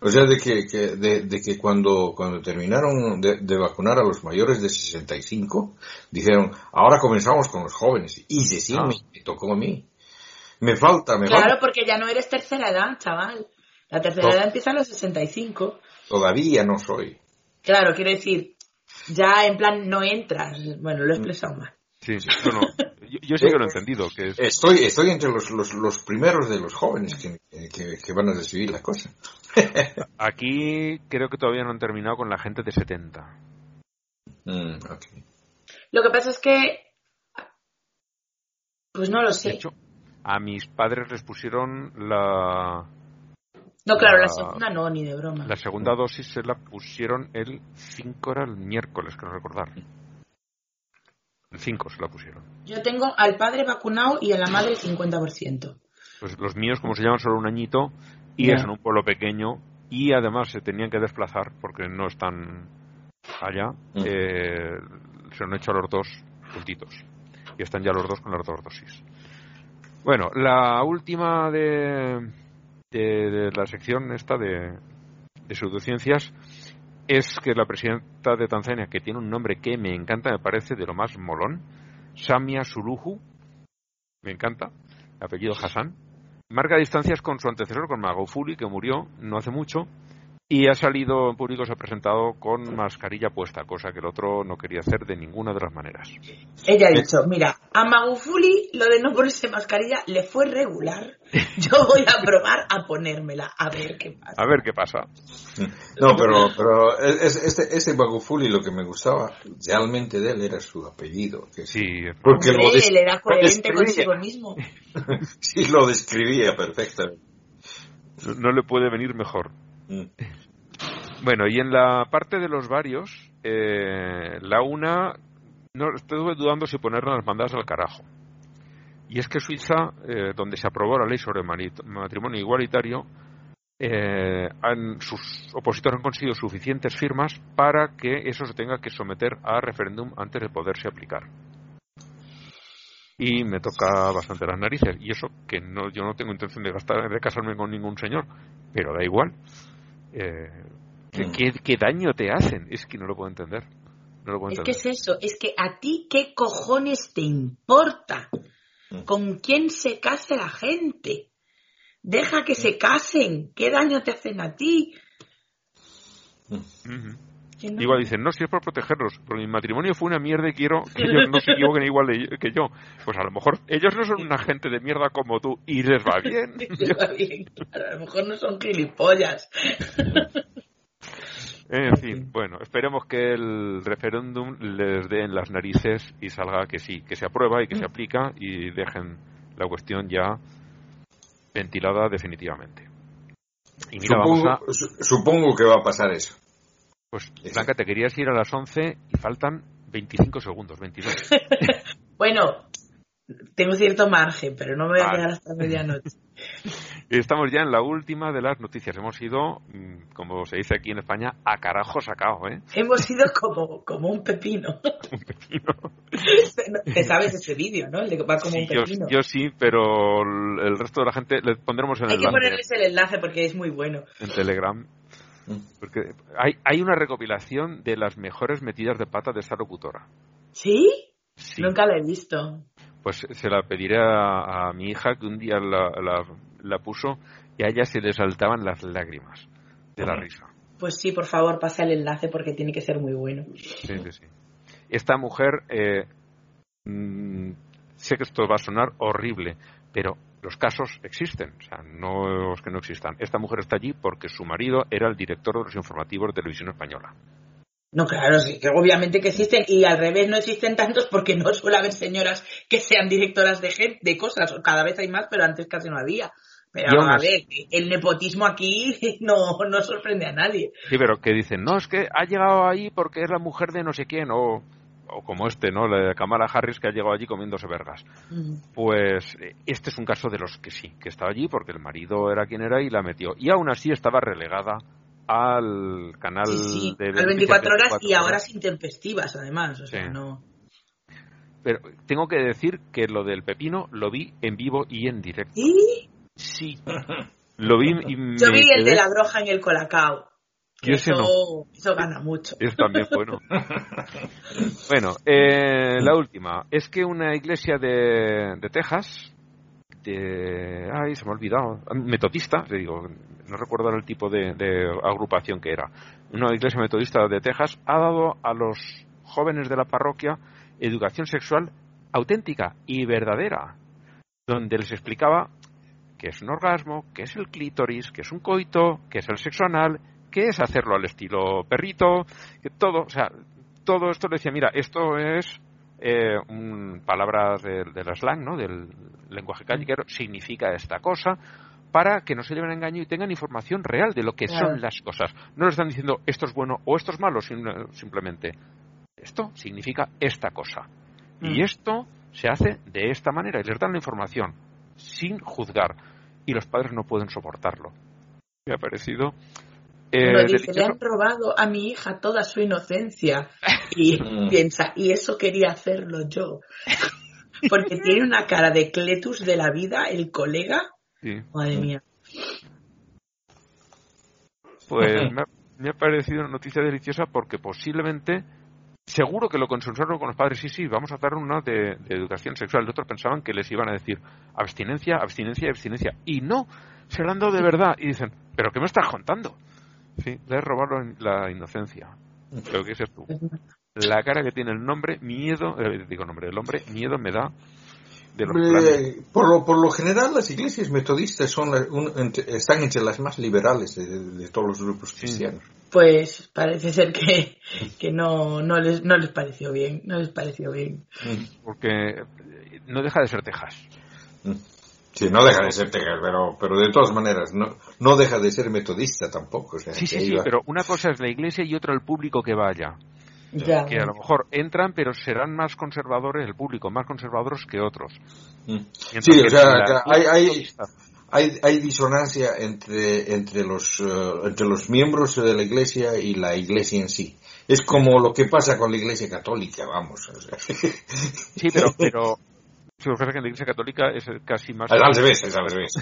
o sea, de que, que- de, de que cuando, cuando terminaron de, de vacunar a los mayores de 65, dijeron, ahora comenzamos con los jóvenes. Y de sí, Ah. me, me tocó a mí. Me falta, me Claro, falta. porque ya no eres tercera edad, chaval. La tercera No. edad empieza a los 65. Todavía no soy. Claro, quiero decir, ya en plan no entras. Bueno, lo he expresado mal. Sí, sí, no, no. Yo, yo sí que lo he entendido, que es... Estoy, estoy entre los, los, los primeros de los jóvenes que, que, que van a recibir la cosa. Aquí creo que todavía no han terminado con la gente de 70. Mm. Lo que pasa es que... Pues no lo De sé. hecho, a mis padres les pusieron la, No, claro, la la- segunda no, ni de broma. la segunda dosis, se la pusieron el 5, era el miércoles, creo recordar. El 5 se la pusieron. Yo tengo al padre vacunado y a la madre 50%. Pues los míos, como se llaman, solo un añito y es en un pueblo pequeño y además se tenían que desplazar porque no están allá. Mm. eh, se han hecho a los dos juntitos y están ya los dos con las dos dosis. Bueno, la última de, de, de la sección esta de, de pseudociencias es que la presidenta de Tanzania, que tiene un nombre que me encanta, me parece de lo más molón, Samia Suluhu, me encanta, apellido Hassan, marca distancias con su antecesor, con Magufuli, que murió no hace mucho, y ha salido en público, se ha presentado con mascarilla puesta, cosa que el otro no quería hacer de ninguna de las maneras. Ella ha dicho, mira, a Magufuli lo de no ponerse mascarilla le fue regular. Yo voy a probar a ponérmela, a ver qué pasa. A ver qué pasa. No, pero, pero es- este, este Bagufuli lo que me gustaba realmente de él era su apellido. Que sí, Sí, porque lo, Hombre, des- él era lo coherente consigo mismo. Sí, lo describía perfectamente. no le puede venir mejor. Mm. Bueno, y en la parte de los varios, eh, la una, no estuve dudando si ponerla las mandadas al carajo. Y es que Suiza, eh, donde se aprobó la ley sobre matrimonio igualitario, eh, han- sus opositores han conseguido suficientes firmas para que eso se tenga que someter a referéndum antes de poderse aplicar. Y me toca bastante las narices. Y eso que no, yo no tengo intención de, gastar, de casarme con ningún señor, pero da igual. Eh, ¿qué, Mm. qué, daño te hacen? Es que no lo puedo entender. No lo puedo Es que es eso, es que a ti qué cojones te importa Mm. con quién se case la gente. Deja que se casen, qué daño te hacen a ti. Que no. Igual dicen, no, si es por protegerlos, porque mi matrimonio fue una mierda y quiero que ellos no se equivoquen igual de- que yo. Pues a lo mejor ellos no son una gente de mierda como tú y les va bien. Les va bien, claro, a lo mejor no son gilipollas. En fin, bueno, esperemos que el referéndum les dé en las narices y salga que sí, que se aprueba y que se aplica y dejen la cuestión ya ventilada definitivamente. Y mira, vamos a... su- supongo que va a pasar eso. Pues, Blanca, te querías ir a las 11 y faltan 25 segundos, 22. Bueno, tengo cierto margen, pero no me voy a quedar hasta medianoche. Estamos ya en la última de las noticias. Hemos ido, mm, como se dice aquí en España, a carajo sacado, ¿eh? Hemos ido como, como un pepino. Te sabes ese vídeo, ¿no? El de que va como Sí, un pepino. yo sí, pero el el resto de la gente le pondremos en Hay el que ponerles el enlace porque es muy bueno. en Telegram. Mm. Porque hay, hay una recopilación de las mejores metidas de pata de esta locutora. ¿Sí? Sí. Nunca la he visto. Pues se la pediré a, a mi hija que un día la, la- la puso y a ella se le saltaban las lágrimas de la risa. Pues sí, por favor, pasa el enlace porque tiene que ser muy bueno. Sí, sí, sí. Esta mujer, eh, mm, sé que esto va a sonar horrible, pero los casos existen, o sea, no es que no existan. Esta mujer está allí porque su marido era el director de los informativos de televisión española. No, claro, sí, que obviamente que existen y al revés no existen tantos porque no suele haber señoras que sean directoras de, gen- de cosas. Cada vez hay más, pero antes casi no había. Pero a ver, el nepotismo aquí no, no sorprende a nadie. Sí, pero que dicen, no, es que ha llegado ahí porque es la mujer de no sé quién, o, o como este, ¿no? La de Kamala Harris que ha llegado allí comiéndose vergas. Pues eh, este es un caso de los que sí, que estaba allí porque el marido era quien era y la metió. Y aún así estaba relegada al canal Sí, sí, de al 24 horas 24 y ahora intempestivas además. O sea, Sí. no. Pero tengo que decir que lo del pepino lo vi en vivo y en directo. Y Sí. Lo vi y me yo vi el quedé- de la broja en el colacao. Yo eso, no. eso gana mucho. Es también bueno. bueno, eh, la última. Es que una iglesia de, de Texas, de... Ay, se me ha olvidado. Metodista, te digo, no recuerdo el tipo de, de agrupación que era. Una iglesia metodista de Texas ha dado a los jóvenes de la parroquia educación sexual auténtica y verdadera, donde les explicaba qué es un orgasmo, qué es el clítoris, qué es un coito, qué es el sexo anal, qué es hacerlo al estilo perrito, que todo, o sea, todo esto le decía, mira, esto es eh, un- palabras del del slang, ¿no? Del lenguaje callejero, significa esta cosa, para que no se lleven a engaño y tengan información real de lo que Claro. son las cosas. No les están diciendo esto es bueno o esto es malo, sino- simplemente esto significa esta cosa. Y Mm. esto se hace de esta manera y les dan la información sin juzgar. Y los padres no pueden soportarlo. Me ha parecido eh, Uno dice, le han robado a mi hija toda su inocencia. Y Mm. piensa, y eso quería hacerlo yo. Porque tiene una cara de cletus de la vida, el colega. Sí. Madre mía. Pues me ha, me ha parecido una noticia deliciosa porque posiblemente, seguro que lo consensuaron con los padres, sí, sí, vamos a dar una de, de educación sexual. Los otros pensaban que les iban a decir abstinencia, abstinencia, abstinencia. Y no, se lo han dado de verdad. Y dicen, ¿pero qué me estás contando? Sí, le robado la inocencia. Pero ¿qué es tú? La cara que tiene el nombre, miedo, eh, digo nombre del hombre, miedo me da de los. Eh, por, lo, por lo general, las iglesias metodistas son la- un- entre- están entre las más liberales de, de todos los grupos cristianos. Pues parece ser que, que no, no, les, no les pareció bien. No les pareció bien. Porque no deja de ser Texas. Sí, no deja de ser Texas, pero, pero de todas maneras, no, no deja de ser metodista tampoco. o sea, Sí, sí, sí, iba- pero una cosa es la iglesia y otra el público que vaya. Ya. Que a lo mejor entran, pero serán más conservadores, el público, más conservadores que otros. Mm. Mientras Sí, o sea, la- hay, hay, hay, hay disonancia entre, entre, los, eh, entre los miembros de la iglesia y la iglesia en sí. Es como lo que pasa con la iglesia católica, vamos. o sea. Sí, pero, pero si lo que pasa es que en la iglesia católica es casi más... Es al revés, es al revés.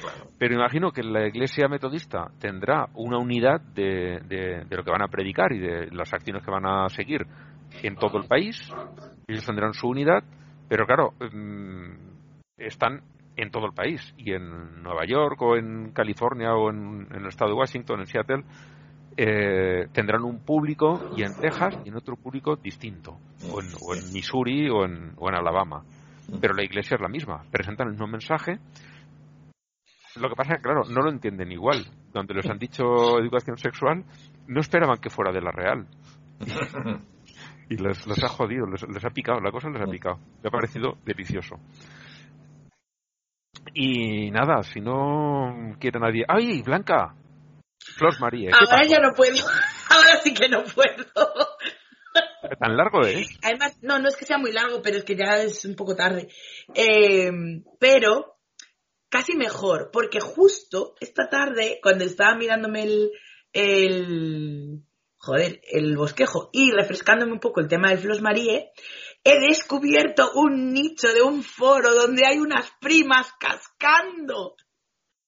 Claro. Pero imagino que la iglesia metodista tendrá una unidad de, de, de lo que van a predicar y de las acciones que van a seguir en todo el país. Ellos tendrán su unidad, pero claro, mm, están en todo el país. Y en Nueva York o en California o en, en el estado de Washington, en Seattle, eh, tendrán un público y en Texas y en otro público distinto. O en, o en Missouri o en, o en Alabama. Pero la iglesia es la misma. Presentan el mismo mensaje lo que pasa es que, claro, no lo entienden igual. Donde les han dicho educación sexual, no esperaban que fuera de la real. Y les, les ha jodido, les, les ha picado, la cosa les ha picado. Me ha parecido delicioso. Y nada, si no quiere nadie... ¡Ay, Blanca! Flor María, ¿qué Ahora ya no puedo. Ahora sí que no puedo. Tan largo es. Además, no, no es que sea muy largo, pero es que ya es un poco tarde. Eh, pero casi mejor, porque justo esta tarde, cuando estaba mirándome el, el joder, el bosquejo y refrescándome un poco el tema del Flos Marie, he descubierto un nicho de un foro donde hay unas primas cascando.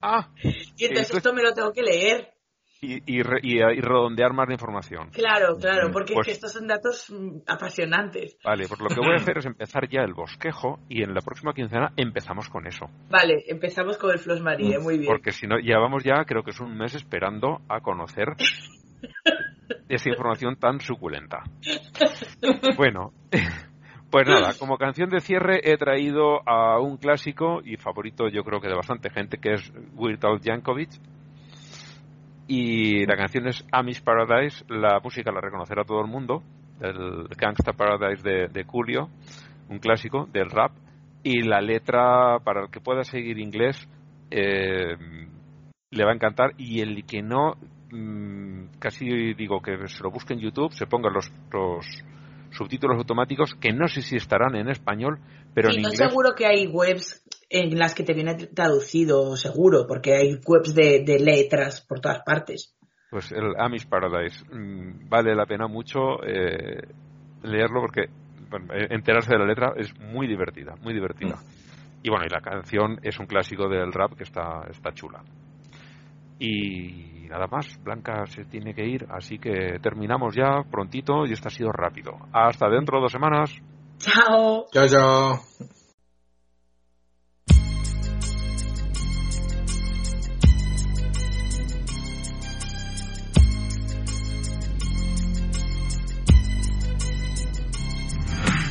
Ah, Y entonces esto me lo tengo que leer. Y, y, re- y- y redondear más la información. Claro, claro, porque Pues- es que estos son datos mm, apasionantes. Vale, pues lo que voy a hacer es empezar ya el bosquejo y en la próxima quincena empezamos con eso. Vale, empezamos con el Flos Marie, muy bien. Porque si no, llevamos ya, creo que es un mes esperando a conocer esa información tan suculenta. Bueno, pues nada, como canción de cierre he traído a un clásico y favorito yo creo que de bastante gente, que es Weird Al Yankovic. Y la canción es Amish Paradise, la música la reconocerá todo el mundo, el Gangsta Paradise de, de Coolio, un clásico del rap. Y la letra, para el que pueda seguir inglés, eh, le va a encantar. Y el que no, mm, casi digo que se lo busque en YouTube, se pongan los, los subtítulos automáticos, que no sé si estarán en español, pero sí, en no inglés. seguro que hay webs en las que te viene traducido, seguro, porque hay webs de, de letras por todas partes. Pues el Amish Paradise mm, vale la pena mucho eh, leerlo porque bueno, eh, enterarse de la letra es muy divertida, muy divertida. Y bueno, y la canción es un clásico del rap que está, está chula. Y nada más, Blanca se tiene que ir, así que terminamos ya prontito y esto ha sido rápido. Hasta dentro de dos semanas. Chao. Chao, chao.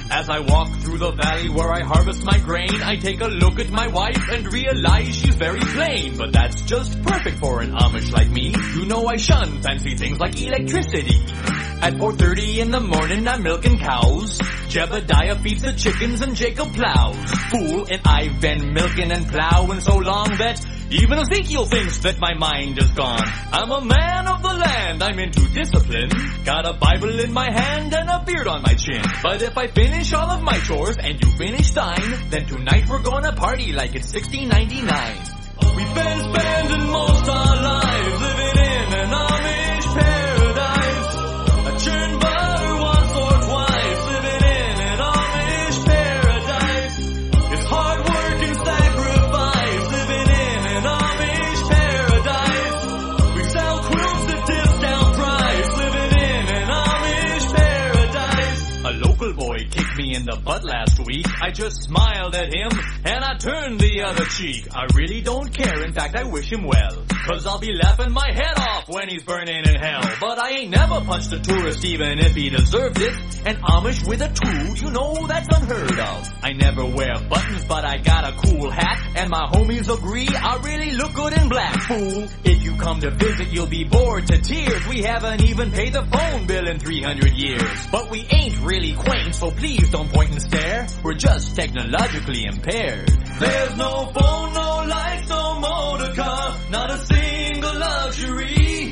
As I walk through the valley where I harvest my grain, I take a look at my wife and realize she's very plain. But that's just perfect for an Amish like me. You know I shun fancy things like electricity. At 4.30 in the morning I'm milking cows. Jebediah feeds the chickens and Jacob plows. Fool, and I've been milking and plowing so long that even Ezekiel thinks that my mind is gone. I'm a man of the land, I'm into discipline. Got a Bible in my hand and a beard on my chin. But if I finish all of my chores and you finish thine, then tonight we're gonna party like it's 1699. We've been spending most our lives in the butt last week. I just smiled at him and I turned the other cheek. I really don't care, in fact I wish him well. Cause I'll be laughing my head off when he's burning in hell. But I ain't never punched a tourist even if he deserved it. An Amish with a tool, you know that's unheard of. I never wear buttons, but I got a cool hat. And my homies agree I really look good in black, fool. If you come to visit, you'll be bored to tears. We haven't even paid the phone bill in 300 years. But we ain't really quaint, so please don't point and stare. We're just technologically impaired. There's no phone, no lights, no motor car, not a single luxury.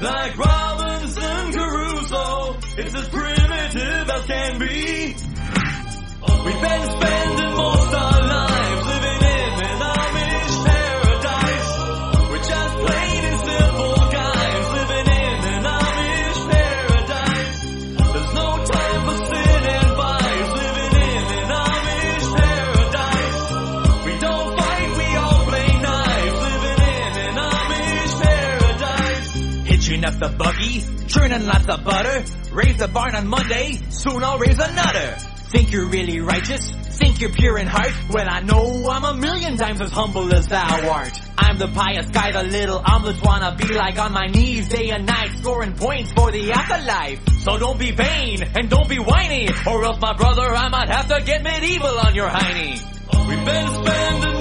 Like Robinson Crusoe, it's as primitive as can be. We've been spending most Up the buggy, churning lots of butter. Raise the barn on Monday, soon I'll raise another. Think you're really righteous? Think you're pure in heart? Well, I know I'm a million times as humble as thou art. I'm the pious guy the little omelets wanna be like on my knees day and night scoring points for the afterlife. So don't be vain and don't be whiny or else my brother I might have to get medieval on your hiney. We've been spending